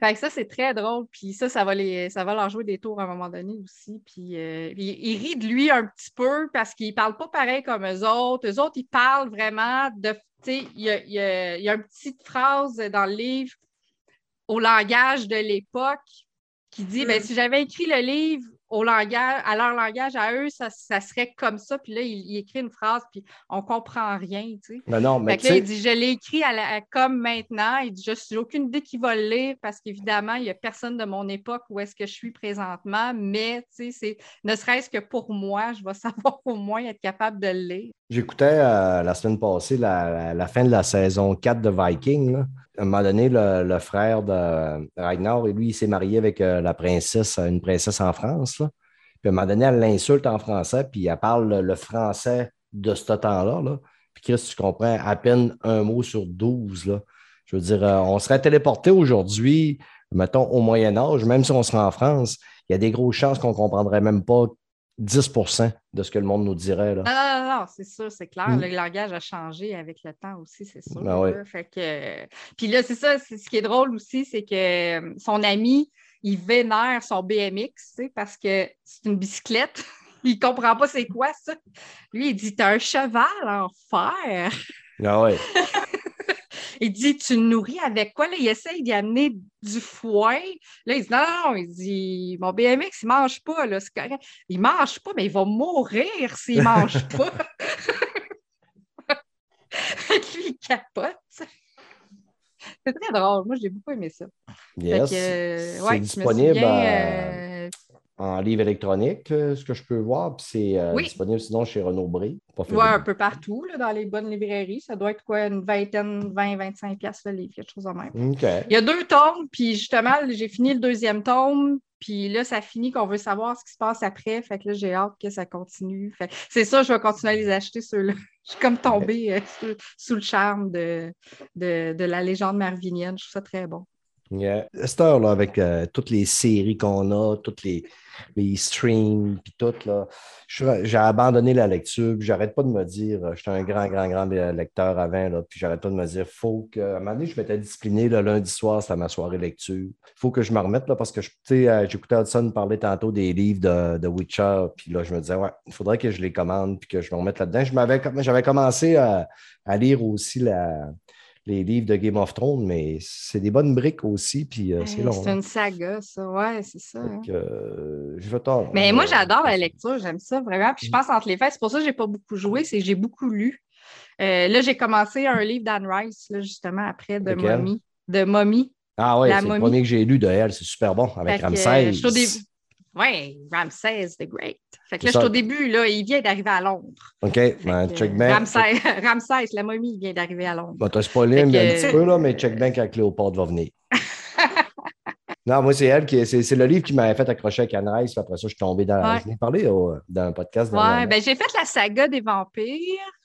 Fait que ça, c'est très drôle. Puis ça, ça va, les, ça va leur jouer des tours à un moment donné aussi. Puis euh, il, rit de lui un petit peu parce qu'il ne parle pas pareil comme eux autres. Eux autres, ils parlent vraiment de. Il y a, y, a, y a une petite phrase dans le livre au langage de l'époque qui dit ben, mm. si j'avais écrit le livre au langage, à leur langage, à eux, ça, ça serait comme ça. Puis là, il, il écrit une phrase, puis on comprend rien, tu sais. Non, non, mais Fait que là, il dit, je l'ai écrit à la- à- comme maintenant. Il dit, je n'ai aucune idée qui va le lire parce qu'évidemment, il n'y a personne de mon époque où est-ce que je suis présentement. Mais, tu sais, c'est ne serait-ce que pour moi, je vais savoir au moins être capable de le lire. J'écoutais euh, la semaine passée la, la- fin de la saison 4 de Viking. là. À un moment donné, le, frère de Ragnar, et lui, il s'est marié avec euh, la princesse, une princesse en France. Puis à un moment donné, elle l'insulte en français, puis elle parle le, français de ce temps-là. là. Puis Chris, tu comprends à peine un mot sur 12. Là. Je veux dire, euh, on serait téléporté aujourd'hui, mettons, au Moyen Âge, même si on serait en France, il y a des grosses chances qu'on ne comprendrait même pas 10% de ce que le monde nous dirait. Là. Non, non, non, non, c'est sûr, c'est clair. Mm. Le langage a changé avec le temps aussi, c'est sûr. Ben ouais. là. Fait que... Puis là, c'est ça, c'est- ce qui est drôle aussi, c'est que euh, son ami, il vénère son BMX, parce que c'est une bicyclette. il comprend pas c'est quoi ça. Lui, il dit T'as un cheval en fer. Ah ouais. Il dit Tu le nourris avec quoi? Là, il essaye d'y amener du foin. Là, il dit Non, non. Il dit Mon BMX, il mange pas, là, c'est correct. Il mange pas, mais il va mourir s'il mange pas. Lui, il capote. C'est très drôle. Moi, j'ai beaucoup aimé ça. Yes. Euh, c'est ouais, disponible souviens, euh, en livre électronique, euh, ce que je peux voir. Puis c'est euh, Oui. disponible sinon chez Renaud Bré. De- un peu partout, là, dans les bonnes librairies. Ça doit être quoi, une vingtaine, 20, 25 piastres le livre, quelque chose de même. OK. Il y a deux tomes, puis justement, j'ai fini le deuxième tome, puis là, ça finit qu'on veut savoir ce qui se passe après. Fait que là, j'ai hâte que ça continue. C'est ça, je vais continuer à les acheter, ceux-là. Je suis comme tombée euh, sous, sous le charme de, de, de la légende marvinienne. Je trouve ça très bon. Yeah. Cette heure-là, avec euh, toutes les séries qu'on a, toutes les, les streams, puis tout, là, j'ai abandonné la lecture, puis j'arrête pas de me dire, euh, j'étais un grand, grand, grand lecteur avant, là, puis j'arrête pas de me dire, faut que, à un moment donné, je m'étais discipliné, le lundi soir, c'était ma soirée lecture. faut que je me remette, là, parce que, tu sais, euh, j'écoutais Hudson parler tantôt des livres de, de Witcher, puis là, je me disais, ouais, il faudrait que je les commande, puis que je me remette là-dedans. J'avais commencé à lire aussi la, les livres de Game of Thrones, mais c'est des bonnes briques aussi, puis euh, c'est long. C'est hein. une saga, ça. Ouais, c'est ça. hein. Euh, je vais tard. Mais moi, j'adore la lecture, j'aime ça vraiment. Puis je Mm. pense entre les fêtes, c'est pour ça que je n'ai pas beaucoup joué, c'est que j'ai beaucoup lu. Euh, là, j'ai commencé un livre d'Anne Rice, là, justement, après, de? Mommy. De Mommy. Ah La c'est le premier que j'ai lu de elle, c'est super bon, avec je début. Oui, Ramsès the Great. Fait que là, C'est je suis au début, là, il vient d'arriver à Londres. OK, ben, check euh, bien. Ramsès, Ramsès, la momie, il vient d'arriver à Londres. Bon, t'as spoilé un, petit peu, là, mais check bien quand Cléopâtre va venir. non, moi, c'est elle qui. C'est c'est le livre qui m'avait fait accrocher avec Anne Rice, après ça, je suis tombé dans. Ouais. Je l'ai parlé dans un podcast. Dernièrement. ben j'ai fait la saga des vampires,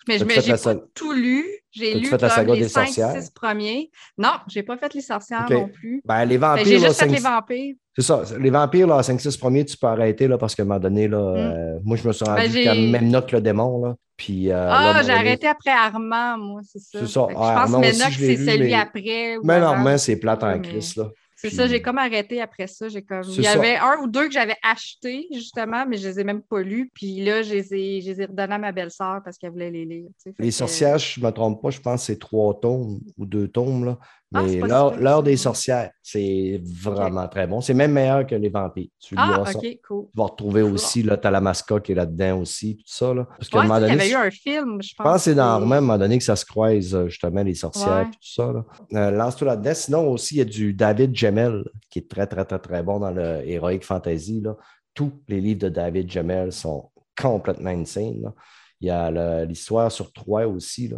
mais je pas tout lu. J'ai lu fait la saga les des 5 sorcières? 6 premiers. Non, j'ai pas fait les sorcières non plus. Ben, les Ben, vampires. j'ai juste fait les vampires. C'est ça. Les vampires, là, 5-6 premiers, tu peux arrêter, là, parce qu'à un moment donné, là, euh, moi, je me suis rendu. Ben, même note que le démon, là. Puis, euh, à Ah, j'ai arrêté après Armand, moi, c'est ça. C'est ça. Ah, je pense que l'ai c'est lu, celui mais- après. Mais normalement, c'est plate en crise, là. C'est Puis- ça, j'ai comme arrêté après ça. J'ai comme... Il y ça. avait un ou deux que j'avais achetés, justement, mais je les ai même pas lus. Puis là, je les ai, je les ai redonnés à ma belle-sœur parce qu'elle voulait les lire. tu sais. Fait Les que- sorcières, je ne me trompe pas, je pense que c'est trois tomes ou deux tomes. Là. Ah, Mais l'heure des sorcières, c'est vraiment très bon. C'est même meilleur que les vampires. Tu Ah. OK, cool. Tu vas retrouver aussi, là, Talamasca qui est là-dedans aussi, tout ça. Là. Parce qu'à Ouais, un moment tu sais, il y avait eu un film, je je pense. pense que c'est dans à un moment donné, que ça se croise, euh, justement, les sorcières Ouais. et tout ça. là. Euh, Lance-toi là-dedans. Sinon, aussi, il y a du David Gemmel, qui est très, très, très, très bon dans le Heroic Fantasy. Là. Tous les livres de David Gemmel sont complètement insane. là. Il y a le- l'histoire sur Troie aussi, là.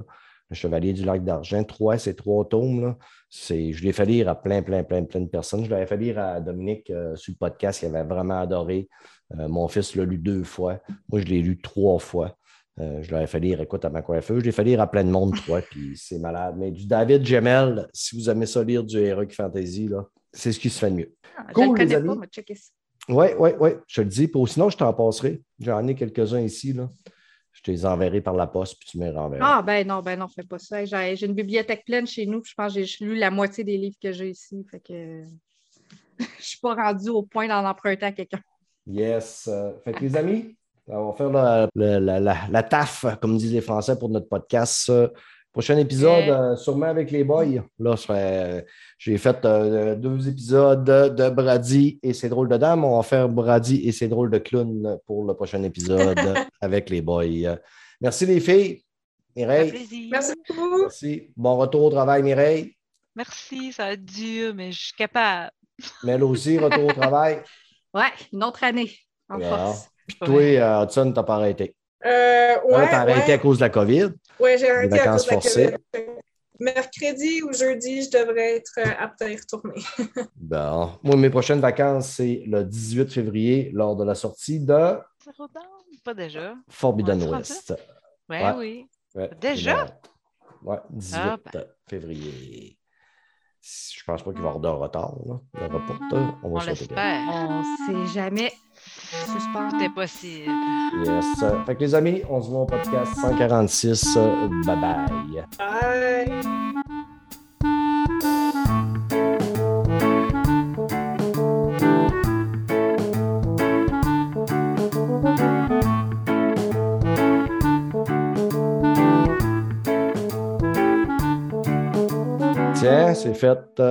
Le Chevalier du Lac d'Argent. Troie, c'est trois tomes. Là. Je l'ai fait lire à plein, plein, plein, plein de personnes. Je l'avais fait lire à Dominique euh, sur le podcast, qui avait vraiment adoré. Euh, mon fils l'a lu deux fois. Moi, je l'ai lu trois fois. Euh, je l'avais fait lire, écoute, à ma coiffeuse. Je l'ai fait lire à plein de monde, toi, puis c'est malade. Mais du David Gemmel, si vous aimez ça lire du Heroic Fantasy, c'est ce qui se fait de mieux. Ah, je Cool, le les connais amis. pas, mais checker ça. Oui, oui, oui, je te le dis. Sinon, je t'en passerai. J'en ai quelques-uns ici. Là. Je te les enverrai par la poste, puis tu me les renverras. Ah, ben non, ben non, fais pas ça. J'ai j'ai une bibliothèque pleine chez nous, puis je pense que j'ai lu la moitié des livres que j'ai ici. Fait que je suis pas rendue au point d'en emprunter à quelqu'un. Yes. Fait que les amis, on va faire la, la, la, la- la taf, comme disent les Français, pour notre podcast. Prochain épisode, Euh. euh, sûrement avec les boys. Là, euh, j'ai fait euh, deux épisodes de Brady et ses drôles de dames. On va faire Brady et ses drôles de clown pour le prochain épisode avec les boys. Merci les filles. Mireille. Merci beaucoup. merci. Bon retour au travail, Mireille. Merci, ça va être dur, mais je suis capable. Mel aussi, retour au travail. Ouais, une autre année en Yeah. force. Puis toi, Hudson, t'as pas arrêté. Euh, ouais, t'as arrêté à cause de la COVID. Ouais, j'ai arrêté à vacances cause de la forcées. Mercredi ou jeudi, je devrais être euh, apte à y retourner. Bon. Moi, mes prochaines vacances, c'est le 18 février, lors de la sortie de? Pas déjà. Forbidden West. Ouais, Ouais. oui. Ouais, Déjà? Ouais, 18 Ah, ben. février. Je pense pas qu'il va y avoir de retard. Là. Le reporter, on va On l'espère. On sait jamais. Suspens. C'était possible. Yes. Fait que les amis, on se voit au podcast 146. Bye bye. Bye. Tiens, c'est fait.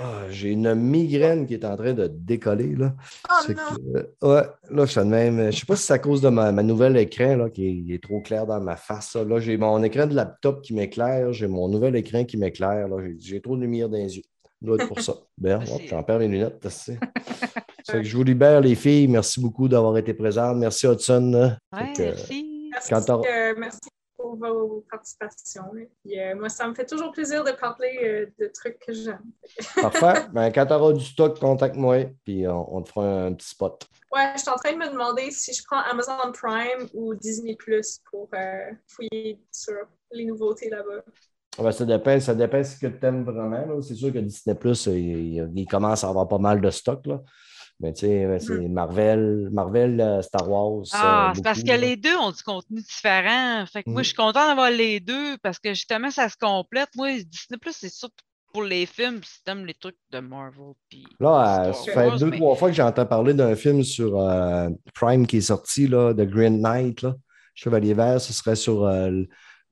Ah, J'ai une migraine qui est en train de décoller. Là. Oh non. que, euh, ouais, là, je même. Je sais pas si c'est à cause de ma, ma nouvelle écran là, qui est, trop clair dans ma face. Là, j'ai mon écran de laptop qui m'éclaire, j'ai mon nouvel écran qui m'éclaire. là. J'ai, trop de lumière dans les yeux. Ça doit être pour ça. Ben, j'en perds mes lunettes. que je vous libère, les filles. Merci beaucoup d'avoir été présentes. Merci, Hudson. Ouais, que, merci. Merci, euh, merci vos participations. Et puis, euh, moi, ça me fait toujours plaisir de parler euh, de trucs que j'aime. Parfait. Ben, quand tu auras du stock, contacte-moi, puis on, on te fera un, petit spot. Ouais, je suis en train de me demander si je prends Amazon Prime ou Disney Plus pour euh, fouiller sur les nouveautés là-bas. Ah ben, ça dépend, ça dépend ce que tu aimes vraiment. C'est sûr que Disney Plus, il, il commence à avoir pas mal de stock. Là. Mais tu sais, ben, c'est Marvel, Marvel, euh, Star Wars. Ah, euh, c'est parce que les deux ont du contenu différent. Fait que moi, je suis contente d'avoir les deux parce que justement, ça se complète. Moi, Disney Plus, c'est surtout pour les films, si t'aimes les trucs de Marvel. Puis Là, euh, ça fait deux, mais- trois fois que j'entends parler d'un film sur euh, Prime qui est sorti, là, de Green Knight, là. Chevalier Vert, ce serait sur euh,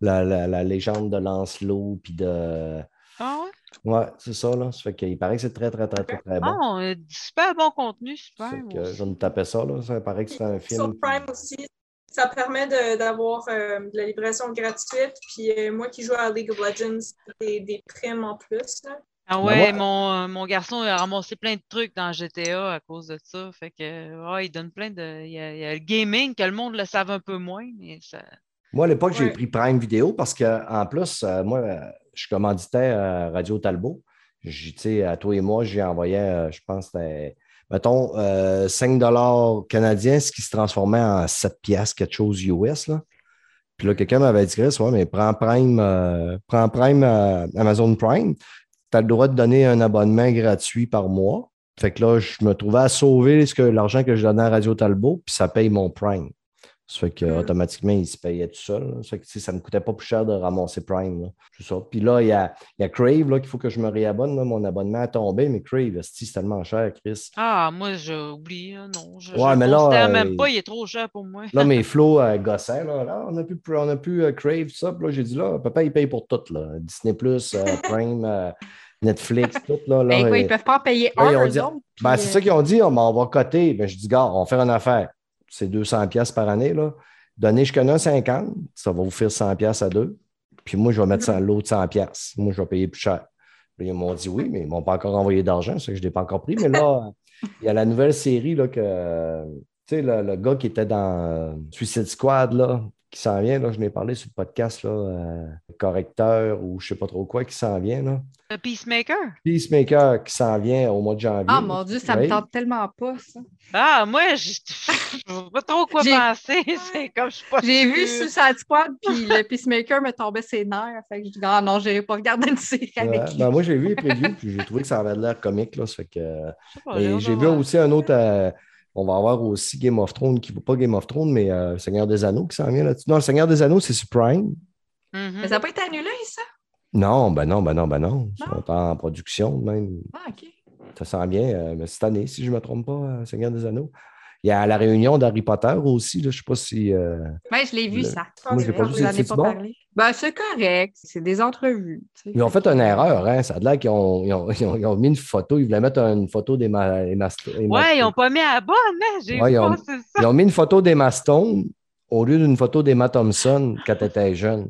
la, la- la légende de Lancelot, puis de. Ah ouais? Ouais, c'est ça, là. Ça fait qu'il paraît que c'est très, très, très, très, très bon. Euh, super bon contenu, super. Que je me taper ça, là. Ça paraît que c'est un film. Sur Prime aussi, ça permet de- d'avoir euh, de la livraison gratuite. Puis euh, moi qui joue à League of Legends, des, des primes en plus. là. Ah Ben, ouais, moi- mon, mon garçon a ramassé plein de trucs dans GTA à cause de ça. Fait que il donne plein de. Il y a, il y a le gaming que le monde le savent un peu moins, mais ça. Moi, à l'époque, j'ai pris Prime Vidéo parce qu'en plus, euh, moi, euh, je commanditais Radio Talbot. J'ai- tu sais, à toi et moi, j'ai envoyé, euh, je pense, mettons, euh, 5 canadiens, ce qui se transformait en 7 piastres, quelque chose US. Là. Puis là, quelqu'un m'avait dit, ouais, mais prends Prime, prends Prime Amazon Prime. Tu as le droit de donner un abonnement gratuit par mois. Fait que là, je me trouvais à sauver ce que, l'argent que je donnais à Radio Talbot, puis ça paye mon Prime. Ça fait que Mm. automatiquement, il se payait tout seul. là. Ça fait que ça ne me coûtait pas plus cher de ramasser Prime. là. C'est ça. Puis là, il y a, il y a Crave là, qu'il faut que je me réabonne. là. Mon abonnement a tombé, mais Crave, c'est tellement cher, Chris. Ah, moi, j'ai oublié, hein, non. Je, Ouais, je mais le là, considère euh, même pas, il est trop cher pour moi. Là, mes flots euh, gossaient. Là, Là, on n'a plus, on a plus euh, Crave, ça. Puis là, j'ai dit, là, papa, il paye pour tout. Là. Disney, euh, Prime, euh, Netflix, tout. Là, là, Ben, quoi, ils ne peuvent pas en payer là, un, ils ont eux dit- autres, Ben, puis, c'est ça qu'ils ont dit. On, on va coter. Ben, je dis, gars, on va faire une affaire. C'est 200 pièces par année. Là. Donnez jusqu'à 50, ça va vous faire 100 pièces à deux. Puis moi, je vais mettre ça l'autre 100 pièces. Moi, je vais payer plus cher. Puis ils m'ont dit oui, mais ils ne m'ont pas encore envoyé d'argent, c'est que je ne l'ai pas encore pris. Mais là, il y a la nouvelle série là, que, tu sais, le, le gars qui était dans Suicide Squad, là, qui s'en vient, là, je n'ai parlé sur le podcast, là, euh, correcteur ou je ne sais pas trop quoi, qui s'en vient. Là. Le Peacemaker? Peacemaker qui s'en vient au mois de janvier. Ah mon Dieu, ça me Oui. tente tellement pas, ça. Ah, moi, je je sais pas trop quoi penser. C'est comme je suis pas J'ai vu. Suicide Squad, puis le Peacemaker me tombait ses nerfs. Fait que je dis, ah non, je pas regardé une série Ouais, avec lui. ben, moi, j'ai vu les previews, puis j'ai trouvé que ça avait l'air comique. Là, fait que, on j'ai vu aussi un autre. euh, on va avoir aussi Game of Thrones, qui pas Game of Thrones, mais euh, Seigneur des Anneaux qui s'en vient là-dessus. Non, le Seigneur des Anneaux, c'est sur Prime. Mhm. Mais ça n'a pas été annulé, ça? Non, ben non, ben non, ben non. Ils Non. sont en production même. Ah, OK. Ça s'en vient, euh, mais cette année, si je ne me trompe pas, euh, Seigneur des Anneaux. Il y a la réunion d'Harry Potter aussi, là, je ne sais pas si. euh, Ouais, je l'ai vu, Le- ça. Moi, je l'ai pas vu. J'en ai C'est-tu pas bon? parlé? Ben, c'est correct. C'est des entrevues. tu sais. Ils ont fait une erreur, hein? Ça a l'air qu'ils ont, ils ont, ils ont- ils ont mis une photo. Ils voulaient mettre une photo d'Emma Emma Sto- Emma Ouais, ils n'ont pas mis à la bonne, hein? J'ai Ouais, vu ils ont- passer ça. Ils ont mis une photo d'Emma Stone au lieu d'une photo d'Emma Thompson quand elle était jeune.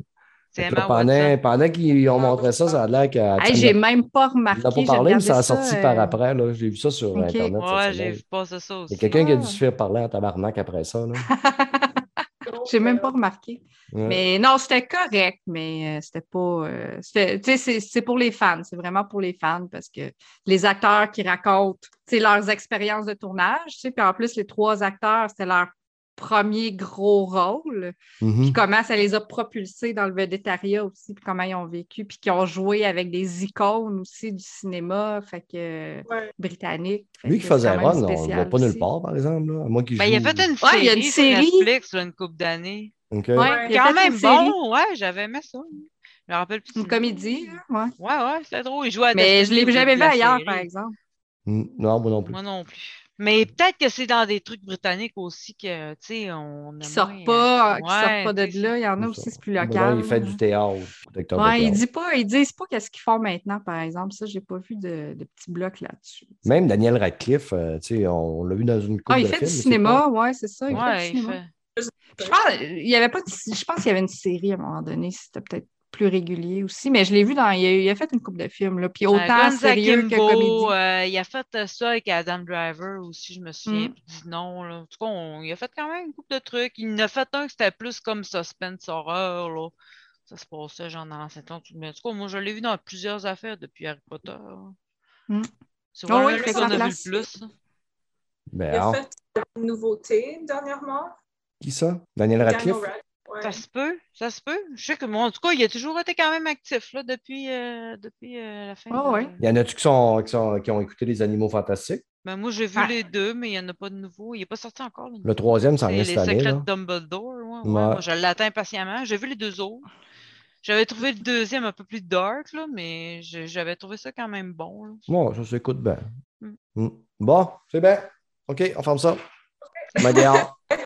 Que Emma pendant, pendant qu'ils ont montré ça, ça a l'air. Hey, j'ai même pas remarqué. On pas parlé, mais ça a sorti euh, par après. là. J'ai vu ça sur. Internet. Ouais, j'ai vu passer ça Il aussi. y a quelqu'un qui a dû se faire parler en tabarnak après ça. Là. J'ai même pas remarqué. Ouais. Mais non, c'était correct, mais euh, c'était pas. euh, c'était- tu sais, c'est- c'est pour les fans. C'est vraiment pour les fans parce que les acteurs qui racontent leurs expériences de tournage, tu sais, puis en plus, les trois acteurs, c'était leur premier gros rôle. Mhm. Puis comment ça les a propulsés dans le vedettariat aussi, puis comment ils ont vécu, puis qu'ils ont joué avec des icônes aussi du cinéma, fait que Ouais. britannique. Fait Lui qui faisait Ron, on ne voit pas nulle part, par exemple. Là, à moins qu'il Ben, il a joue- fait une Ouais, série, il y a une sur série. Netflix là, une couple d'années. OK. Ouais, a Quand même une bon, ouais, j'avais aimé ça. Je me rappelle plus. une comédie, là, ouais. Ouais, ouais, c'était drôle. Il jouait à Mais je Destiny l'ai jamais vu ailleurs, série. par exemple. Mm, Non, moi non plus. Moi non plus. Mais peut-être que c'est dans des trucs britanniques aussi que, tu sais, on sortent moins, pas, euh, qui sortent pas de là. Il y en a aussi, c'est plus local. là, il fait du théâtre. Ouais, ils théâtre. disent pas, ils disent pas qu'est-ce qu'ils font maintenant, par exemple. Ça, j'ai pas vu de, de petits blocs là-dessus. Même Daniel Radcliffe, euh, tu sais, on, on l'a vu dans une coupe Ah, il de fait films, du cinéma, ouais, c'est ça. Il fait il cinéma. fait. Je pense, il y avait pas de- je pense qu'il y avait une série à un moment donné, c'était peut-être plus régulier aussi, mais je l'ai vu dans. Il a, il a fait une couple de films, là, puis Euh, autant sérieux que comédie. euh, il a fait euh, ça avec Adam Driver aussi, je me souviens Mm. nom. Là. En tout cas, on- il a fait quand même une couple de trucs. Il en a fait un qui c'était plus comme suspense horreur. Là. Ça se passait genre dans l'ancien temps. Mais en tout cas, moi, je l'ai vu dans plusieurs affaires depuis Harry Potter. Mm. C'est Oh vraiment oui, qu'on a vu le plus. Ben, Il a alors, fait une nouveauté dernièrement. qui ça? Daniel Daniel Radcliffe? Ouais. Ça se peut, ça se peut. Je sais que moi, en tout cas, il a toujours été quand même actif là, depuis, euh, depuis euh, la fin. Ah de- ouais. Il y en a-tu qui, sont, qui, sont- qui ont écouté les animaux fantastiques? Ben, moi, j'ai vu Ah. les deux, mais il n'y en a pas de nouveau. Il n'est pas sorti encore. le Le troisième, ça en C'est est les année. secrets de Dumbledore. ouais, ouais. Ouais. Moi, je l'attends impatiemment. J'ai vu les deux autres. J'avais trouvé le deuxième un peu plus dark, là, mais j'avais trouvé ça quand même bon. là. Bon, ça s'écoute bien. Mm. Mm. Bon, c'est bien. OK, on ferme ça. On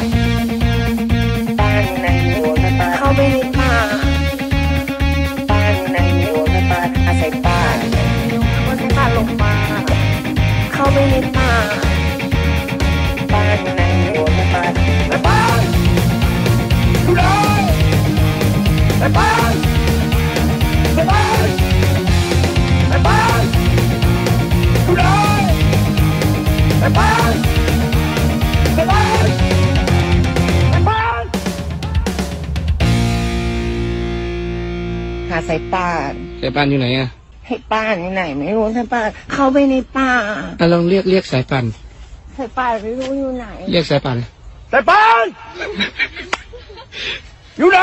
หาสายป่าน สายป่านอยู่ไหนอะ ให้ป้านอยู่ไหน ไม่รู้สายป่านเข้าไปในป่าอะลองเรียกเรียกสายป่านสายป่านไม่รู้อยู่ไหน เรียกสายป่าน แต่ปานอยู่ไหน